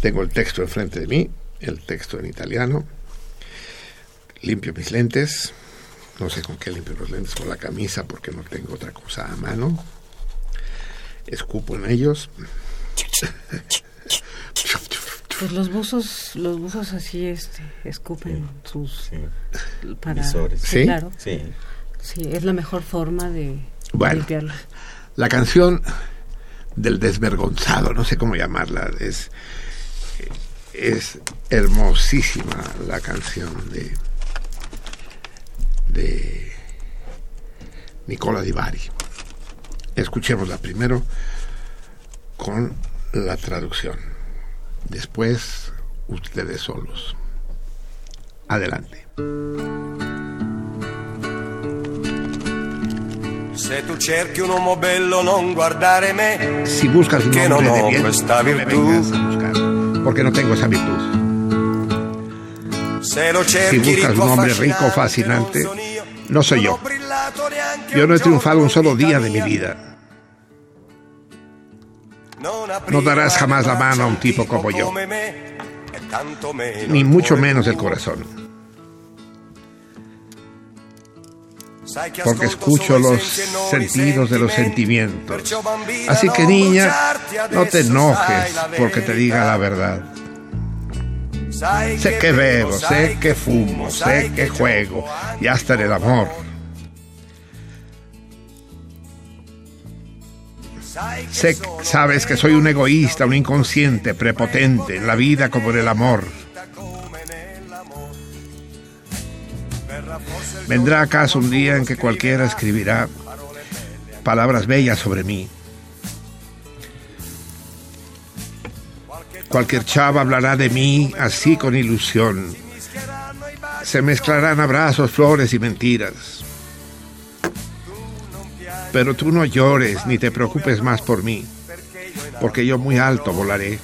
tengo el texto enfrente de mí, el texto en italiano. Limpio mis lentes. No sé con qué limpio los lentes, con la camisa, porque no tengo otra cosa a mano. Escupo en ellos. Pues los buzos, los buzos así este, escupen sus para ¿Sí? claro. Sí. es la mejor forma de bueno, La canción del desvergonzado, no sé cómo llamarla, es es hermosísima la canción de de Nicola Di Bari. Escuchémosla primero con la traducción. Después, ustedes solos. Adelante. Se tu cerchi un uomo bello, non guardare me. Si buscas un hombre no de bien, no me vengas a buscar, porque no tengo esa virtud. Se lo si buscas un hombre rico, fascinante, no soy yo. Yo no he triunfado un solo día de mi vida. No darás jamás la mano a un tipo como yo, ni mucho menos el corazón. Porque escucho los sentidos de los sentimientos. Así que niña, no te enojes porque te diga la verdad. Sé que bebo, sé que fumo, sé que juego y hasta en el amor. Sé, sabes que soy un egoísta, un inconsciente, prepotente, en la vida como en el amor. ¿Vendrá acaso un día en que cualquiera escribirá palabras bellas sobre mí? Cualquier chava hablará de mí así con ilusión. Se mezclarán abrazos, flores y mentiras. Pero tú no llores ni te preocupes más por mí, porque yo muy alto volaré.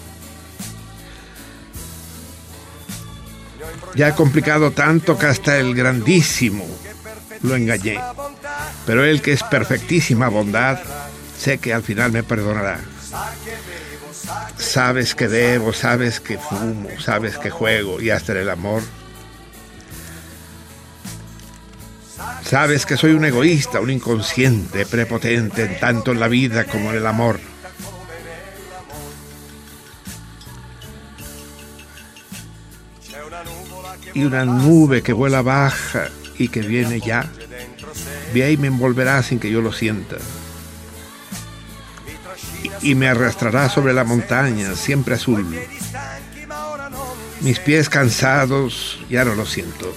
Ya he complicado tanto que hasta el grandísimo lo engañé. Pero él que es perfectísima bondad, sé que al final me perdonará. Sabes que debo, sabes que fumo, sabes que juego y hasta el amor. Sabes que soy un egoísta, un inconsciente, prepotente, tanto en la vida como en el amor. Y una nube que vuela baja y que viene ya, de ahí me envolverá sin que yo lo sienta y me arrastrará sobre la montaña, siempre azul. Mis pies cansados, ya no lo siento.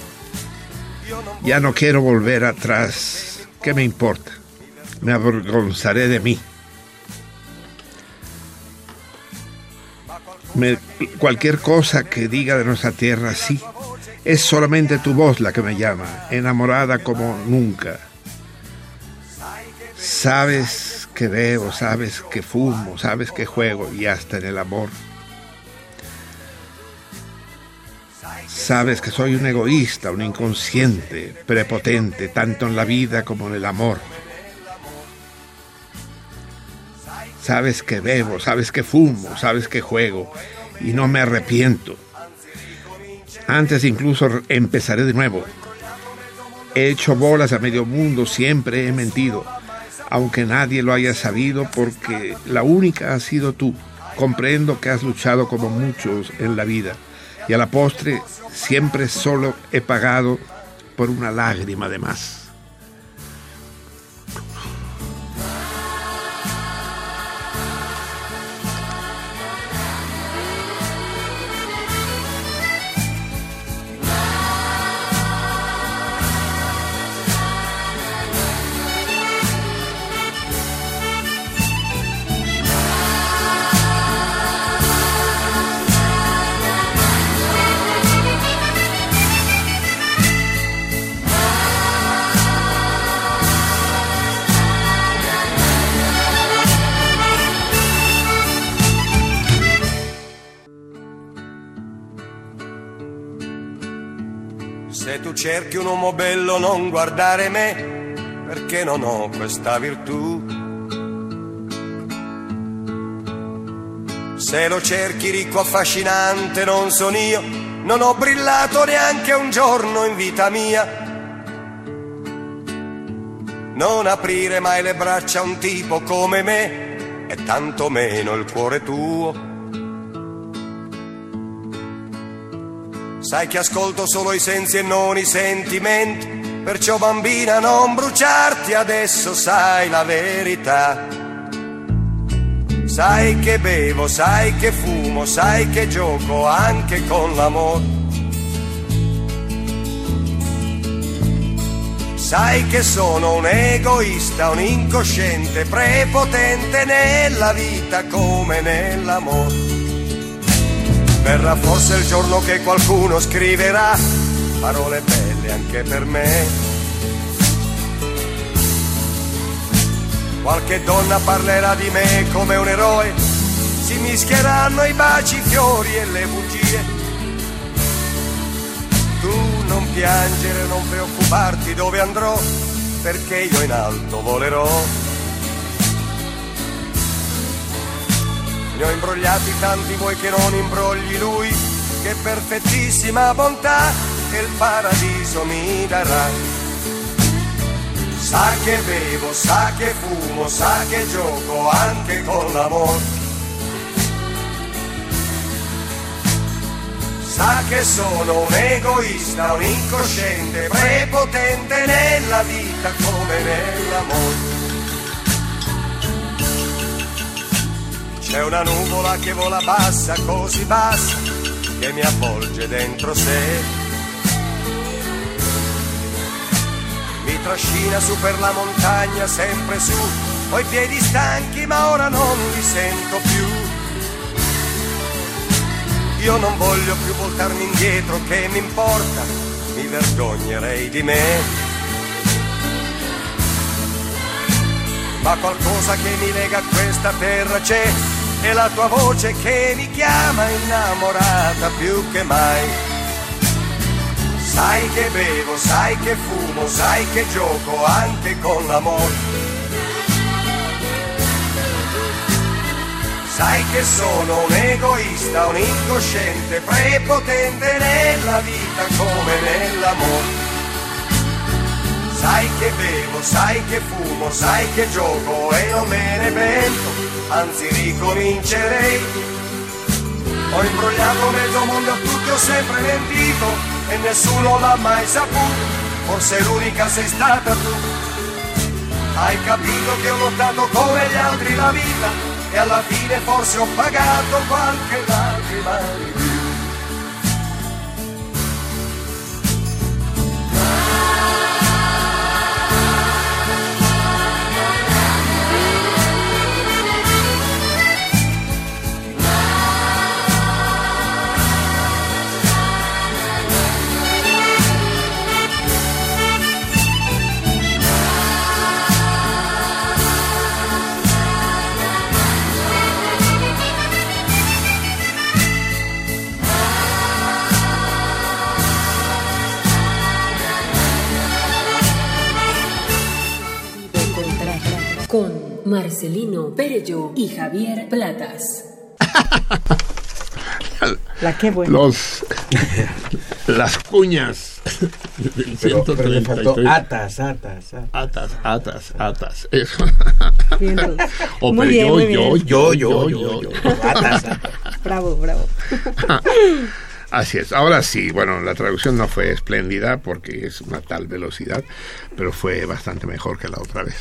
Ya no quiero volver atrás. ¿Qué me importa? Me avergonzaré de mí. cualquier cosa que diga de nuestra tierra, sí. Es solamente tu voz la que me llama, enamorada como nunca. Sabes que bebo, sabes que fumo, sabes que juego y hasta en el amor. Sabes que soy un egoísta, un inconsciente, prepotente, tanto en la vida como en el amor. Sabes que bebo, sabes que fumo, sabes que juego y no me arrepiento. Antes incluso empezaré de nuevo. He hecho bolas a medio mundo, siempre he mentido aunque nadie lo haya sabido, porque la única ha sido tú. Comprendo que has luchado como muchos en la vida, y a la postre siempre solo he pagado por una lágrima de más. Cerchi un uomo bello non guardare me, perché non ho questa virtù. Se lo cerchi ricco affascinante non sono io, non ho brillato neanche un giorno in vita mia. Non aprire mai le braccia a un tipo come me, e tanto meno il cuore tuo Sai che ascolto solo i sensi e non i sentimenti, perciò bambina non bruciarti adesso, sai la verità. Sai che bevo, sai che fumo, sai che gioco anche con l'amore. Sai che sono un egoista, un incosciente, prepotente nella vita come nell'amore. Verrà forse il giorno che qualcuno scriverà parole belle anche per me. Qualche donna parlerà di me come un eroe, si mischieranno i baci, i fiori e le bugie. Tu non piangere, non preoccuparti dove andrò, perché io in alto volerò. Ne ho imbrogliati tanti vuoi che non imbrogli lui, che perfettissima bontà che il paradiso mi darà. Sa che bevo, sa che fumo, sa che gioco anche con l'amore. Sa che sono un egoista, un incosciente, prepotente nella vita come nell'amore. C'è una nuvola che vola bassa, così bassa, che mi avvolge dentro sé. Mi trascina su per la montagna, sempre su, ho i piedi stanchi ma ora non li sento più. Io non voglio più voltarmi indietro, che mi importa, mi vergognerei di me. Ma qualcosa che mi lega a questa terra c'è, è la tua voce che mi chiama innamorata più che mai. Sai che bevo, sai che fumo, sai che gioco anche con l'amore. Sai che sono un egoista, un incosciente, prepotente nella vita come nell'amore. Sai che bevo, sai che fumo, sai che gioco e non me ne pento, anzi ricomincerei. Ho imbrogliato mezzo mondo a tutti, ho sempre mentito e nessuno l'ha mai saputo, forse l'unica sei stata tu. Hai capito che ho lottato come gli altri la vita e alla fine forse ho pagato qualche lacrima di più. Con Marcelino Perello y Javier Platas. (laughs) La que buena. Los, las cuñas del Pero, pero le 133. faltó atas, atas, atas. Atas, atas, atas. Eso. O (laughs) Muy pero bien, yo, muy yo, bien. yo, Yo, yo, yo, yo, yo, atas, atas. (laughs) Bravo, bravo. Así es. Ahora sí, bueno, la traducción no fue espléndida porque es una tal velocidad, pero fue bastante mejor que la otra vez.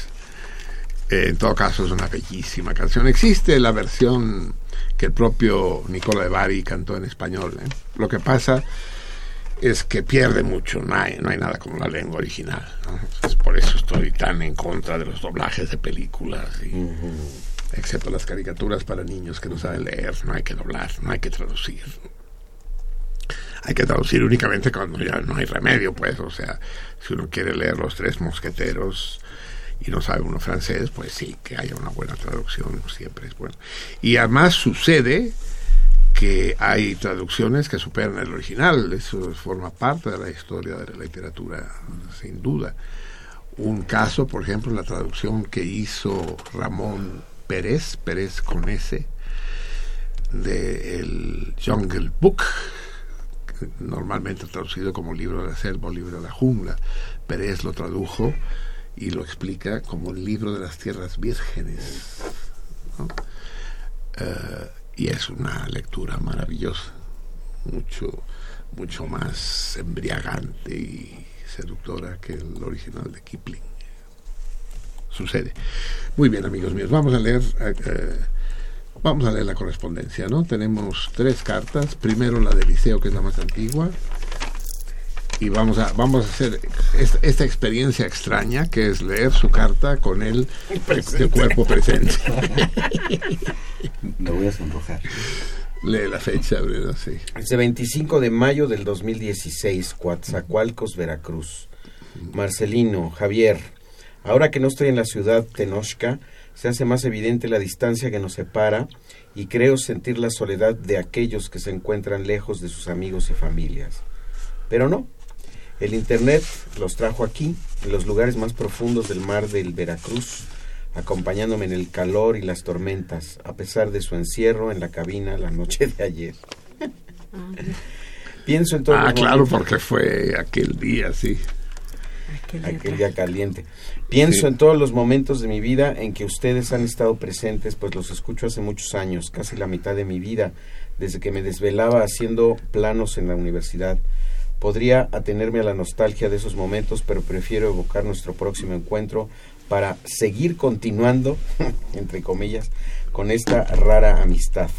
Eh, en todo caso, es una bellísima canción. Existe la versión que el propio Nicola de Bari cantó en español. ¿eh? Lo que pasa es que pierde mucho, no hay, no hay nada como la lengua original. ¿no? Entonces, por eso estoy tan en contra de los doblajes de películas, y, excepto las caricaturas para niños que no saben leer, no hay que doblar, no hay que traducir. Hay que traducir únicamente cuando ya no hay remedio, pues, o sea, si uno quiere leer Los Tres Mosqueteros y no sabe uno francés, pues sí, que haya una buena traducción siempre es bueno. Y además sucede que hay traducciones que superan el original, eso forma parte de la historia de la literatura, sin duda. Un caso, por ejemplo, la traducción que hizo Ramón Pérez, Pérez con S, de el Jungle Book, normalmente traducido como libro de la selva o libro de la jungla. Pérez lo tradujo y lo explica como el libro de las tierras vírgenes. Eh, y es una lectura maravillosa, mucho, mucho más embriagante y seductora que el original de Kipling. Sucede. Muy bien, amigos míos, vamos a leer. eh, eh, Vamos a leer la correspondencia, ¿no? Tenemos tres cartas. Primero la de Liceo, que es la más antigua. Y vamos a, vamos a hacer esta, esta experiencia extraña, que es leer su carta con él de cuerpo presente. Me voy a sonrojar. Lee la fecha, ¿verdad? Sí. Es de 25 de mayo del 2016, Coatzacoalcos, Veracruz. Marcelino, Javier, ahora que no estoy en la ciudad Tenochca, se hace más evidente la distancia que nos separa y creo sentir la soledad de aquellos que se encuentran lejos de sus amigos y familias. Pero no, el Internet los trajo aquí, en los lugares más profundos del mar del Veracruz, acompañándome en el calor y las tormentas, a pesar de su encierro en la cabina la noche de ayer. Pienso en todo. Ah, claro, porque fue aquel día, sí. Aquel día caliente. Pienso en todos los momentos de mi vida en que ustedes han estado presentes, pues los escucho hace muchos años, casi la mitad de mi vida, desde que me desvelaba haciendo planos en la universidad. Podría atenerme a la nostalgia de esos momentos, pero prefiero evocar nuestro próximo encuentro para seguir continuando, (laughs) entre comillas, con esta rara amistad.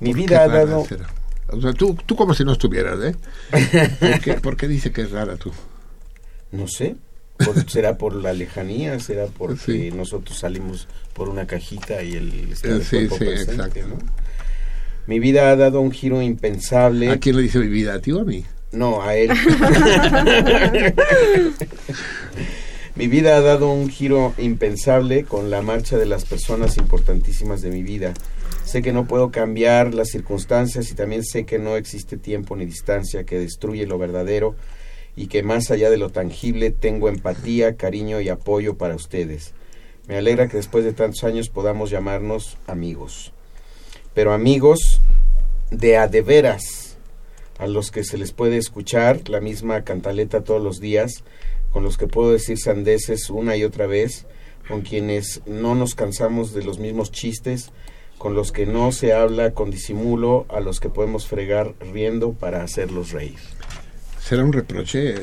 Mi vida ha dado... O sea, tú, tú como si no estuvieras, ¿eh? (laughs) ¿Por qué, ¿Por qué dice que es rara tú? No sé. será por la lejanía, será porque nosotros salimos por una cajita y el está sí, sí, exacto. Mi vida ha dado un giro impensable. ¿A quién le dice mi vida? ¿A ti o a mí? No, a él. (laughs) mi vida ha dado un giro impensable con la marcha de las personas importantísimas de mi vida. Sé que no puedo cambiar las circunstancias y también sé que no existe tiempo ni distancia que destruye lo verdadero y que más allá de lo tangible tengo empatía, cariño y apoyo para ustedes. Me alegra que después de tantos años podamos llamarnos amigos. Pero amigos de a de veras, a los que se les puede escuchar la misma cantaleta todos los días, con los que puedo decir sandeces una y otra vez, con quienes no nos cansamos de los mismos chistes, con los que no se habla con disimulo, a los que podemos fregar riendo para hacerlos reír será un reproche. (laughs)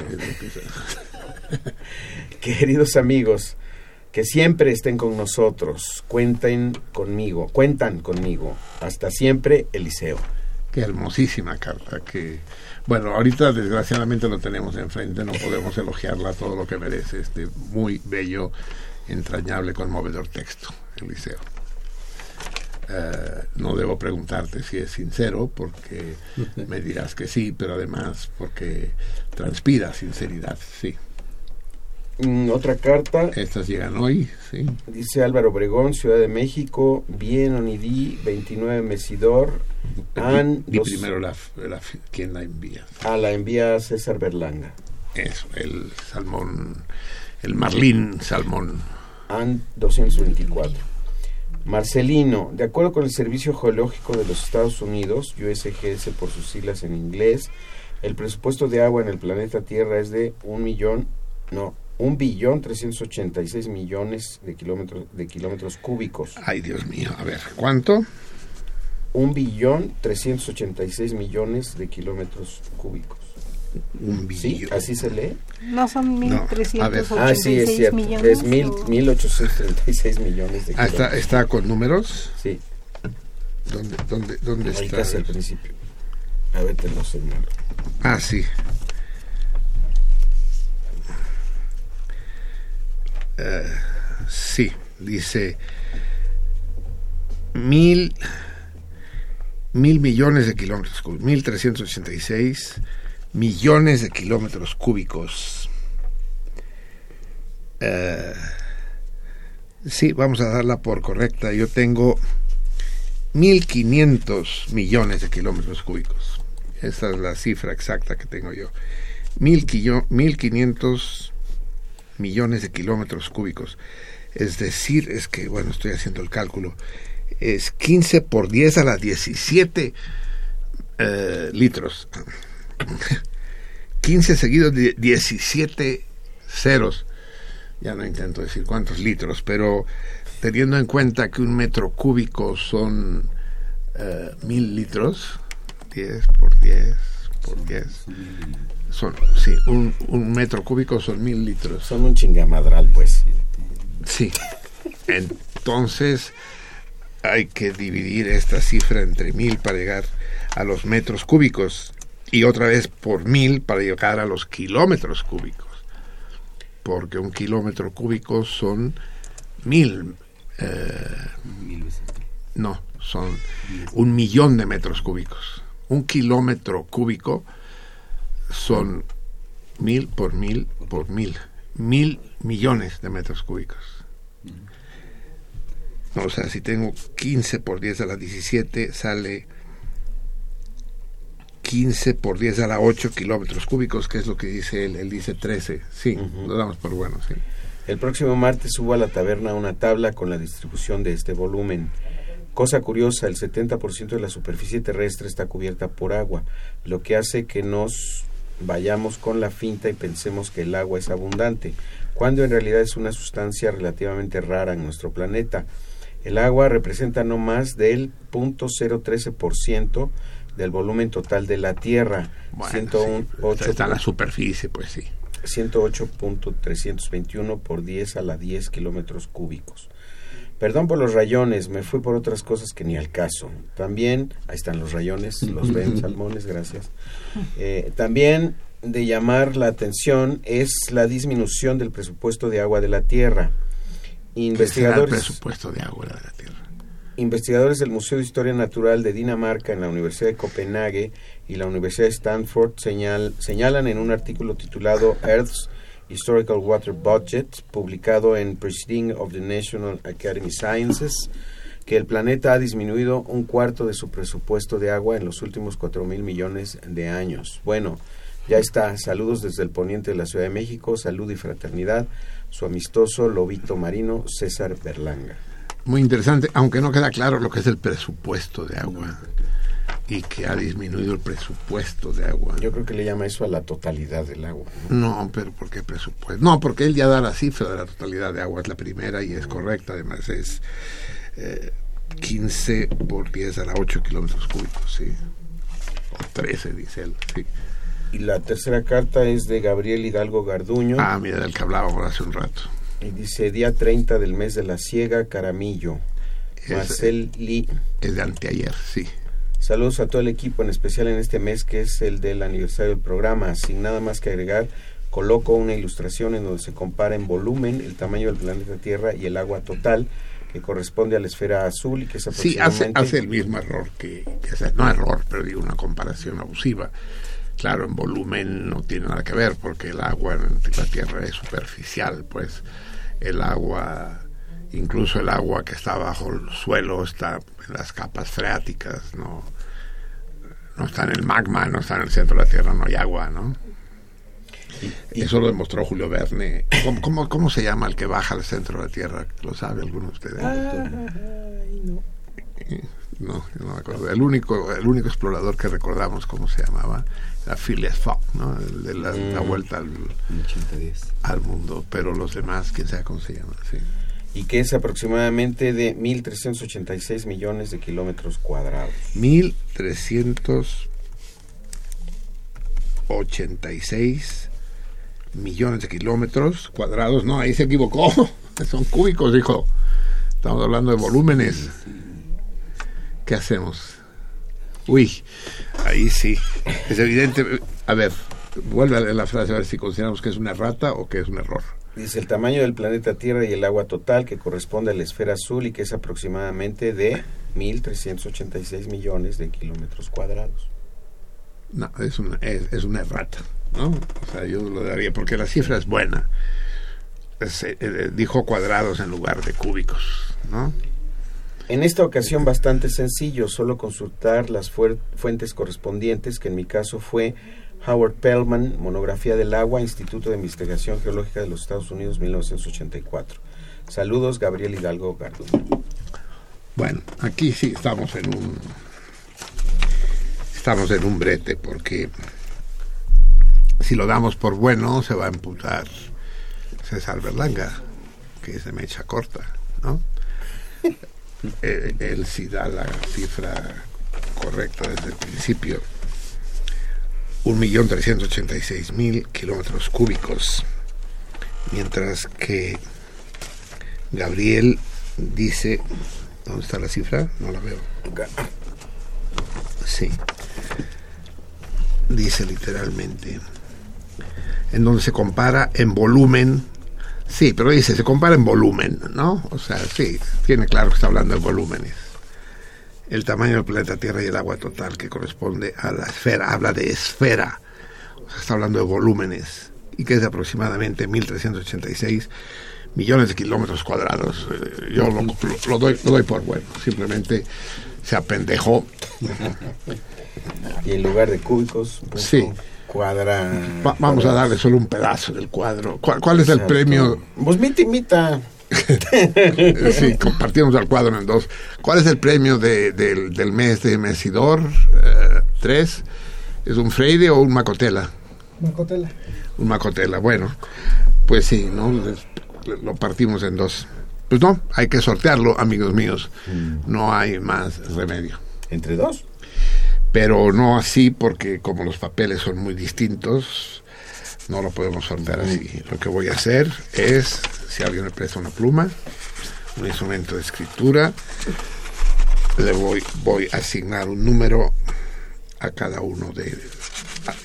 Queridos amigos, que siempre estén con nosotros, cuenten conmigo, cuentan conmigo. Hasta siempre, Eliseo. Qué hermosísima carta que bueno, ahorita desgraciadamente lo tenemos enfrente, no podemos elogiarla todo lo que merece este muy bello, entrañable, conmovedor texto, Eliseo. Eh, no debo preguntarte si es sincero, porque (laughs) me dirás que sí, pero además porque transpira sinceridad, sí. Mm, otra carta. Estas llegan hoy, sí. Dice Álvaro Obregón, Ciudad de México, Bien Onidí, 29 Mesidor. An, y primero la, la, quién la envía. Ah, la envía César Berlanga. Eso, el salmón, el marlín salmón. AN 224. Marcelino, de acuerdo con el Servicio Geológico de los Estados Unidos, USGS por sus siglas en inglés, el presupuesto de agua en el planeta Tierra es de un millón, no, un billón trescientos ochenta y seis millones de kilómetros, de kilómetros cúbicos. Ay, Dios mío, a ver, ¿cuánto? Un billón trescientos ochenta y seis millones de kilómetros cúbicos. Un billón. ¿Así se lee? No son 1.386 no. ah, sí, es cierto. millones. Es mil, 1.836 millones de ah, está, está, con números? Sí. ¿Dónde, dónde, dónde Ahí está? Casi al principio. A ver, te lo señalo. Ah, sí. Uh, sí, dice mil mil millones de kilómetros, y seis millones de kilómetros cúbicos. Eh, sí, vamos a darla por correcta. Yo tengo 1.500 millones de kilómetros cúbicos. Esa es la cifra exacta que tengo yo. 1.500 millones de kilómetros cúbicos. Es decir, es que, bueno, estoy haciendo el cálculo. Es 15 por 10 a la 17 eh, litros. (laughs) 15 seguidos de 17 ceros. Ya no intento decir cuántos litros, pero teniendo en cuenta que un metro cúbico son eh, mil litros, 10 por 10 por 10, son, sí, un, un metro cúbico son mil litros. Son un chingamadral, pues. Sí. Entonces hay que dividir esta cifra entre mil para llegar a los metros cúbicos y otra vez por mil para llegar a los kilómetros cúbicos, porque un kilómetro cúbico son mil, eh, no, son un millón de metros cúbicos. Un kilómetro cúbico son mil por mil por mil, mil millones de metros cúbicos. O sea, si tengo 15 por 10 a la 17, sale 15 por 10 a la 8 kilómetros cúbicos, que es lo que dice él. Él dice 13. Sí, lo damos por bueno, sí. El próximo martes subo a la taberna una tabla con la distribución de este volumen. Cosa curiosa, el 70% de la superficie terrestre está cubierta por agua, lo que hace que nos vayamos con la finta y pensemos que el agua es abundante, cuando en realidad es una sustancia relativamente rara en nuestro planeta. El agua representa no más del 0.013% del volumen total de la Tierra. Bueno, está en la superficie, pues sí. 108.321 por 10 a la 10 kilómetros cúbicos. Perdón por los rayones, me fui por otras cosas que ni al caso. También, ahí están los rayones, los ven, (laughs) salmones, gracias. Eh, también de llamar la atención es la disminución del presupuesto de agua de la tierra. Investigadores, el presupuesto de agua de la tierra? Investigadores del Museo de Historia Natural de Dinamarca en la Universidad de Copenhague y la Universidad de Stanford señal, señalan en un artículo titulado Earth's Historical Water Budget, publicado en Proceeding of the National Academy Sciences, que el planeta ha disminuido un cuarto de su presupuesto de agua en los últimos cuatro mil millones de años. Bueno, ya está. Saludos desde el poniente de la Ciudad de México. Salud y fraternidad. Su amistoso lobito marino César Berlanga. Muy interesante, aunque no queda claro lo que es el presupuesto de agua y que ha disminuido el presupuesto de agua. Yo creo que le llama eso a la totalidad del agua. No, pero ¿por qué presupuesto? No, porque él ya da la cifra de la totalidad de agua, es la primera y es correcta, además es 15 eh, por 10 a la 8 kilómetros cúbicos, sí. O 13, dice él, sí. Y la tercera carta es de Gabriel Hidalgo Garduño. Ah, mira, del que hablábamos hace un rato. Y dice, día 30 del mes de la ciega, Caramillo. Marcel Lee. Es de anteayer, sí. Saludos a todo el equipo, en especial en este mes que es el del aniversario del programa. Sin nada más que agregar, coloco una ilustración en donde se compara en volumen el tamaño del planeta Tierra y el agua total que corresponde a la esfera azul y que es aproximadamente... Sí, hace, el mismo error que, que no error, pero digo una comparación abusiva. Claro, en volumen no tiene nada que ver porque el agua en la Tierra es superficial, pues el agua incluso el agua que está bajo el suelo está en las capas freáticas, no, no está en el magma, no está en el centro de la Tierra, no hay agua, ¿no? Eso lo demostró Julio Verne. ¿Cómo, cómo, se llama el que baja al centro de la Tierra? ¿Lo sabe alguno de ustedes? no. No, no me acuerdo. El único, el único explorador que recordamos cómo se llamaba era Phileas Fogg, ¿no? El de la, mm. vuelta al, al mundo. Pero los demás, quién sabe cómo se llaman, sí y que es aproximadamente de 1.386 millones de kilómetros cuadrados. 1.386 millones de kilómetros cuadrados. No, ahí se equivocó. (laughs) Son cúbicos, dijo. Estamos hablando de volúmenes. ¿Qué hacemos? Uy, ahí sí. Es evidente. A ver, vuelve a leer la frase a ver si consideramos que es una errata o que es un error. Dice el tamaño del planeta Tierra y el agua total que corresponde a la esfera azul y que es aproximadamente de 1.386 millones de kilómetros cuadrados. No, es una, es, una errata, ¿no? O sea, yo lo daría porque la cifra es buena. Eh, eh, dijo cuadrados en lugar de cúbicos, ¿no? En esta ocasión bastante sencillo, solo consultar las fuentes correspondientes, que en mi caso fue Howard Pellman, Monografía del Agua, Instituto de Investigación Geológica de los Estados Unidos, 1984. Saludos, Gabriel Hidalgo Gardo. Bueno, aquí sí estamos en un estamos en un brete porque si lo damos por bueno se va a imputar César Berlanga, que se me echa corta, ¿no? (laughs) Eh, él sí da la cifra correcta desde el principio 1.386.000 kilómetros cúbicos, mientras que Gabriel dice, ¿dónde está la cifra? No la veo. Sí. Dice literalmente, en donde se compara en volumen, sí, pero dice, se compara en volumen, ¿no? O sea, sí, tiene claro que está hablando de volúmenes el tamaño del planeta Tierra y el agua total que corresponde a la esfera, habla de esfera, o sea, está hablando de volúmenes, y que es de aproximadamente 1.386 millones de kilómetros cuadrados. Eh, yo lo, doy, lo doy por bueno, simplemente se apendejó. Y en lugar de cúbicos. sí, cuadra. Va- vamos a darle solo un pedazo del cuadro. ¿Cuál, cuál es el Exacto. premio? Pues mita y mita. (laughs) sí, compartimos el cuadro en dos. ¿Cuál es el premio de- del, del mes de Mesidor? Eh, tres. ¿Es un Freire o un Macotela? Macotela. Un Macotela, bueno. Pues sí, ¿no? Les- lo partimos en dos. Pues no, hay que sortearlo, amigos míos. No hay más remedio. ¿Entre dos? Pero no así porque como los papeles son muy distintos, no lo podemos sortear así. Lo que voy a hacer es, si alguien me presta una pluma, un instrumento de escritura, le voy, voy a asignar un número a cada uno de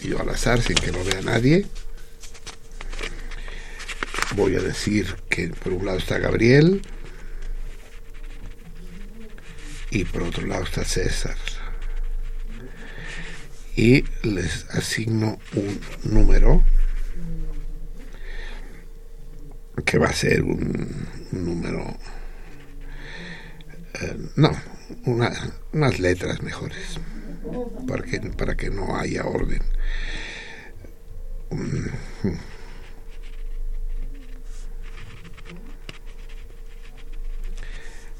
yo al azar sin que lo vea nadie. Voy a decir que por un lado está Gabriel y por otro lado está César y les asigno un número que va a ser un, un número eh, no una- unas letras mejores para que, para que no haya orden.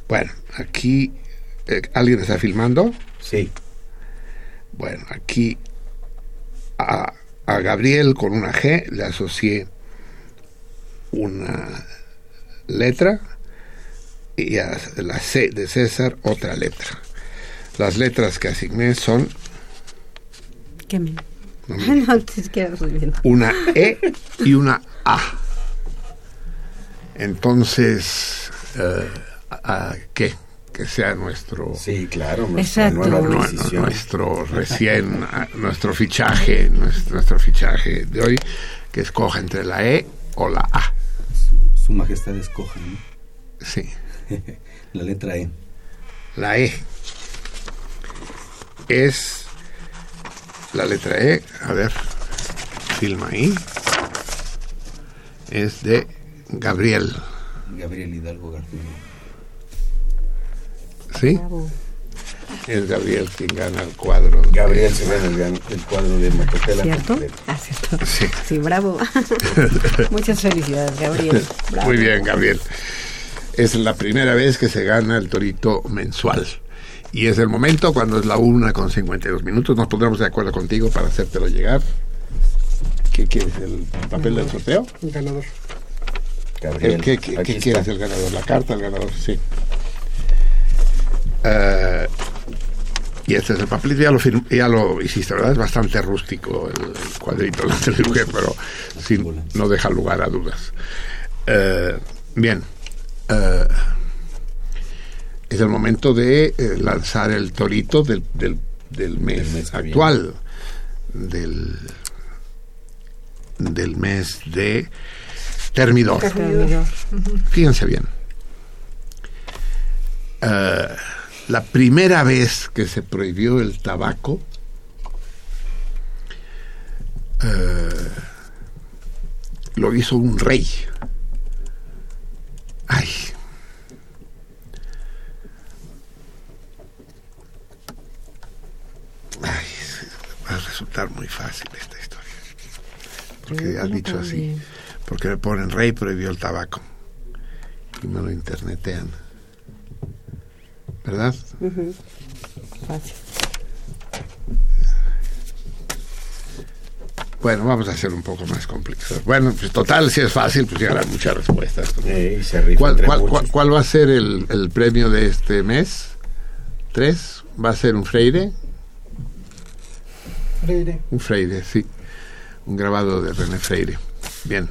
Bueno aquí eh, alguien está filmando sí. Bueno, aquí a, a Gabriel con una G le asocié una letra y a la C de César otra letra. Las letras que asigné son ¿Qué me? No, (laughs) no, ni siquiera estoy viendo. una E y una A. Entonces, eh, a- ¿qué? Que sea nuestro... Sí, claro. nuestra Exacto. nueva nuestro recién, (laughs) nuestro fichaje, nuestro, nuestro fichaje de hoy, que escoja entre la E o la A. Su majestad escoja, ¿no? Sí, (laughs) La letra E. la E. Es la letra E, a ver, filma ahí. Es de Gabriel, Gabriel Hidalgo García. ¿sí? Es Gabriel quien gana el cuadro. de- Gabriel se gana el, el cuadro de Macotela. ¿Cierto? Ah, cierto. Sí. Sí, bravo. (laughs) Muchas felicidades, Gabriel. Bravo. Muy bien, Gabriel. Es la primera vez que se gana el torito mensual. Y es el momento cuando es la una con 52 minutos. Nos pondremos de acuerdo contigo para hacértelo llegar. ¿Qué quieres? ¿El papel del sorteo? El ganador. Gabriel, ¿El ¿Qué, qué- qué quieres el ganador? ¿La carta del ganador? Sí. Eh, y este es el papelito, ya lo, firm- ya lo hiciste, ¿verdad? Es bastante rústico el, cuadrito, lo te dibujé, pero sí, no deja lugar a dudas. Eh, bien. Eh, es el momento de eh, lanzar el torito del, del, del mes, Del mes que actual, del, del mes de Termidor. Termidor. Fíjense bien. Eh, la primera vez que se prohibió el tabaco, eh, lo hizo un rey. Ay. Ay, va a resultar muy fácil esta historia. Porque has dicho así. Porque me ponen rey prohibió el tabaco. Y me lo internetean. ¿Verdad? Bueno, vamos a hacer un poco más complicado. Bueno, pues total, si es fácil, pues llegarán muchas respuestas. Eh, y se ¿Cuál, cuál- cuál- cuál va a ser el, el premio de este mes? ¿Tres? ¿Va a ser un Freire? Freire. Un Freire, sí. Un grabado de René Freire. Bien.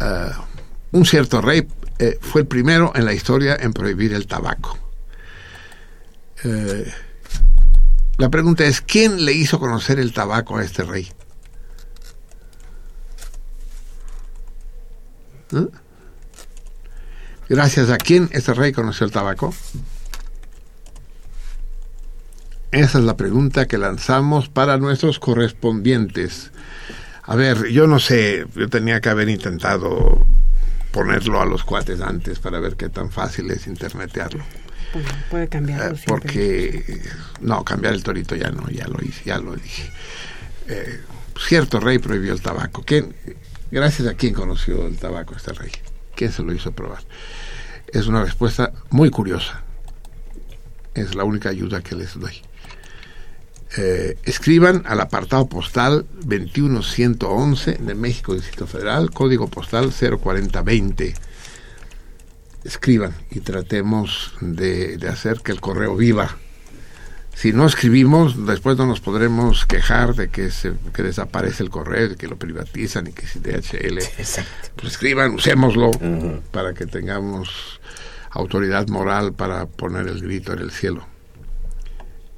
Ah, un cierto rey eh, fue el primero en la historia en prohibir el tabaco. Eh, la pregunta es, ¿quién le hizo conocer el tabaco a este rey? ¿Eh? Gracias a quién este rey conoció el tabaco. Esa es la pregunta que lanzamos para nuestros correspondientes. A ver, yo no sé, yo tenía que haber intentado ponerlo a los cuates antes para ver qué tan fácil es internetearlo. Puede cambiarlo Eh, porque no, cambiar el torito ya no, ya lo hice, ya lo dije. eh, cierto rey prohibió el tabaco. ¿Quién, gracias a quién conoció el tabaco este rey. ¿Quién se lo hizo probar? Es una respuesta muy curiosa. Es la única ayuda que les doy. Eh, escriban al apartado postal 21111 de México Distrito Federal, código postal 04020. Escriban y tratemos de, de hacer que el correo viva. Si no escribimos, después no nos podremos quejar de que, se, que desaparece el correo, de que lo privatizan y que si DHL. Exacto. Pues escriban, usémoslo para que tengamos autoridad moral para poner el grito en el cielo.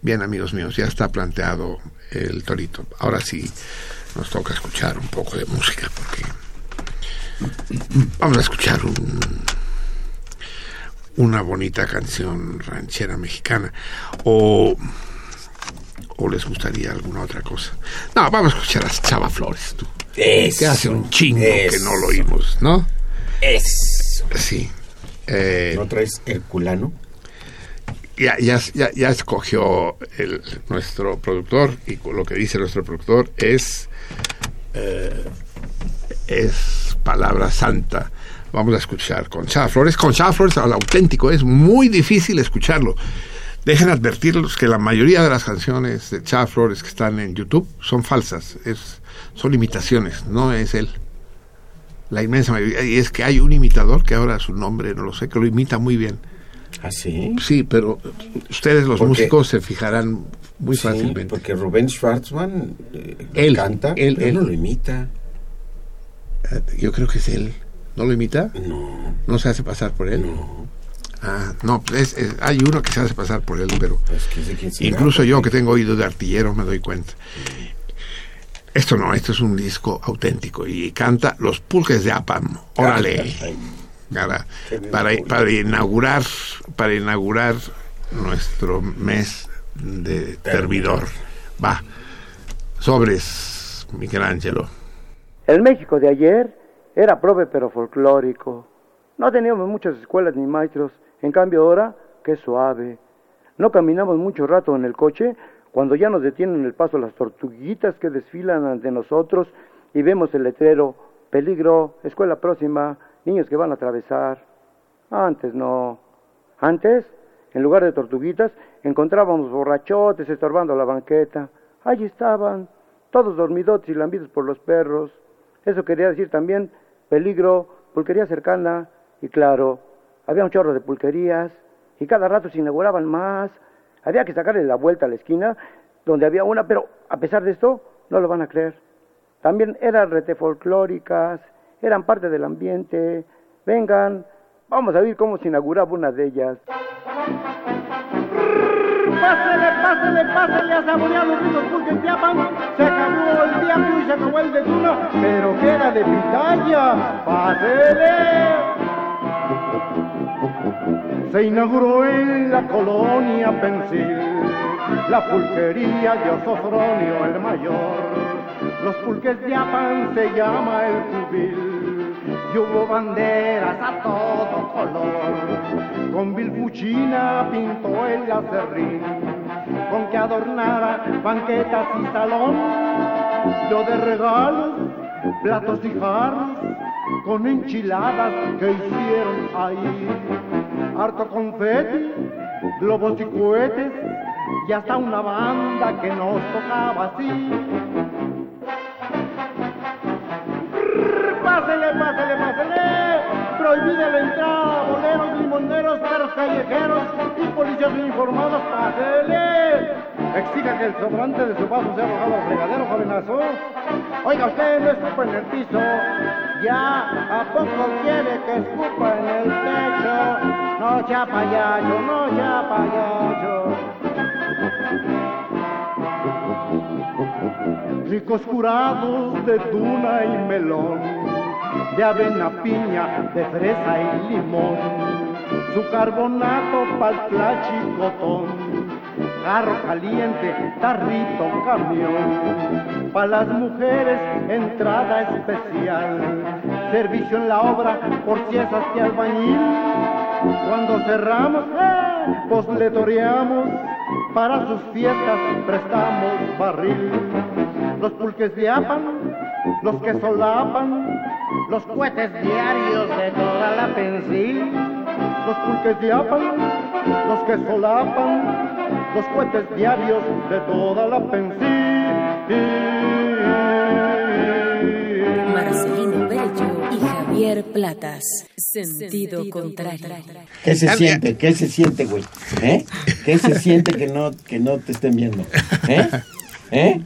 Bien, amigos míos, ya está planteado el torito. Ahora sí, nos toca escuchar un poco de música porque vamos a escuchar un, una bonita canción ranchera mexicana o o les gustaría alguna otra cosa. No, vamos a escuchar a Chava Flores, tú. Eso, que hace un chingo que no lo oímos, ¿no? Eso. Sí. Eh, ¿No traes Herculano? ya, ya, ya, ya escogió el, nuestro productor y lo que dice nuestro productor es eh, es palabra santa. Vamos a escuchar con Chava Flores. Con Chava Flores al auténtico es muy difícil escucharlo. Dejen advertirlos que la mayoría de las canciones de Chava Flores que están en YouTube son falsas, es, son imitaciones, no es él. La inmensa mayoría. Y es que hay un imitador que ahora su nombre no lo sé, que lo imita muy bien. ¿Ah, sí? Sí, pero ustedes los Porque- músicos se fijarán muy Sí, fácilmente. porque Rubén Schwartzman eh, Él, canta, él, pero él. no lo imita. Eh, Yo creo que es él. ¿No lo imita? No. ¿No se hace pasar por él? Ah, no, es- es- hay uno que se hace pasar por él, pero Pues que será, incluso yo que tengo oído de artillero me doy cuenta. Esto no, esto es un disco auténtico y canta Los Pulques de Apam. Órale. Para, para, para inaugurar para inaugurar nuestro mes de servidor. Va. Sobres, Michelangelo. El México de ayer era prove pero folclórico. No teníamos muchas escuelas ni maestros, en cambio ahora, qué suave. No caminamos mucho rato en el coche cuando ya nos detienen el paso las tortuguitas que desfilan ante nosotros y vemos el letrero, peligro, escuela próxima, niños que van a atravesar. Antes no. Antes, en lugar de tortuguitas, encontrábamos borrachotes estorbando la banqueta. Allí estaban, todos dormidotes y lambidos por los perros. Eso quería decir también peligro, pulquería cercana, y claro, había un chorro de pulquerías, y cada rato se inauguraban más. Había que sacarle la vuelta a la esquina donde había una, pero a pesar de esto, no lo van a creer. También eran rete folclóricas, eran parte del ambiente. Vengan, vamos a ver cómo se inauguraba una de ellas. Pásele, pásele, pásele a saborear los pulques de Apan. Se acabó el diablo y se acabó el de Tuna, pero queda de pitaya. Pásele. Se inauguró en la colonia Pensil la pulquería de Osofronio el mayor. Los pulques de Apan se llama el cubil y hubo banderas a todo color. Con Vilpuchina pintó el acerrín con que adornara banquetas y salón. Yo de regalos, platos y jarros con enchiladas que hicieron ahí. Harto confeti, globos y cohetes y hasta una banda que nos tocaba así. Pásele, pásele, pásele. Prohibida la entrada, boleros, limoneros, perros callejeros y policías informados. Pásele. Exija que el sobrante de su vaso sea arrojado al fregadero, jovenazo. Oiga, usted no escupa en el piso. Ya, ¿a poco quiere que escupa en el techo? No sea payacho, no sea payacho. Ricos curados de tuna y melón, de avena, piña, de fresa y limón, su carbonato pa'l plachicotón, jarro caliente, tarrito, camión, pa' las mujeres entrada especial, servicio en la obra por si es albañil, Cuando cerramos, eh, pues le toreamos, para sus fiestas prestamos barril. Los pulques de apan, los que solapan, los cohetes diarios de toda la pensil. Los pulques de apan, los que solapan, los cohetes diarios de toda la pensil. Marcelino Bello y Javier Platas. Sentido contrario. ¿Qué se siente? ¿Qué se siente, güey? ¿Eh? ¿Qué se siente que no, que no te estén viendo? ¿Eh? ¿Eh?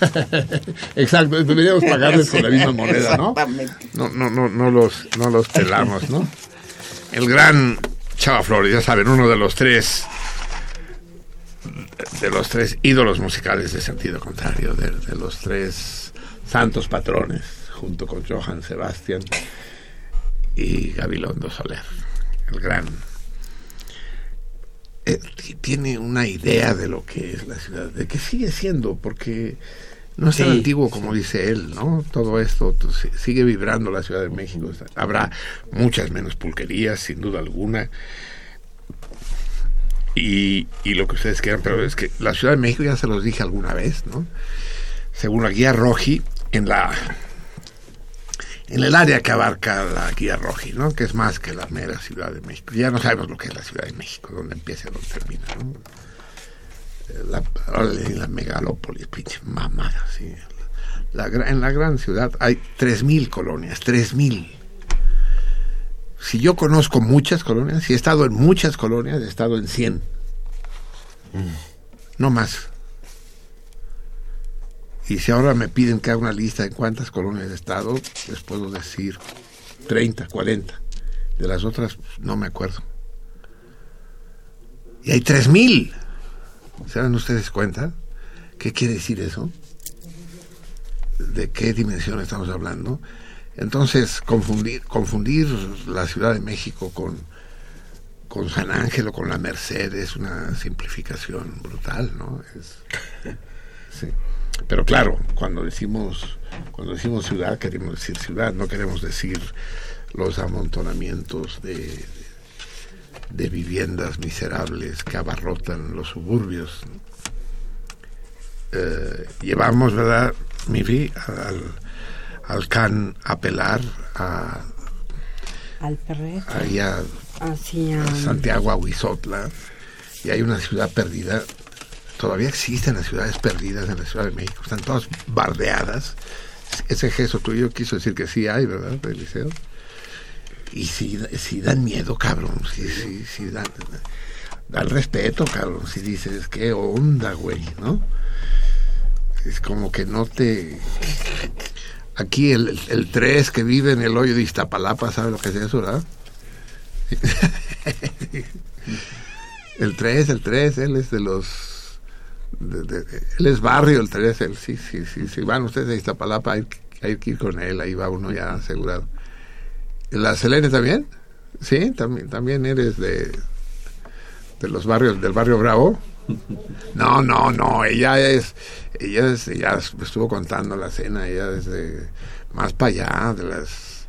(laughs) Exacto, deberíamos pagarles con la misma (laughs) moneda, ¿no? No, no, no, no los, no los pelamos, ¿no? El gran Chava Flores, ya saben, uno de los tres de los tres ídolos musicales de sentido contrario, de, de los tres santos patrones, junto con Johann Sebastian y Gabilondo Soler, el gran eh, tiene una idea de lo que es la ciudad, de que sigue siendo, porque no es tan antiguo como dice él, ¿no? Todo esto pues, si- sigue vibrando la Ciudad de México. Habrá muchas menos pulquerías, sin duda alguna. Y, y lo que ustedes quieran, pero es que la Ciudad de México ya se los dije alguna vez, ¿no? Según la guía Roji, en la en el área que abarca la guía Roji, ¿no? Que es más que la mera Ciudad de México. Ya no sabemos lo que es la Ciudad de México, dónde empieza y dónde termina, ¿no? Eh, La, la megalópolis, pinche mamada, sí. La, en la gran ciudad hay 3.000 colonias, 3.000. Si yo conozco muchas colonias, si he estado en muchas colonias, he estado en 100. No más. Y si ahora me piden que haga una lista de cuántas colonias he estado, les puedo decir 30, 40. De las otras no me acuerdo. Y hay 3000. ¿Se dan ustedes cuenta? ¿Qué quiere decir eso? ¿De qué dimensión estamos hablando? Entonces, confundir, confundir la Ciudad de México con, con San Ángel o con la Merced es una simplificación brutal, ¿no? (laughs) Sí. Pero claro, cuando decimos, cuando decimos ciudad, queremos decir ciudad, no queremos decir los amontonamientos de, de viviendas miserables que abarrotan los suburbios. Eh, llevamos, ¿verdad, Mifi, al, al can apelar a, Al perrete. ahí a, Hacia... a Santiago, a Huizotla, y hay una ciudad perdida. Todavía existen las ciudades perdidas en la Ciudad de México, están todas bardeadas. Ese gesto tuyo quiso decir que sí hay, ¿verdad, Eliseo? Y si, si dan miedo, cabrón, si, si dan, dan respeto, cabrón, si dices, qué onda, güey, ¿no? Es como que no te... Aquí el, el 3 que vive en el hoyo de Iztapalapa, ¿sabe lo que es eso, verdad? (laughs) el 3, el 3, él es de los... de- él es barrio, el 3, él, sí, sí, sí, sí, van ustedes a Iztapalapa, hay, hay que ir con él, ahí va uno ya asegurado. ¿La Selene también? Sí, también, también eres de, de los barrios, del barrio Bravo. No, no, no, ella es, ella es, ella estuvo contando la cena, ella es de más para allá, de las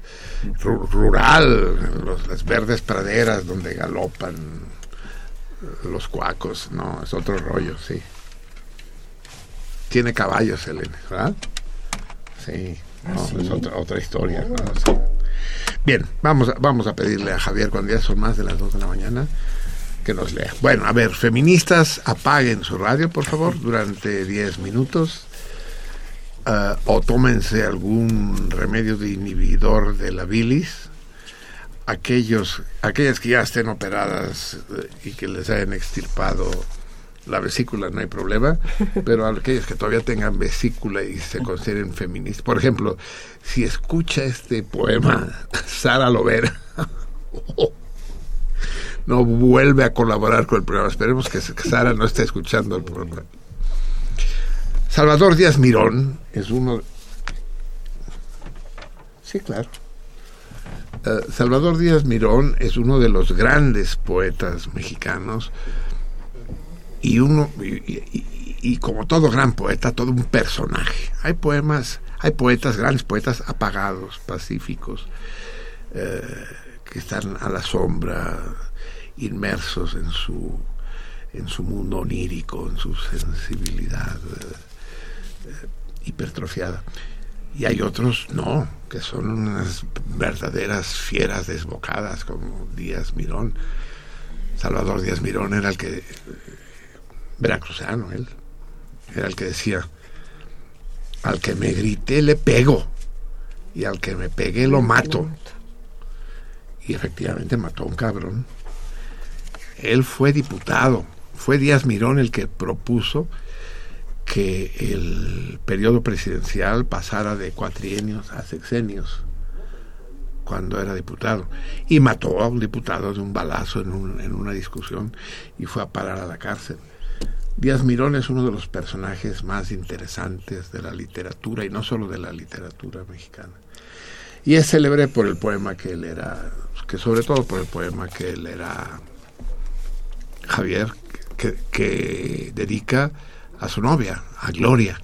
ru- rural, los- las verdes praderas donde galopan los cuacos, no, es otro rollo, sí. Tiene caballos, Elena, ¿verdad? Sí, no, es otra, otra historia. Bien, vamos a, vamos a pedirle a Javier, cuando ya son más de las 2 de la mañana, que nos lea. Bueno, a ver, feministas, apaguen su radio, por favor, durante 10 minutos. Ah, o tómense algún remedio de inhibidor de la bilis. Aquellos, aquellas que ya estén operadas eh, y que les hayan extirpado la vesícula, no hay problema, (laughs) pero aquellos que todavía tengan vesícula y se consideren feministas. Por ejemplo, si escucha este poema, (laughs) Sara Lovera, (laughs) no vuelve a colaborar con el programa. Esperemos que Sara no esté escuchando el programa. Salvador Díaz Mirón es uno. Sí, claro. Eh, Salvador Díaz Mirón es uno de los grandes poetas mexicanos y uno y, y- y como todo gran poeta, todo un personaje. Hay poemas, hay poetas, grandes poetas apagados, pacíficos, eh, que están a la sombra, inmersos en su, en su mundo onírico, en su sensibilidad eh, hipertrofiada. Y hay otros, no, que son unas verdaderas fieras desbocadas, como Díaz Mirón. Salvador Díaz Mirón era el que, veracruzano él, era el que decía, al que me grité le pego, y al que me pegué lo mato. Y efectivamente mató a un cabrón. Él fue diputado, fue Díaz Mirón el que propuso que el periodo presidencial pasara de cuatrienios a sexenios cuando era diputado y mató a un diputado de un balazo en, un- en una discusión y fue a parar a la cárcel. Díaz Mirón es uno de los personajes más interesantes de la literatura y no solo de la literatura mexicana. Y es célebre por el poema que él era, que sobre todo por el poema que él era Javier, que, que dedica a su novia, a Gloria.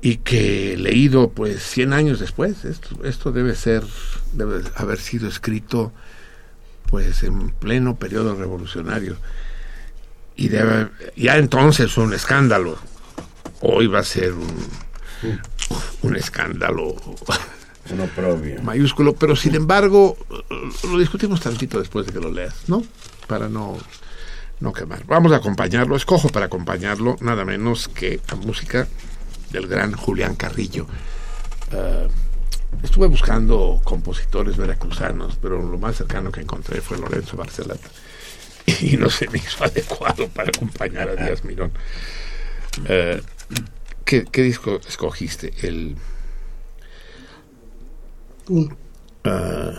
Y que leído pues 100 años después, esto, esto debe ser, debe haber sido escrito pues en pleno periodo revolucionario. Y debe, ya entonces fue un escándalo. Hoy va a ser un, un escándalo mayúsculo, pero sin embargo lo discutimos tantito después de que lo leas, ¿no? Para no, no quemar. Vamos a acompañarlo, escojo para acompañarlo nada menos que a música del gran Julián Carrillo. Eh, estuve buscando compositores veracruzanos, pero lo más cercano que encontré fue Lorenzo Barcelata. (laughs) Y no se me hizo adecuado para acompañar a Díaz Mirón. Eh, ¿qué, qué disco escogiste? El... Ah,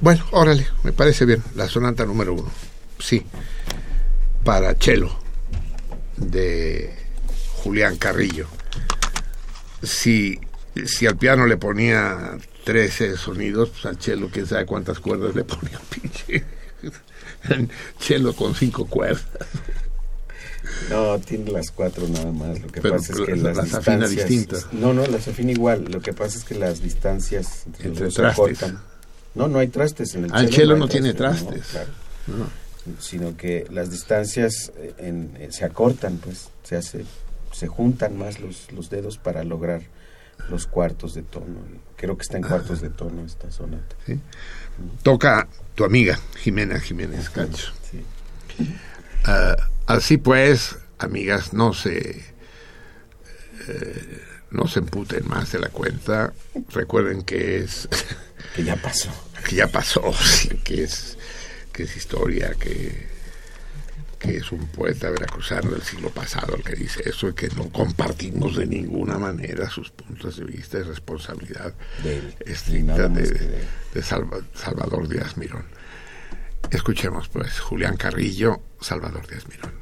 bueno, órale, me parece bien. La sonata número uno. Sí. Para cello. De Julián Carrillo. Si, si al piano le ponía 13 sonidos, pues al cello quién sabe cuántas cuerdas le ponía (laughs) pinche. (laughs) cello con cinco cuerdas. No, tiene las cuatro nada más. Lo que Pero pasa es que las- las, afina distintas. No, no, las afina igual. Lo que pasa es que las distancias entre, Entre los trastes. cortan. No, no hay trastes en el Ah, el cello. cello hay no tiene trastes, trastes. claro. No. Sino que las distancias eh, en- eh, se acortan, pues, se hace, se juntan más los, los dedos para lograr los cuartos de tono. Creo que está en cuartos de tono esta sonata. ¿sí? Toca tu amiga Jimena Jiménez Cacho. Ah, así pues, amigas, no se eh, no se emputen más de la cuenta. Recuerden que es que ya pasó, (laughs) que ya pasó, que es que es historia, que que es un poeta veracruzano del siglo pasado el que dice eso y que no compartimos de ninguna manera sus puntos de vista y responsabilidad De estricta de, de él. de Salva- Salvador Díaz Mirón. Escuchemos pues Julián Carrillo, Salvador Díaz Mirón.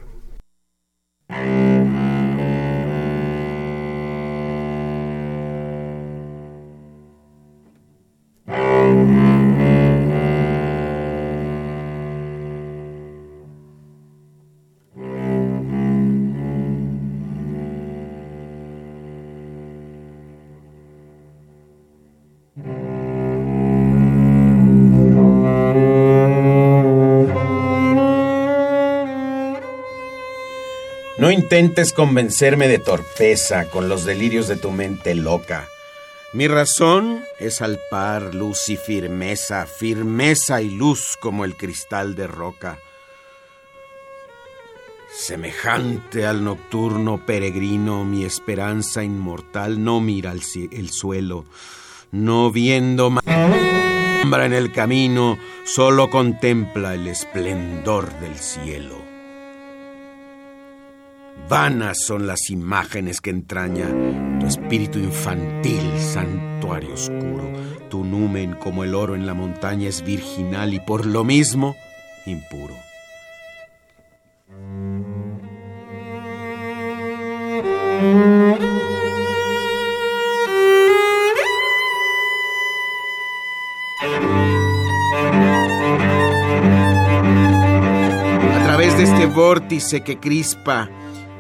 Intentes convencerme de torpeza con los delirios de tu mente loca. Mi razón es al par luz y firmeza, firmeza y luz como el cristal de roca. Semejante al nocturno peregrino, mi esperanza inmortal no mira el suelo, no viendo en el camino, solo contempla el esplendor del cielo. Vanas son las imágenes que entraña tu espíritu infantil, santuario oscuro. Tu numen como el oro en la montaña es virginal y por lo mismo impuro. A través de este vórtice que crispa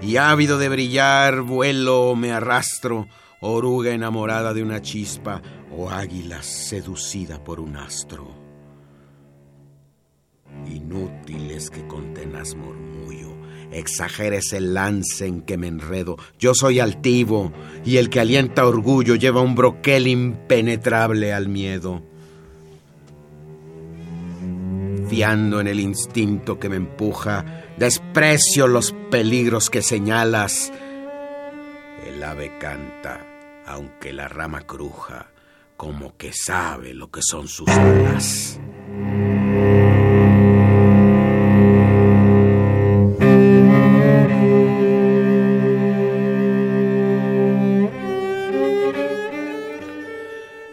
y ávido de brillar, vuelo me arrastro, oruga enamorada de una chispa o águila seducida por un astro. Inútil es que con tenaz murmullo exageres el lance en que me enredo. Yo soy altivo y el que alienta orgullo lleva un broquel impenetrable al miedo. Fiando en el instinto que me empuja, desprecio los peligros que señalas. El ave canta, aunque la rama cruja, como que sabe lo que son sus alas.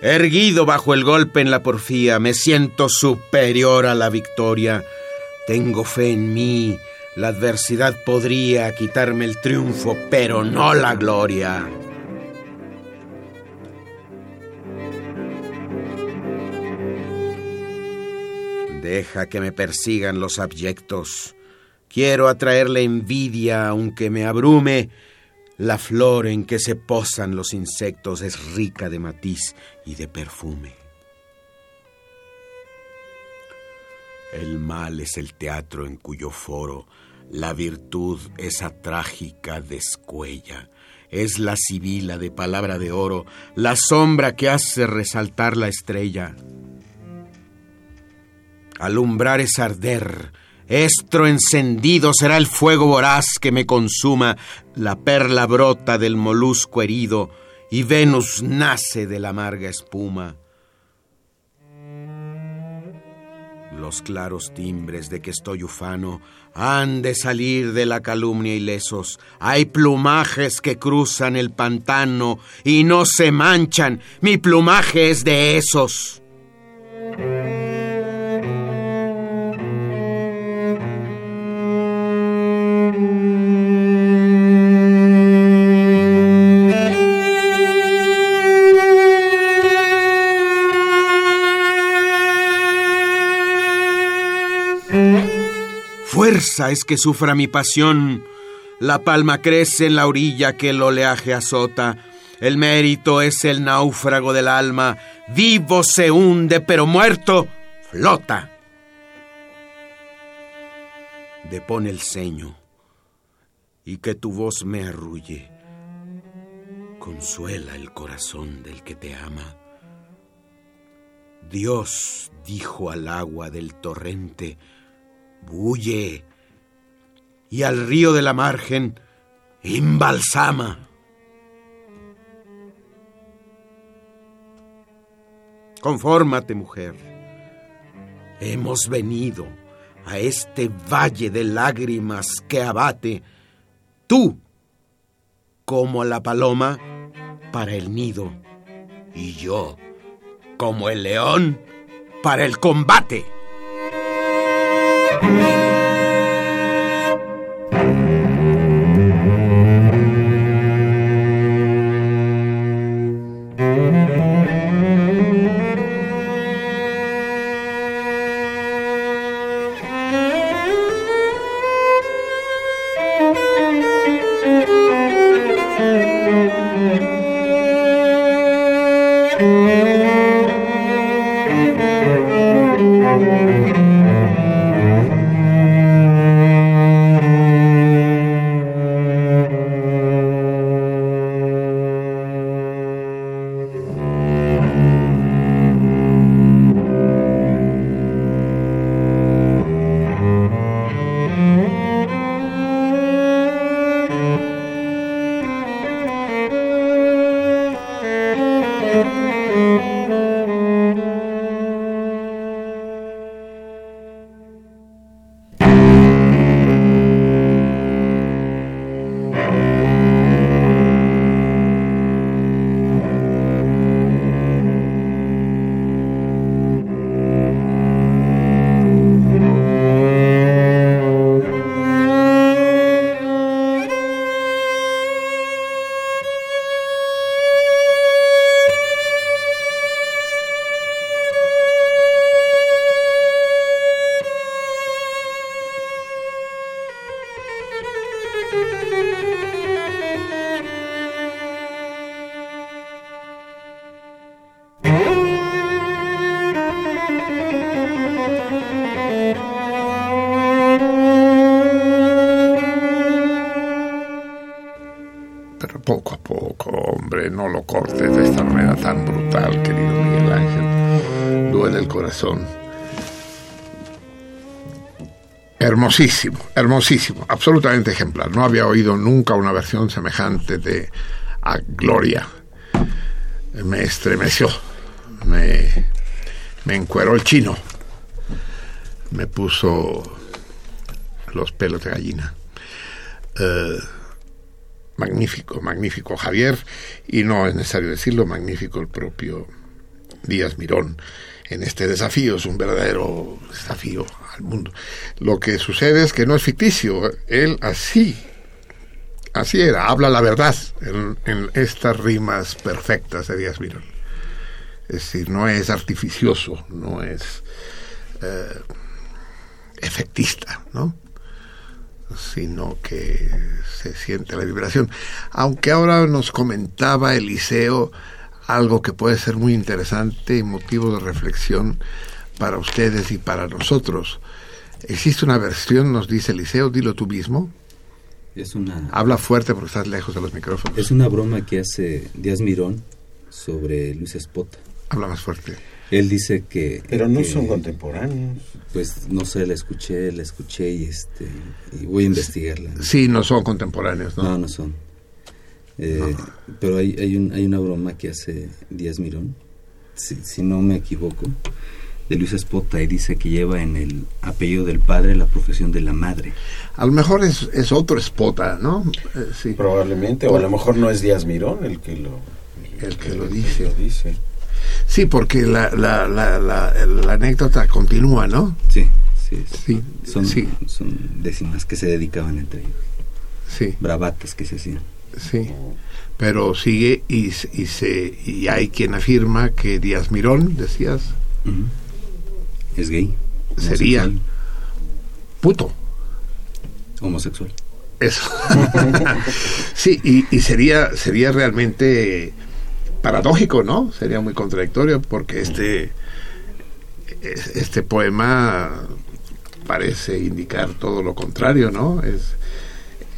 Erguido bajo el golpe en la porfía, me siento superior a la victoria. Tengo fe en mí. La adversidad podría quitarme el triunfo, pero no la gloria. Deja que me persigan los abyectos. Quiero atraerle envidia, aunque me abrume. La flor en que se posan los insectos es rica de matiz y de perfume. El mal es el teatro en cuyo foro la virtud esa trágica descuella. Es la sibila de palabra de oro, la sombra que hace resaltar la estrella. Alumbrar es arder, estro encendido será el fuego voraz que me consuma, la perla brota del molusco herido y Venus nace de la amarga espuma. Los claros timbres de que estoy ufano han de salir de la calumnia ilesos. Hay plumajes que cruzan el pantano y no se manchan. Mi plumaje es de esos. Es que sufra mi pasión. La palma crece en la orilla que el oleaje azota. El mérito es el náufrago del alma. Vivo se hunde, pero muerto flota. Depone el ceño y que tu voz me arrulle. Consuela el corazón del que te ama. Dios dijo al agua del torrente, bulle y al río de la margen embalsama. Confórmate, mujer. Hemos venido a este valle de lágrimas que abate, tú como la paloma para el nido y yo como el león para el combate. Hermosísimo, hermosísimo, absolutamente ejemplar. No había oído nunca una versión semejante de A Gloria. Me estremeció, me, me encueró el chino, me puso los pelos de gallina. Eh, magnífico, magnífico Javier, y no es necesario decirlo, magnífico el propio Díaz Mirón en este desafío, es un verdadero desafío mundo. Lo que sucede es que no es ficticio, él así, así era, habla la verdad en, en estas rimas perfectas de Díaz Mirón. Es decir, no es artificioso, no es eh, efectista, ¿no? sino que se siente la vibración. Aunque ahora nos comentaba Eliseo algo que puede ser muy interesante y motivo de reflexión para ustedes y para nosotros. Existe una versión, nos dice Eliseo, dilo tú mismo. Es una, Habla fuerte porque estás lejos de los micrófonos. es una broma que hace Díaz Mirón sobre Luis Espota. Habla más fuerte. Él dice que... Pero no que- son contemporáneos. Pues no sé, la escuché, la escuché y este y voy a investigarla. Sí, no son contemporáneos, ¿no? No, no son. Eh, Pero hay, hay, un, hay una broma que hace Díaz Mirón, si, si no me equivoco, de Luis Espota y dice que lleva en el apellido del padre la profesión de la madre. A lo mejor es, es otro spota, ¿no? Eh, sí. Probablemente, o a lo mejor no es Díaz Mirón el que lo, El que lo dice. lo dice. Sí, porque la, la, la, la, la anécdota continúa, ¿no? Sí, sí, Sí, son, sí. son décimas que se dedicaban entre ellos, Sí, bravatas que se hacían. sí. Pero sigue y, y, se, y hay quien afirma que Díaz Mirón, decías. Es gay. Sería. homosexual, puto. Homosexual. Eso. (laughs) sí, y, y sería, sería realmente paradójico, ¿no? Sería muy contradictorio porque este, es- este poema parece indicar todo lo contrario, ¿no? Es,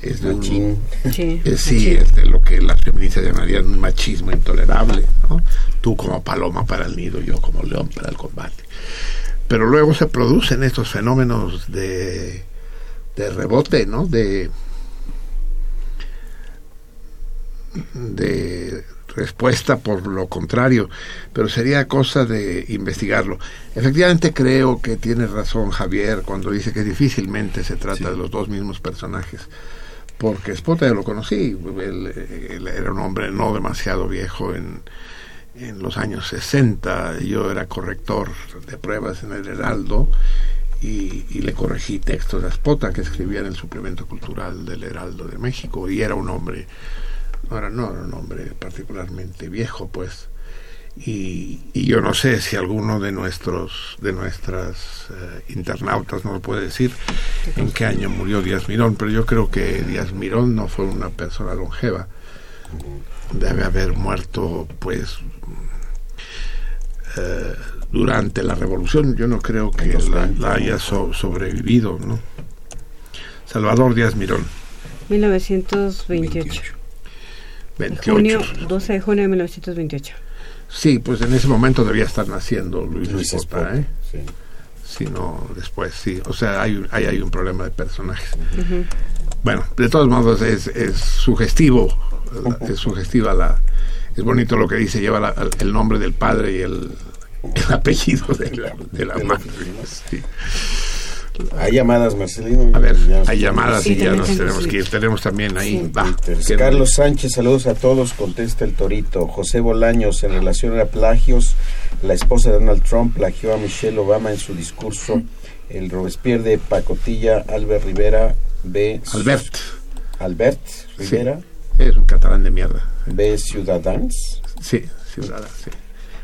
es de un- Machín. Sí. Sí, es de lo que las feministas llamarían un machismo intolerable, ¿no? Tú como paloma para el nido, yo como león para el combate. Pero luego se producen estos fenómenos de, de rebote, ¿no? De, de respuesta por lo contrario, pero sería cosa de investigarlo. Efectivamente creo que tiene razón Javier cuando dice que difícilmente se trata de los dos mismos personajes porque Spota yo lo conocí, él, él era un hombre no demasiado viejo en, en los años 60, yo era corrector de pruebas en el Heraldo y, y le corregí textos a Spota que escribía en el suplemento cultural del Heraldo de México y era un hombre, no era, no era un hombre particularmente viejo pues. Y, y yo no sé si alguno de nuestros de nuestras eh, internautas nos puede decir en qué año murió Díaz Mirón, pero yo creo que Díaz Mirón no fue una persona longeva. Debe haber muerto, pues, eh, durante la revolución. Yo no creo que la, 20, la haya so- sobrevivido, ¿no? Salvador Díaz Mirón, 1928. 28. Junio, 12 de junio de 1928. Sí, pues en ese momento debía estar naciendo Luis, Luis Espota, Espota, ¿eh? sí. Si no, después sí. O sea, hay, ahí hay un problema de personajes. Bueno, de todos modos es, es sugestivo, es sugestiva la... Es bonito lo que dice, lleva la- el nombre del padre y el, el apellido de la, de madre. Sí. Hay llamadas, Marcelino. A ver, hay llamadas Sí, y ya nos tenemos sí. que ir. Tenemos también ahí... Sí. va, Carlos Sánchez, saludos a todos, contesta el Torito. José Bolaños, en relación a plagios, la esposa de Donald Trump plagió a Michelle Obama en su discurso. El Robespierre de Pacotilla, Albert Rivera, B. Albert, Albert Rivera, es un catalán de mierda. B. Ciudadans. Sí, ciudadano, sí.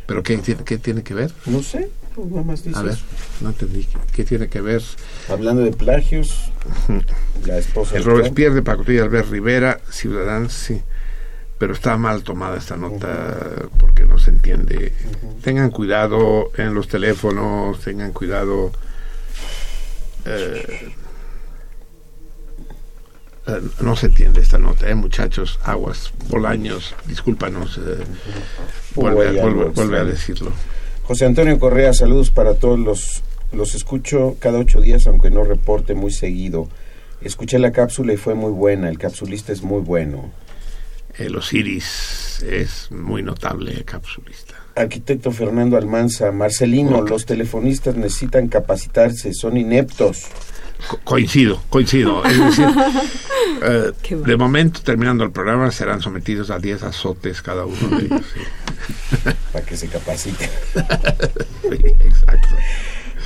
¿Pero qué, tiene- qué tiene que ver? No sé, pues nada más dice A ver, no entendí. ¿Qué tiene que ver? Hablando de plagios, (laughs) la esposa El de. Robespierre de Pacotilla Albert Rivera, Ciudadanos, sí. Pero está mal tomada esta nota porque no se entiende. Tengan cuidado en los teléfonos, tengan cuidado. Eh, no se entiende esta nota, ¿eh, muchachos? Aguas, Bolaños, discúlpanos. eh, vuelve, a- vuelve- algo vuelve a extraño. decirlo. José Antonio Correa, saludos para todos los... Los escucho cada ocho días, aunque no reporte muy seguido. Escuché la cápsula y fue muy buena. El capsulista es muy bueno. El Osiris es muy notable capsulista. Arquitecto Fernando Almanza, Marcelino, los telefonistas necesitan capacitarse, son ineptos. Co- coincido, coincido. (laughs) Es decir, eh, de momento, terminando el programa, serán sometidos a 10 azotes cada uno de ellos. sí. (laughs) Para que se capaciten. (laughs) Sí, exacto.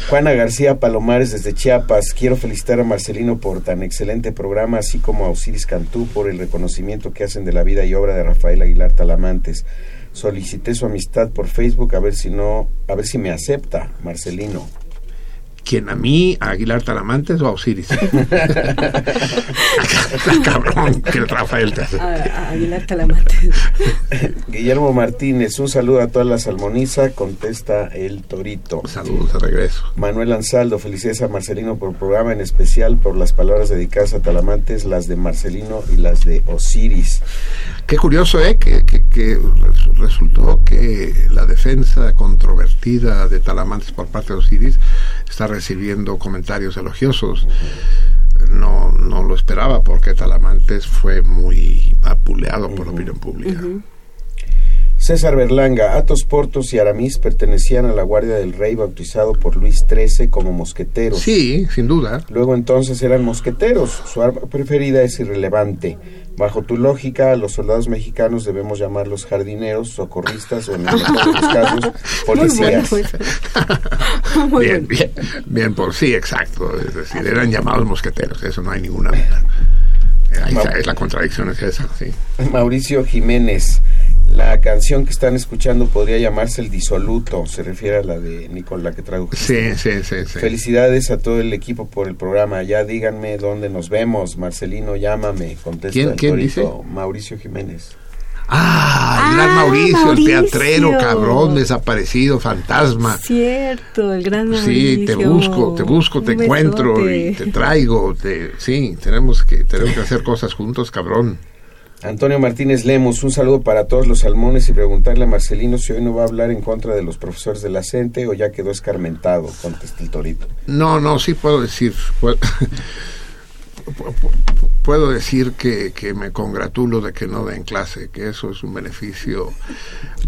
Juana García Palomares desde Chiapas. Quiero felicitar a Marcelino por tan excelente programa, así como a Osiris Cantú por el reconocimiento que hacen de la vida y obra de Rafael Aguilar Talamantes. Solicité su amistad por Facebook a ver si no, a ver si me acepta, Marcelino. ¿Quién a mí, a Aguilar Talamantes o a Osiris? (laughs) (laughs) Cabrón, que el Rafael te hace. A- a Aguilar Talamantes. (laughs) Guillermo Martínez, un saludo a toda la salmoniza, contesta el Torito. Saludos de regreso. Manuel Ansaldo, felicidades a Marcelino por el programa, en especial por las palabras dedicadas a Talamantes, las de Marcelino y las de Osiris. Qué curioso, ¿eh? Que, que- que res- resultó que la defensa controvertida de Talamantes por parte de Osiris está recibiendo comentarios elogiosos. No, no lo esperaba porque Talamantes fue muy vapuleado por la opinión pública. César Berlanga, Atos Portos y Aramis pertenecían a la Guardia del Rey bautizado por Luis XIII como mosqueteros. Sí, sin duda. Luego entonces eran mosqueteros. Su arma preferida es irrelevante. Bajo tu lógica, a los soldados mexicanos debemos llamarlos jardineros, socorristas o en los casos, (laughs) policías. (laughs) bien, bien, bien, por sí, exacto. Es decir, eran llamados mosqueteros, eso no hay ninguna duda. Está, es la contradicción es esa, sí. Mauricio Jiménez, la canción que están escuchando podría llamarse El Disoluto, se refiere a la de Nicola que traigo. Sí, sí, sí, sí. Felicidades a todo el equipo por el programa. Ya díganme dónde nos vemos. Marcelino, llámame. Contesta ¿Quién- el quién dice? Mauricio Jiménez. Ah, el gran Ah, Mauricio, Mauricio. el teatrero, cabrón, desaparecido, fantasma. Cierto, el gran Sí, te Mauricio. busco, te busco, te Un encuentro besote. y te traigo. Te, sí, tenemos que, tenemos que hacer cosas juntos, cabrón. Antonio Martínez Lemos, un saludo para todos los salmones y preguntarle a Marcelino si hoy no va a hablar en contra de los profesores de la CENTE o ya quedó escarmentado, contesta el torito. No, no, sí puedo decir, puedo, puedo decir que, que me congratulo de que no den clase, que eso es un beneficio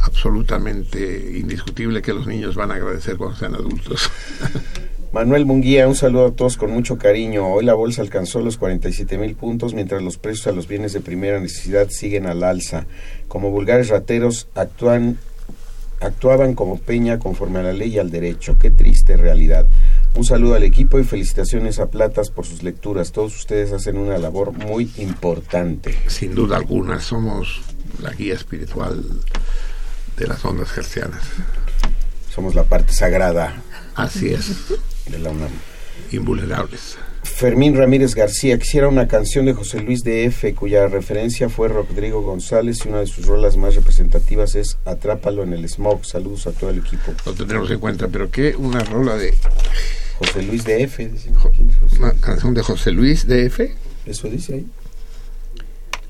absolutamente indiscutible que los niños van a agradecer cuando sean adultos. (laughs) Manuel Munguía, un saludo a todos con mucho cariño. Hoy la bolsa alcanzó los 47 mil puntos, mientras los precios a los bienes de primera necesidad siguen al alza. Como vulgares rateros actúan, actuaban como peña conforme a la ley y al derecho. Qué triste realidad. Un saludo al equipo y felicitaciones a Platas por sus lecturas. Todos ustedes hacen una labor muy importante. Sin duda alguna, somos la guía espiritual de las ondas gercianas. Somos la parte sagrada Así es, de la UNAM. invulnerables. Fermín Ramírez García quisiera una canción de José Luis de F, cuya referencia fue Rodrigo González y una de sus rolas más representativas es Atrápalo en el Smog. Saludos a todo el equipo. Lo tendremos en cuenta, pero qué una rola de José Luis de F, una canción de José Luis de F, Eso dice ahí.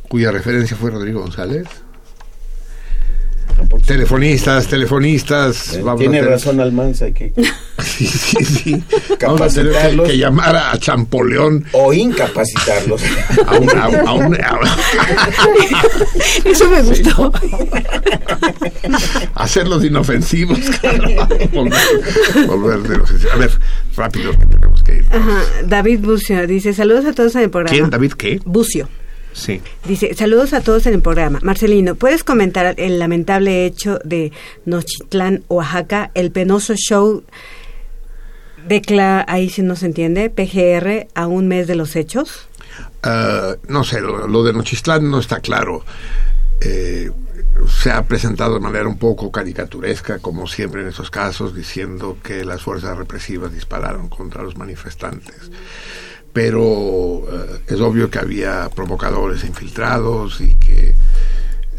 cuya referencia fue Rodrigo González. Telefonistas, telefonistas. Eh, vamos a Tiene razón Almanza, hay que (laughs) Sí, sí, sí. (laughs) Vamos a tener que, Capacitarlos. que llamar a Champoleón o incapacitarlos. a un, a, a un- a- (laughs) Eso me gustó. (laughs) hacerlos inofensivos. claro. volver, volver de los- A ver, rápido, que tenemos que ir. Ajá, David Bucio dice, saludos a todos en el programa. ¿Quién, David, qué? Bucio. Sí. Dice, saludos a todos en el programa. Marcelino, ¿puedes comentar el lamentable hecho de Nochitlán, Oaxaca, el penoso show de Cla, ahí sí no se entiende, PGR, a un mes de los hechos? Ah, no sé, lo, lo de Nochistlán no está claro. Eh, se ha presentado de manera un poco caricaturesca, como siempre en esos casos, diciendo que las fuerzas represivas dispararon contra los manifestantes. Pero eh, es obvio que había provocadores infiltrados y que,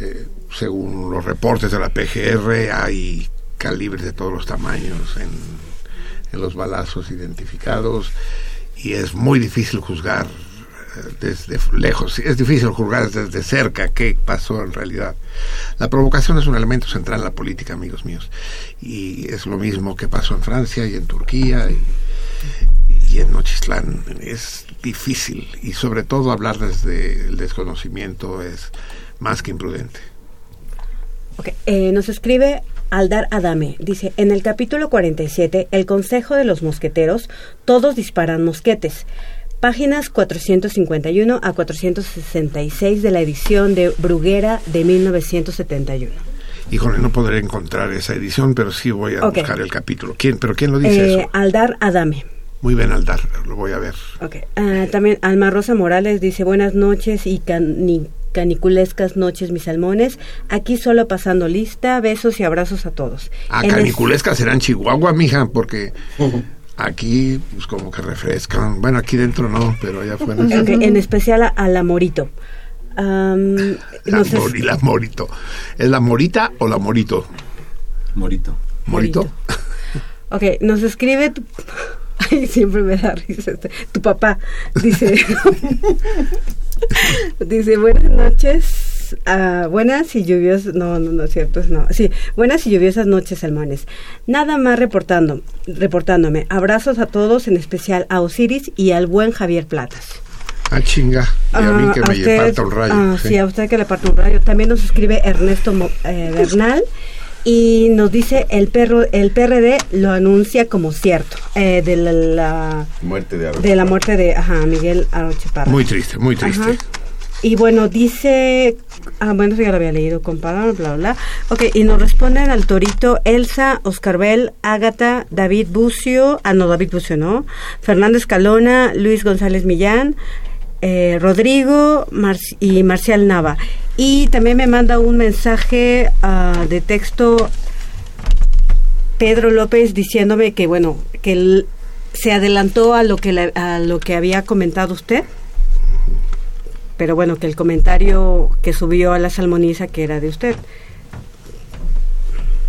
eh, según los reportes de la PGR, hay calibres de todos los tamaños en, en los balazos identificados y es muy difícil juzgar desde lejos. Es difícil juzgar desde cerca qué pasó en realidad. La provocación es un elemento central en la política, amigos míos. Y es lo mismo que pasó en Francia y en Turquía y, y en Nochistlán. Es difícil y sobre todo hablar desde el desconocimiento es más que imprudente. Ok, eh, nos escribe Aldar Adame. Dice, en el capítulo 47, el Consejo de los Mosqueteros, todos disparan mosquetes. Páginas 451 a 466 de la edición de Bruguera de 1971. Híjole, no podré encontrar esa edición, pero sí voy a Ok. buscar el capítulo. ¿Quién, ¿Pero quién lo dice Eh, eso? Aldar Adame. Muy bien, Aldar, lo voy a ver. Ok. Ah, también Alma Rosa Morales dice buenas noches y cani- caniculescas noches mis salmones. Aquí solo pasando lista, besos y abrazos a todos. Ah, En es- caniculescas será en Chihuahua, mija, porque (laughs) aquí, pues como que refrescan. Bueno, aquí dentro no, pero allá afuera. sí. Ok, en especial a, a la Morito. Am, (laughs) La, morito. ¿Es la morita o la morito? Morito. ¿Morito? Ok, nos escribe tu... (laughs) Ay, siempre me da risa este. Tu papá dice... (laughs) dice, buenas noches, ah, buenas y lluviosas... No, no, no es cierto, no. Sí, buenas y lluviosas noches, salmones. Nada más reportando, reportándome. Abrazos a todos, en especial a Osiris y al buen Javier Platas. Ah, chinga. Y a mí Ah, que a me usted- parta un rayo. ah, sí. sí, a usted que le parte un rayo. También nos escribe Ernesto Mo- eh, Bernal y nos dice el perro, el PRD lo anuncia como cierto eh, de la, la- Muerte de de la muerte de ajá, Miguel Aroche Parra. Muy triste, muy triste. Ajá. Y bueno, dice, ah, bueno, ya lo había leído, compadre, bla, bla, bla. Ok, y nos responden al Torito, Elsa, Oscar Bell, Ágata, David Bucio, ah, no, David Bucio, no, Fernando Escalona, Luis González Millán, eh, Rodrigo Mar- y Marcial Nava. Y también me manda un mensaje ah, de texto Pedro López diciéndome que, bueno, que él se adelantó a lo que, a lo que había comentado usted pero bueno, que el comentario que subió a la salmoniza que era de usted.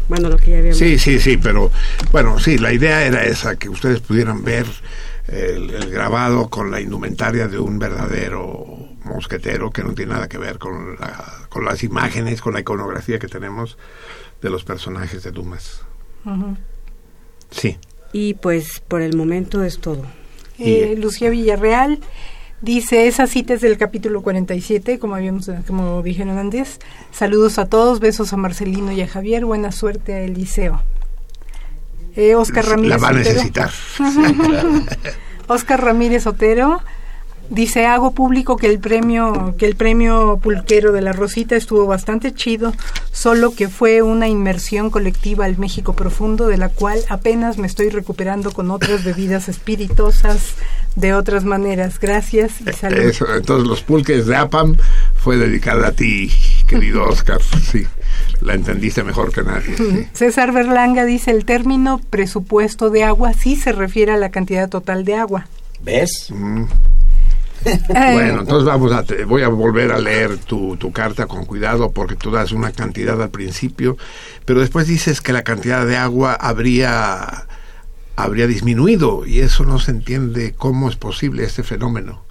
Bueno, lo que ya habíamos Sí, sí, sí, pero bueno, sí, la idea era esa, que ustedes pudieran ver el, el grabado con la indumentaria de un verdadero mosquetero que no tiene nada que ver con, la- con las imágenes, con la iconografía que tenemos de los personajes de Dumas. Sí. Y pues por el momento es todo. Eh, Lucía Villarreal dice, esa cita es del capítulo 47, como habíamos como dijeron antes. Saludos a todos, besos a Marcelino y a Javier, buena suerte a Eliseo. Eh, Oscar La Ramírez va a necesitar. (laughs) Oscar Ramírez Otero dice hago público que el premio que el premio pulquero de la Rosita estuvo bastante chido solo que fue una inmersión colectiva al México profundo de la cual apenas me estoy recuperando con otras bebidas espirituosas de otras maneras gracias y salud Eso, entonces los pulques de APAM fue dedicada a ti, querido Oscar. Sí, la entendiste mejor que nadie. sí. (laughs) César Berlanga dice el término presupuesto de agua sí se refiere a la cantidad total de agua ¿Ves? Mm. Eh, Bueno, entonces vamos a, te- voy a volver a leer tu, tu carta con cuidado porque tú das una cantidad al principio, pero después dices que la cantidad de agua habría, habría disminuido y eso no se entiende cómo es posible este fenómeno.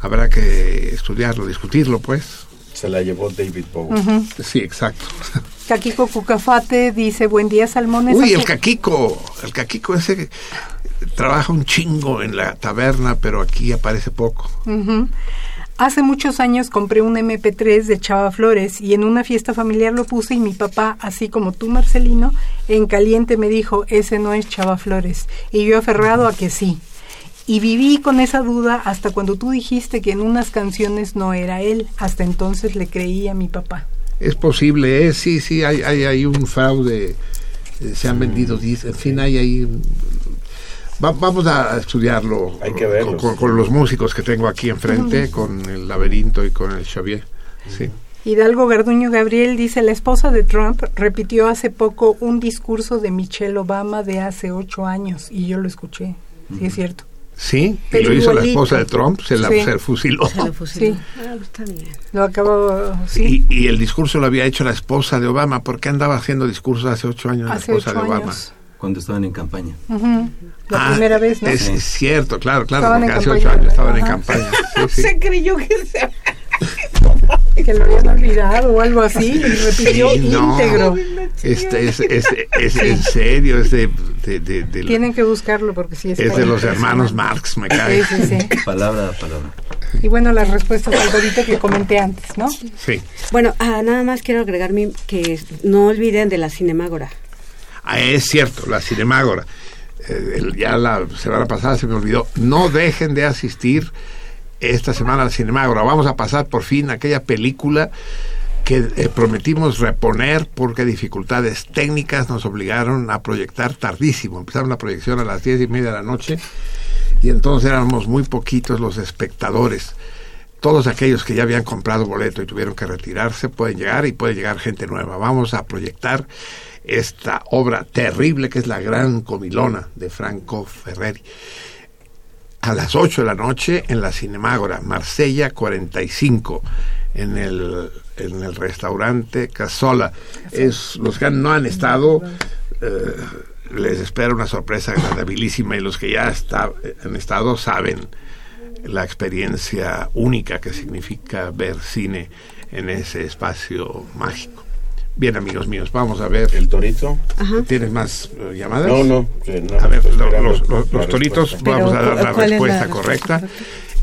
Habrá que estudiarlo, discutirlo, pues. Se la llevó David Bowie. Ujú. Sí, exacto. Caquico Cucafate dice buen día salmones Uy, el caquico, el caquico ese trabaja un chingo en la taberna, pero aquí aparece poco. Hace muchos años compré un MP3 de Chava Flores y en una fiesta familiar lo puse y mi papá, así como tú Marcelino, en caliente me dijo, ese no es Chava Flores. Y yo aferrado a que sí. Y viví con esa duda hasta cuando tú dijiste que en unas canciones no era él. Hasta entonces le creí a mi papá. Es posible, ¿eh? sí, sí, hay, hay, hay un fraude, eh, se han vendido discos, en fin, hay ahí... Va- vamos a estudiarlo Hay que verlos. con, con los músicos que tengo aquí enfrente, con el laberinto y con el Xavier. Sí. Hidalgo Garduño Gabriel dice, la esposa de Trump repitió hace poco un discurso de Michelle Obama de hace ocho años y yo lo escuché. Sí, es cierto. Sí, y Pero lo hizo la esposa de Trump, se la Sí. se fusiló. Se lo fusiló. Sí. Ah, está bien. Lo acabo, sí. Y, y el discurso lo había hecho la esposa de Obama. ¿Por qué andaba haciendo discursos hace ocho años la esposa ocho de Obama? años. Cuando estaban en campaña. La Ah, primera vez, ¿no? Es, es cierto, claro, claro, Estaban porque en hace ocho campaña, años estaban en campaña. (laughs) Sí, sí. Se creyó que se... (laughs) Que lo habían olvidado o algo así y repitió Sí, no. íntegro. Este es, es, es en serio, es de, de, de- de- Tienen que buscarlo porque sí es de los hermanos Marx, me cae. Sí, sí, sí. (laughs) Palabra a palabra. Y bueno, las respuestas al gorito que comenté antes, ¿no? Sí. Bueno, ah, nada más quiero agregar mi, que no olviden de la Cinemágora. Ah, es cierto, la Cinemágora. Eh, ya la semana pasada se me olvidó. No dejen de asistir esta semana a la Cinemágora. Vamos a pasar por fin aquella película que eh, prometimos reponer porque dificultades técnicas nos obligaron a proyectar tardísimo. Empezaron la proyección a las diez y media de la noche y entonces éramos muy poquitos los espectadores. Todos aquellos que ya habían comprado boleto y tuvieron que retirarse pueden llegar y puede llegar gente nueva. Vamos a proyectar esta obra terrible que es La Gran Comilona de Franco Ferreri. A las 8 de la noche en la Cinemágora, Marsella 45, en el, en el restaurante Casola. Es, los que no han estado, eh, les espera una sorpresa agradabilísima y los que ya está- han estado saben la experiencia única que significa ver cine en ese espacio mágico. Bien, amigos míos, vamos a ver. El torito. ¿Tienes más eh, llamadas? No, no, no, a ver, lo- los, los- la los toritos, respuesta. vamos a dar la ¿cuál es la respuesta respuesta correcta.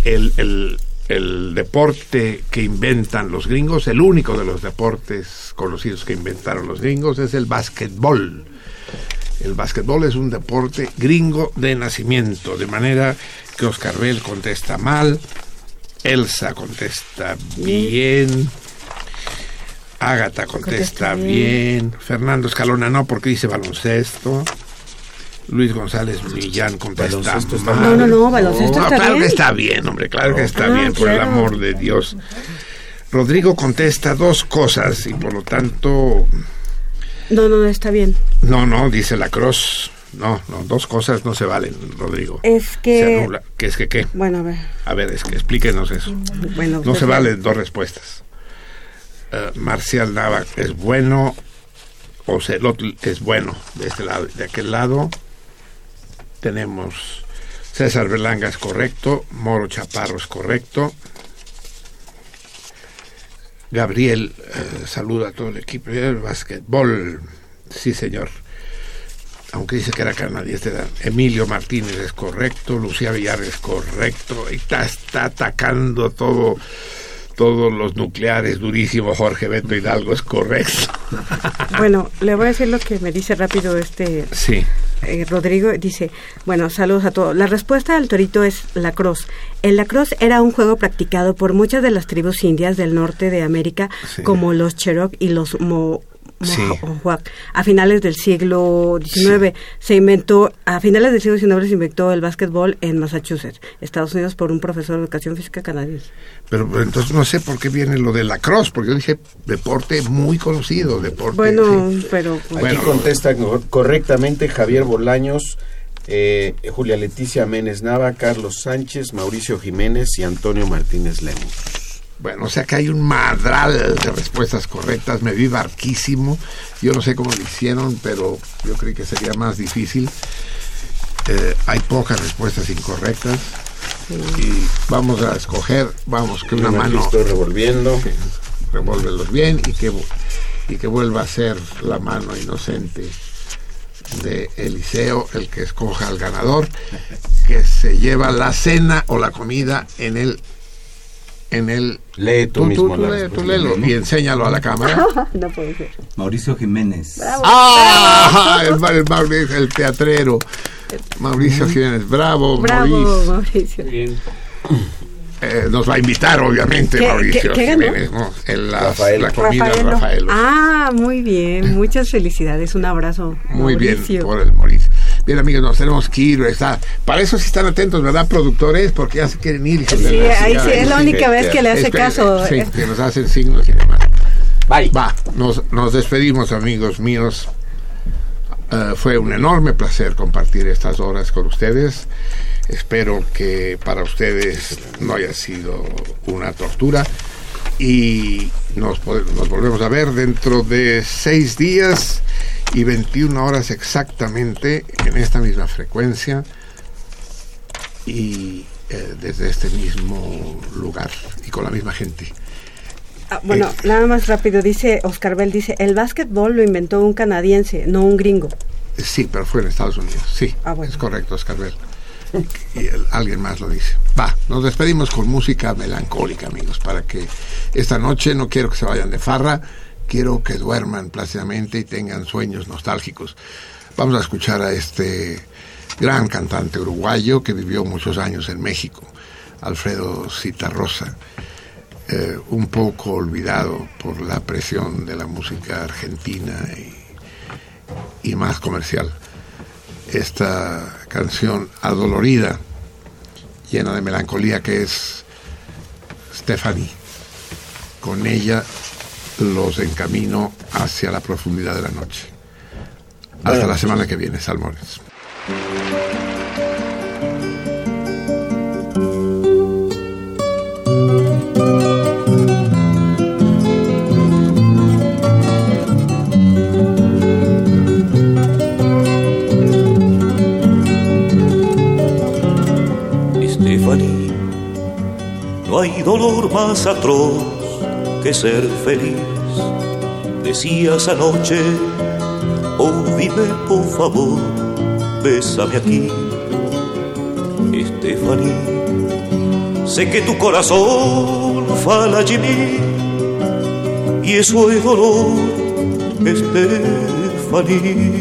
El, el- el deporte que inventan los gringos, el único de los deportes conocidos que inventaron los gringos es el básquetbol. El básquetbol es un deporte gringo de nacimiento, de manera que Oscar Bell contesta mal, Elsa contesta bien, Ágata contesta Contesta bien, Fernando Escalona no porque dice baloncesto, Luis González Millán contesta mal. No, no, no, baloncesto está claro bien. que está bien, hombre, claro que está Ah, bien, por el amor de Dios. Rodrigo contesta dos cosas y por lo tanto No, no, no, está bien. no, no, dice la Cruz. No, no, dos cosas no se valen, Rodrigo. Es que- Se anula. ¿Qué es que qué? Bueno, a ver. A ver, es que explíquenos eso. Bueno, no se valen dos respuestas. Eh, Marcial Nava es bueno o Celot es bueno de este lado. De aquel lado tenemos César Berlanga es correcto, Moro Chaparro es correcto. Gabriel eh, saluda a todo el equipo del básquetbol. Sí, señor. Aunque dice que era canadiense. Emilio Martínez es correcto, Lucía Villar es correcto. Y está, está atacando todo, todos los nucleares durísimo. Jorge Beto Hidalgo es correcto. Bueno, le voy a decir lo que me dice rápido este Sí. eh, Rodrigo. Dice, bueno, saludos a todos. La respuesta al torito es lacrosse. El lacrosse era un juego practicado por muchas de las tribus indias del norte de América, Sí. como los Cherokee y los Mo Sí. Mohawk. A finales del siglo XIX se inventó, a finales del siglo XIX se inventó el básquetbol en Massachusetts, Estados Unidos, por un profesor de educación física canadiense. Pero, pero entonces no sé por qué viene lo de la cross, porque yo dije deporte muy conocido, deporte. Bueno, sí. pero Aquí Bueno. contesta co- correctamente Javier Bolaños, eh, Julia Leticia Méndez Nava, Carlos Sánchez, Mauricio Jiménez y Antonio Martínez Lemos. Bueno, o sea que hay un madral de respuestas correctas. Me vi barquísimo. Yo no sé cómo lo hicieron, pero yo creí que sería más difícil. Eh, hay pocas respuestas incorrectas. Y vamos a escoger, vamos, que una me mano. estoy revolviendo. Revuélvelos bien y que, y que vuelva a ser la mano inocente de Eliseo el que escoja al ganador, que se lleva la cena o la comida en el en el lee tú, mismo lee, tú léelo y enséñalo a la cámara (laughs) no puede ser. Mauricio Jiménez. ah el, el Mauricio, el teatrero Mauricio Jiménez bravo, Bravo, Mauricio Mauricio. Eh, nos va a invitar obviamente ¿Qué- Mauricio qué-? Jiménez ¿no? En la, Rafaelo. la comida. Rafaelo Ah, muy bien. Muchas felicidades. Un abrazo. Muy Mauricio. bien por el Mauricio. Bien, amigos, nos tenemos que ir. Está. Para eso sí están atentos, ¿verdad, productores? Porque ya se quieren ir. Sí, ahí sí, es la única vez que le hace Espera, caso. Sí, que nos hacen signos y demás. Va, nos, nos despedimos, amigos míos. Eh, fue un enorme placer compartir estas horas con ustedes. Espero que para ustedes no haya sido una tortura. Y nos, nos volvemos a ver dentro de seis días. Y 21 horas exactamente en esta misma frecuencia y eh, desde este mismo lugar y con la misma gente. Ah, bueno, Eh. nada más rápido, dice Oscar Bell, dice, el básquetbol lo inventó un canadiense, no un gringo. Sí, pero fue en Estados Unidos. Sí, es correcto, Oscar Bell. Y el- alguien más lo dice. Va, nos despedimos con música melancólica, amigos, para que esta noche no quiero que se vayan de farra, quiero que duerman plácidamente y tengan sueños nostálgicos. Vamos a escuchar a este gran cantante uruguayo que vivió muchos años en México, Alfredo Citarrosa, eh, un poco olvidado por la presión de la música argentina y, y más comercial. Esta canción adolorida, llena de melancolía, que es Stephanie. Con ella los encamino hacia la profundidad de la noche. Hasta Bueno. la semana que viene, Salmones. Stephanie, no hay dolor más atroz que ser feliz. Decías anoche, oh dime por favor, bésame aquí. Stephanie, sé que tu corazón fala de mí y eso es dolor, Stephanie.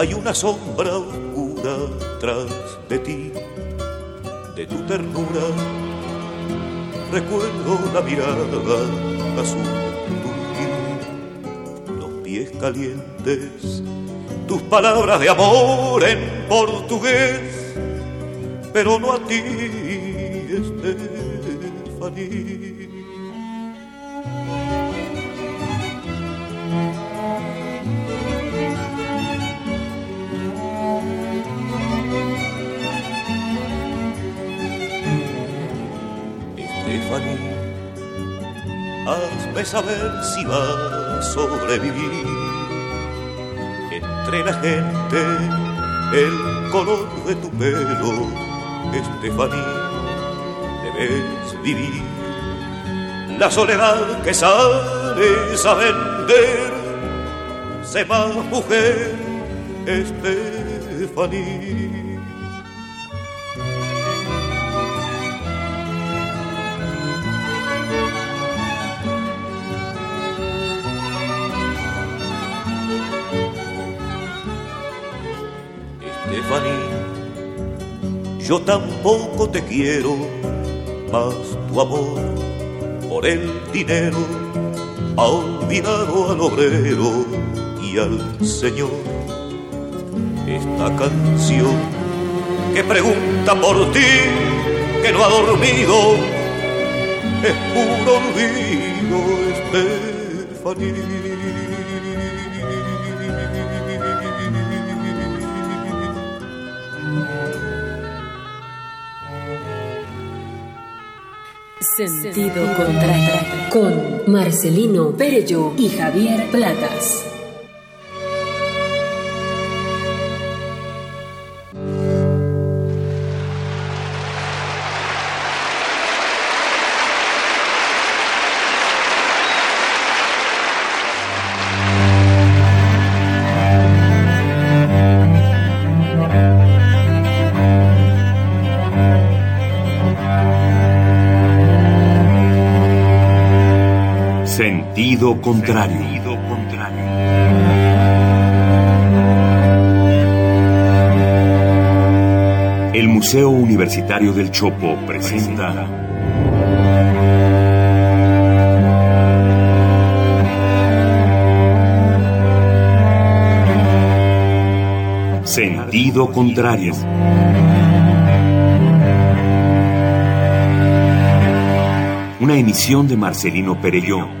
Hay una sombra oscura tras de ti, de tu ternura. Recuerdo la mirada azul turquí, los pies calientes, tus palabras de amor en portugués, pero no a ti, saber si vas a sobrevivir. Entre la gente, el color de tu pelo, Stephanie, debes vivir. La soledad que sales a vender, más mujer, Stephanie. Yo tampoco te quiero, más tu amor por el dinero ha olvidado al obrero y al Señor. Esta canción que pregunta por ti, que no ha dormido, es puro olvido, Stephanie. Sentido contrario con Marcelino Perello y Javier Platas. Sentido contrario. El Museo Universitario del Chopo presenta Sentido contrario. Una emisión de Marcelino Perelló.